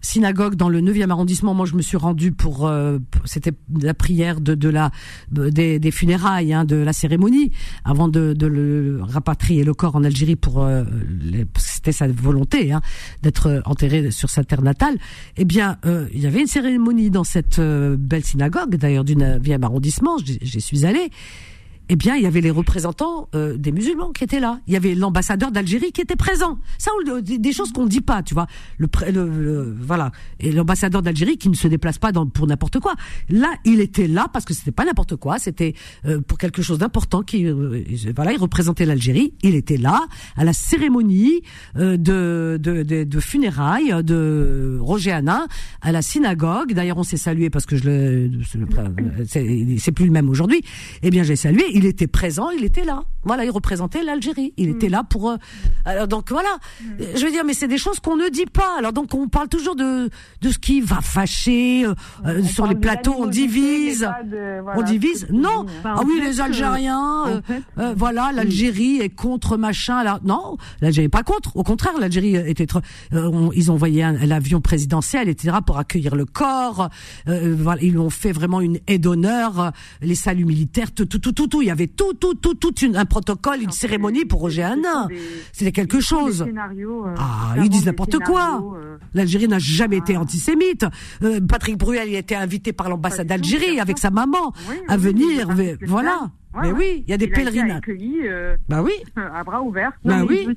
synagogue dans le 9e arrondissement. Moi, je me suis rendue pour, euh, c'était la prière de, de la des, des funérailles, hein, de la cérémonie, avant de, de le rapatrier le corps en Algérie pour euh, c'était sa volonté hein, d'être enterré sur sa terre natale. Eh bien, euh, il y avait une cérémonie dans cette belle synagogue, d'ailleurs du 9e arrondissement. J'y suis allée eh bien, il y avait les représentants euh, des musulmans qui étaient là. Il y avait l'ambassadeur d'Algérie qui était présent. Ça, des choses qu'on ne dit pas, tu vois. Le, le, voilà. Et l'ambassadeur d'Algérie qui ne se déplace pas dans, pour n'importe quoi. Là, il était là parce que c'était pas n'importe quoi. C'était euh, pour quelque chose d'important. Qui, euh, voilà, il représentait l'Algérie. Il était là à la cérémonie de, de, de, de, funérailles de Roger Hanin à la synagogue. D'ailleurs, on s'est salué parce que je le, c'est plus le même aujourd'hui. Eh bien, j'ai salué il était présent, il était là. Voilà, il représentait l'Algérie. Il était mm. là pour. Euh, alors donc voilà, mm. je veux dire, mais c'est des choses qu'on ne dit pas. Alors donc on parle toujours de de ce qui va fâcher euh, euh, sur les plateaux. On divise, on divise. Non, ah oui, les Algériens, voilà, l'Algérie est contre machin. Là, non, l'Algérie n'est pas contre. Au contraire, l'Algérie était. ils ont envoyé l'avion présidentiel, etc., pour accueillir le corps. voilà, ils ont fait vraiment une aide d'honneur, les saluts militaires, tout, tout, tout, tout, tout il y avait tout, tout, tout, tout un protocole, une cérémonie pour Roger Hanin. C'était quelque chose. Euh, ah, ils disent n'importe quoi. Euh. L'Algérie n'a jamais été ah. antisémite. Euh, Patrick Bruel, il a été invité par l'ambassade d'Algérie avec sa maman à venir. voilà. mais oui, il y a des pèlerinages. bah oui. À bras ouverts. Bah oui.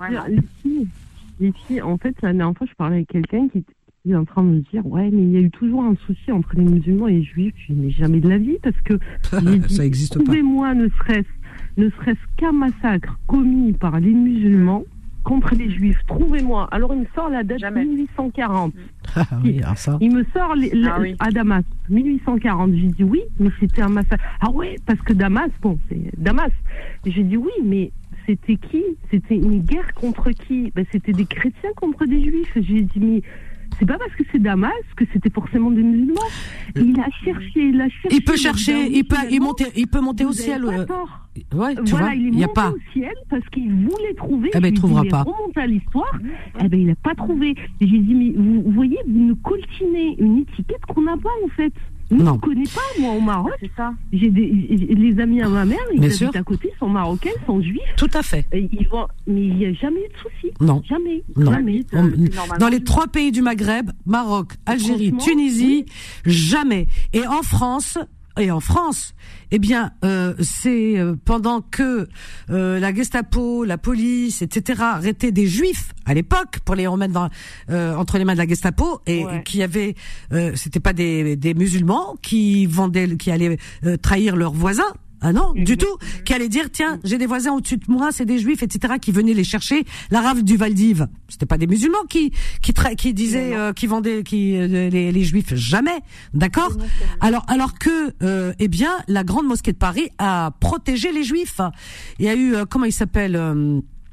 les en fait, la dernière fois, je parlais avec quelqu'un qui il est en train de me dire ouais mais il y a eu toujours un souci entre les musulmans et les juifs. Je mais jamais de la vie parce que ça existe pas. trouvez-moi ne serait-ce ne serait-ce qu'un massacre commis par les musulmans contre les juifs. Trouvez-moi. Alors il me sort la date jamais. 1840 ah, oui, ça. il me sort les, ah à Damas 1840 j'ai dit oui mais c'était un massacre. Ah ouais parce que Damas bon c'est Damas. J'ai dit oui mais c'était qui? C'était une guerre contre qui? Ben, C'était des chrétiens contre des juifs. J'ai dit, mais c'est pas parce que c'est Damas que c'était forcément des musulmans. Il a cherché, il a cherché. Il peut chercher, il peut, il monter, il peut monter au ciel. Pas euh, tort. Ouais, tu voilà, vois, il est monté a pas. au ciel parce qu'il voulait trouver. Eh ben, il trouvera pas. remonte à l'histoire. Eh ben, il a pas trouvé. J'ai dit, mais vous, voyez, vous nous coltinez une étiquette qu'on n'a pas, en fait. Je ne connais pas, moi, au Maroc. C'est ça. J'ai des, les amis à ma mère, ils habitent à côté, sont marocains, sont juifs. Tout à fait. ils vont, mais il n'y a jamais eu de soucis. Non. Jamais. Non. Jamais. Dans les trois pays du Maghreb, Maroc, Algérie, Tunisie, jamais. Et en France, et en France, eh bien, euh, c'est euh, pendant que euh, la Gestapo, la police, etc. arrêtaient des Juifs à l'époque pour les remettre dans, entre les mains de la Gestapo et, qui avaient, c'était pas des, des musulmans qui vendaient, qui allaient trahir leurs voisins, ah non, du tout. Qui allait dire tiens, j'ai des voisins au-dessus de moi, c'est des juifs, etc. qui venaient les chercher. La rave du Valdiv, c'était pas des musulmans qui qui qui disaient euh, qui vendaient qui euh, les, les, juifs jamais, d'accord? Alors alors que euh, eh bien la grande mosquée de Paris a protégé les juifs. Il y a eu comment il s'appelle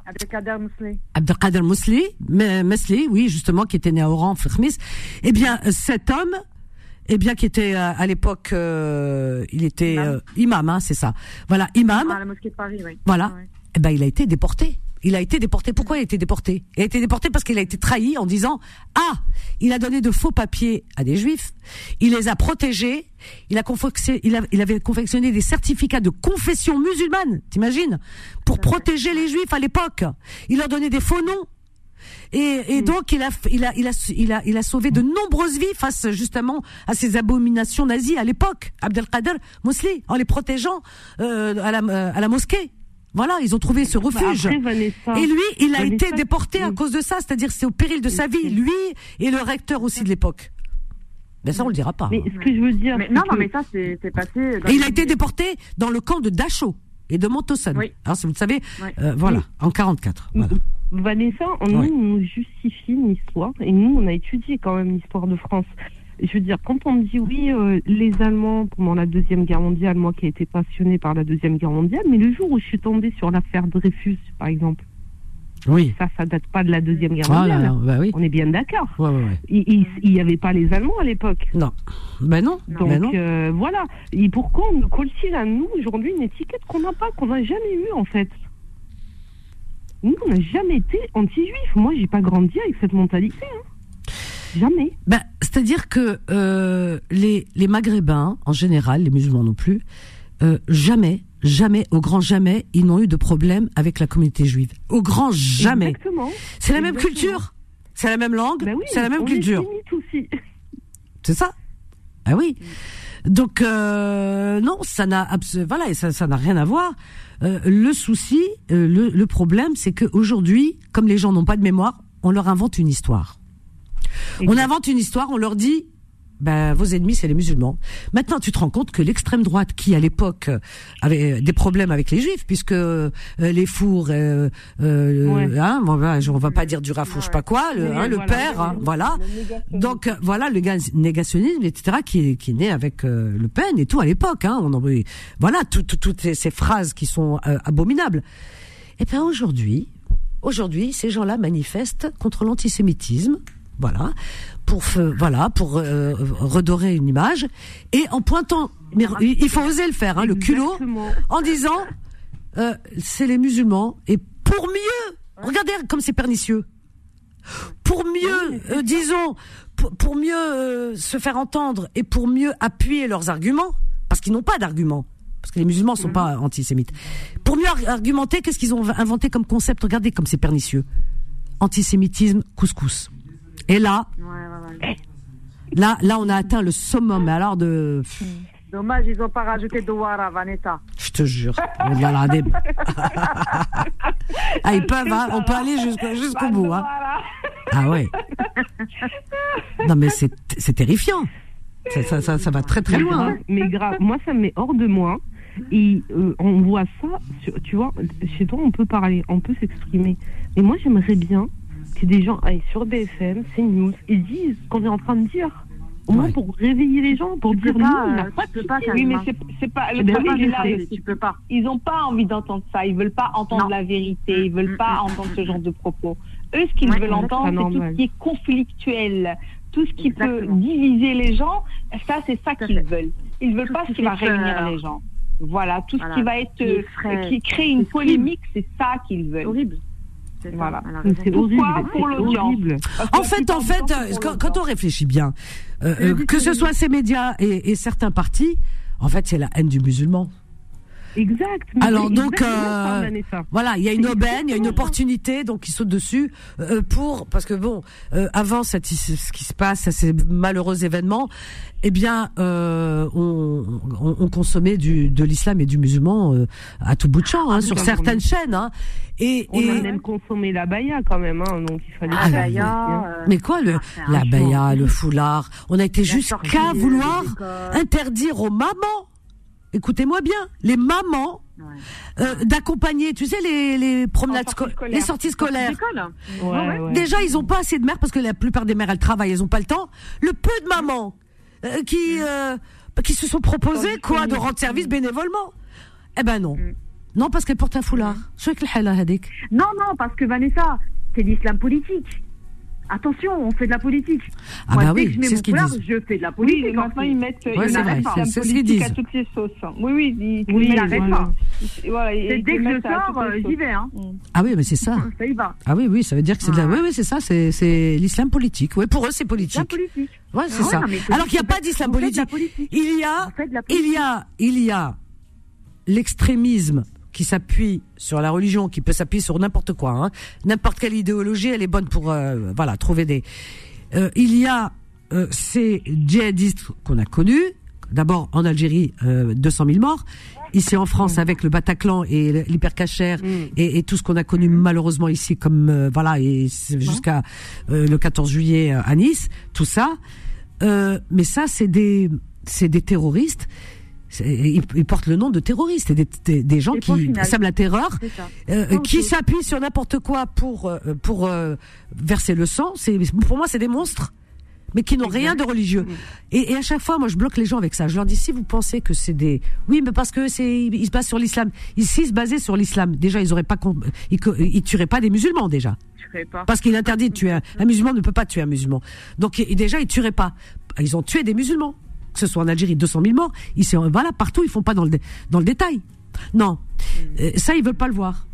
Abdelkader Mousli. Abdelkader Mousli, Mesli, oui, justement, qui était né à Oran, Firmis. Eh bien, cet homme, eh bien, qui était euh, à l'époque, euh, il était imam, euh, hein, c'est ça. Voilà, imam. À la mosquée de Paris, oui. Voilà. Eh ben, il a été déporté. Il a été déporté. Pourquoi il a été déporté? Il a été déporté parce qu'il a été trahi en disant ah, il a donné de faux papiers à des juifs, il les a protégés, il a, il, il avait confectionné des certificats de confession musulmane, t'imagines, pour protéger les juifs à l'époque. Il leur donnait des faux noms. Et, et mm. donc il a, il a, il a, il a, il a sauvé de nombreuses vies face justement à ces abominations nazies à l'époque. Abdelkader Mousli, en les protégeant euh, à, la, euh, à la mosquée. Voilà, ils ont trouvé ce bah, refuge. et lui, il a été déporté à cause de ça, c'est-à-dire c'est au péril de sa vie, lui et le recteur aussi de l'époque. Ben ça, on le dira pas. Mais ce que je veux dire, mais, non, non, mais ça, c'est passé. et il a été déporté dans le camp de Dachau et de Montauson. Oui. Alors, si vous le savez, euh, voilà, en 44. Voilà. Vanessa, on nous justifie une histoire, et nous, on a étudié quand même l'histoire de France. Je veux dire, quand on me dit oui, euh, les Allemands pendant la Deuxième Guerre mondiale, moi qui ai été passionné par la Deuxième Guerre mondiale, mais le jour où je suis tombée sur l'affaire Dreyfus, par exemple, oui. Ça, ça date pas de la Deuxième Guerre mondiale. bah oui. On est bien d'accord. Ouais, ouais, ouais. Il n'y avait pas les Allemands à l'époque. Non. Ben non. Donc ben non. Euh, voilà. Et pourquoi on nous colle à nous aujourd'hui une étiquette qu'on n'a pas, qu'on n'a jamais eue en fait? Nous, on n'a jamais été anti-juifs. Moi, j'ai pas grandi avec cette mentalité. Hein. Jamais. Ben, C'est-à-dire que euh, les, les Maghrébins, en général, les musulmans non plus, euh, jamais jamais, au grand jamais, ils n'ont eu de problème avec la communauté juive. Au grand jamais. C'est la même culture, c'est la même langue, ben c'est la même culture. C'est ça. Ah oui. Donc euh, non, ça n'a voilà, ça ça n'a rien à voir. Euh, le souci, euh, le, le problème, c'est qu'aujourd'hui, comme les gens n'ont pas de mémoire, on leur invente une histoire. On invente une histoire, on leur dit ben, vos ennemis, c'est les musulmans. Maintenant, tu te rends compte que l'extrême droite, qui à l'époque euh, avait des problèmes avec les juifs, puisque euh, les fours, euh, euh hein, on va pas dire du rafou, je sais pas quoi, le, hein, le père, hein, voilà. Donc voilà le négationnisme, etc., qui qui est né avec Le Pen et tout à l'époque. Hein, on en, voilà toutes ces phrases qui sont abominables. Et bien aujourd'hui, aujourd'hui, ces gens-là manifestent contre l'antisémitisme voilà, pour voilà, pour euh, redorer une image et en pointant. Mais il faut oser le faire, hein, le culot, en disant euh, c'est les musulmans et pour mieux, regardez comme c'est pernicieux. Pour mieux, euh, disons, pour, mieux se faire entendre et pour mieux appuyer leurs arguments, parce qu'ils n'ont pas d'arguments parce que les musulmans sont mhm. pas antisémites. Pour mieux argumenter, qu'est-ce qu'ils ont inventé comme concept? Regardez comme c'est pernicieux. Antisémitisme, couscous. Et là, là, là, on a atteint le summum. Mais alors de. Dommage, ils n'ont pas rajouté Douara, Vanessa. Je te jure. ah, ils peuvent, hein, on peut aller jusqu'au bout. Hein. Ah ouais. Non, mais c'est terrifiant. Ça, ça, ça, va très très loin. Hein. Mais grave, moi, ça me met hors de moi. Et euh, on voit ça, tu vois, chez toi, on peut parler, on peut s'exprimer. Mais moi, j'aimerais bien que des gens aillent sur BFM, CNews, et disent ce qu'on est en train de dire. Au moins pour réveiller les gens, pour dire pas, non, euh, pas, tu pas, Oui, mais c'est pas le problème là. Tu peux pas. Ils n'ont pas envie d'entendre ça. Ils veulent pas entendre la vérité. Ils veulent pas entendre ce genre de propos. Eux, ce qu'ils veulent entendre, c'est tout ce qui est conflictuel, tout ce qui peut diviser les gens. Ça, c'est ça qu'ils veulent. Ils veulent pas ce qui va réunir les gens. Voilà, tout ce qui va être, euh, qui crée une polémique, c'est ça qu'ils veulent. Horrible. Voilà. C'est. En fait, en fait, quand, on réfléchit bien, euh, euh, que ce soit ces médias et, et certains partis, en fait, c'est la haine du musulman. Exact. Alors donc euh, voilà, il y a une aubaine, il y a une opportunité, donc ils sautent dessus euh, pour parce que bon, euh, avant cette, ce qui se passe, ces malheureux événements, eh bien, euh, on, on, on, consommait du, de l'islam et du musulman euh, à tout bout de champ, hein, ah, sur certaines chaînes. Hein. Et, on a même consommé la baya quand même, hein, donc il fallait. Ah, la baya, mais quoi le ah, la baya, le foulard On a été jusqu'à vouloir interdire aux mamans écoutez-moi bien, les mamans euh, d'accompagner, tu sais, les, les promenades, les sorties scolaires. Déjà, ils ont pas assez de mères parce que la plupart des mères, elles travaillent, elles ont pas le temps. Le peu de mamans euh, qui mm. euh, qui se sont proposées quoi de rendre service mm. bénévolement. Eh ben non. Mm. Non, parce qu'elles portent un foulard. Non, non, parce que Vanessa, c'est l'islam politique. Attention, on fait de la politique. Ah Moi, bah oui, c'est ce qu'ils disent. Je fais de la politique. Oui, maintenant ils mettent ouais, ils vrai, pas. C'est ce qu'ils disent. à toutes les sauces. Oui, oui, ils, oui, ils n'arrêtent pas. Voilà, dès que je sors, j'y vais. Hein. Ah oui, mais c'est ça. Ça y va. Ah oui, oui, ça veut dire que c'est de la... Oui, oui, c'est ça, c'est l'islam politique. Oui, pour eux, c'est politique. La politique. Ouais, c'est ça. Alors qu'il n'y a pas d'islam politique. Il y a, il y a, il y a l'extrémisme qui s'appuie sur la religion, qui peut s'appuyer sur n'importe quoi, hein. n'importe quelle idéologie, elle est bonne pour euh, voilà trouver des. Euh, il y a euh, ces djihadistes qu'on a connus, d'abord en Algérie, 200 000 morts. Ici en France, mm. avec le Bataclan et l'hypercachère mm. et, et, tout ce qu'on a connu malheureusement ici, comme voilà, et jusqu'à le 14 juillet à Nice, tout ça. mais ça, c'est des, c'est des terroristes ils, portent le nom de terroristes, des, des, gens qui sèment la terreur, euh, qui s'appuient sur n'importe quoi pour euh, pour euh, verser le sang. C'est pour moi, c'est des monstres, mais qui n'ont rien de religieux. Et, et, à chaque fois, moi, je bloque les gens avec ça. Je leur dis si vous pensez que c'est des, oui, mais parce que c'est, ils se basent sur l'islam. Ici, se basaient sur l'islam. Déjà, ils auraient pas, ils, ils tueraient pas des musulmans déjà. Parce qu'il est interdit de tuer un, un, musulman ne peut pas tuer un musulman. Donc déjà, ils tueraient pas. Ils ont tué des musulmans que ce soit en Algérie 200 000 morts, ici, voilà, partout, ils font pas dans le, détail. Non, euh, ça, ils veulent pas le voir.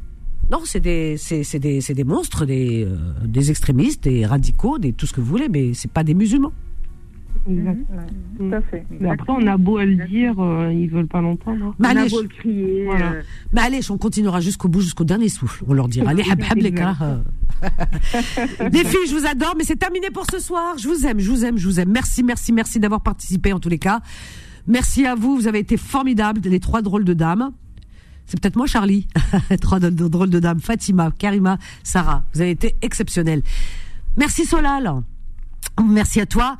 Non, c'est des, c'est, des, des monstres, des, euh, des extrémistes, des radicaux, des tout ce que vous voulez, mais c'est pas des musulmans. Exactement. Tout à fait. Mais après, on a beau à le dire, euh, ils veulent pas l'entendre. Mais on a beau le crier. Voilà. Euh... Mais allez, on continuera jusqu'au bout, jusqu'au dernier souffle. On leur dira, allez, hab, hab, les gars. les filles, je vous adore, mais c'est terminé pour ce soir. Je vous aime, je vous aime, je vous aime. Merci, merci, merci d'avoir participé en tous les cas. Merci à vous, vous avez été formidables, les trois drôles de dames. C'est peut-être moi, Charlie. trois drôles de dames. Fatima, Karima, Sarah. Vous avez été exceptionnels. Merci Solal. Merci à toi.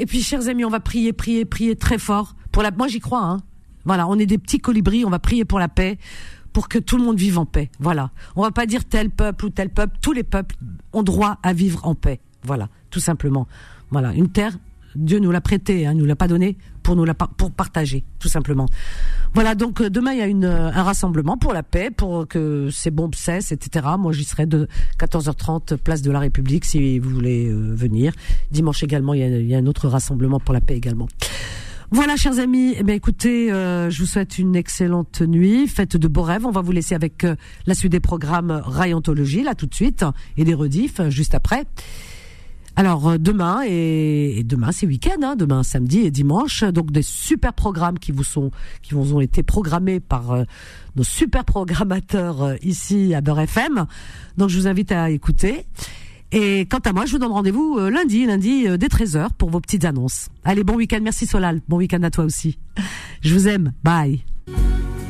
Et puis, chers amis, on va prier, prier, prier très fort pour la. Moi, j'y crois. Hein. Voilà, on est des petits colibris. On va prier pour la paix, pour que tout le monde vive en paix. Voilà. On va pas dire tel peuple ou tel peuple. Tous les peuples ont droit à vivre en paix. Voilà, tout simplement. Voilà, une terre Dieu nous l'a prêté, hein, nous l'a pas donné pour nous la pour partager, tout simplement. Voilà, donc euh, demain il y a une, euh, un rassemblement pour la paix, pour que ces bombes cessent, etc. Moi j'y serai de 14h30 place de la République si vous voulez euh, venir. Dimanche également il y, a, il y, a, un autre rassemblement pour la paix également. Voilà, chers amis. Eh bien, écoutez, je vous souhaite une excellente nuit. Faites de beaux rêves. On va vous laisser avec la suite des programmes Rayantologie, là, tout de suite, et des rediffs, juste après. Alors euh, demain et, demain c'est week-end, hein, demain samedi et dimanche, donc des super programmes qui vous sont qui vous ont été programmés par euh, nos super programmateurs euh, ici à Beurre FM. Donc je vous invite à écouter. Et quant à moi, je vous donne rendez-vous lundi, lundi dès 13h pour vos petites annonces. Allez, bon week-end, merci Solal. Bon week-end à toi aussi. Je vous aime. Bye.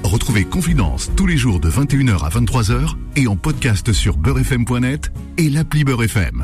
Retrouvez Confidence tous les jours de 21h à 23h et en podcast sur beurrefm.net et l'appli Beurre FM.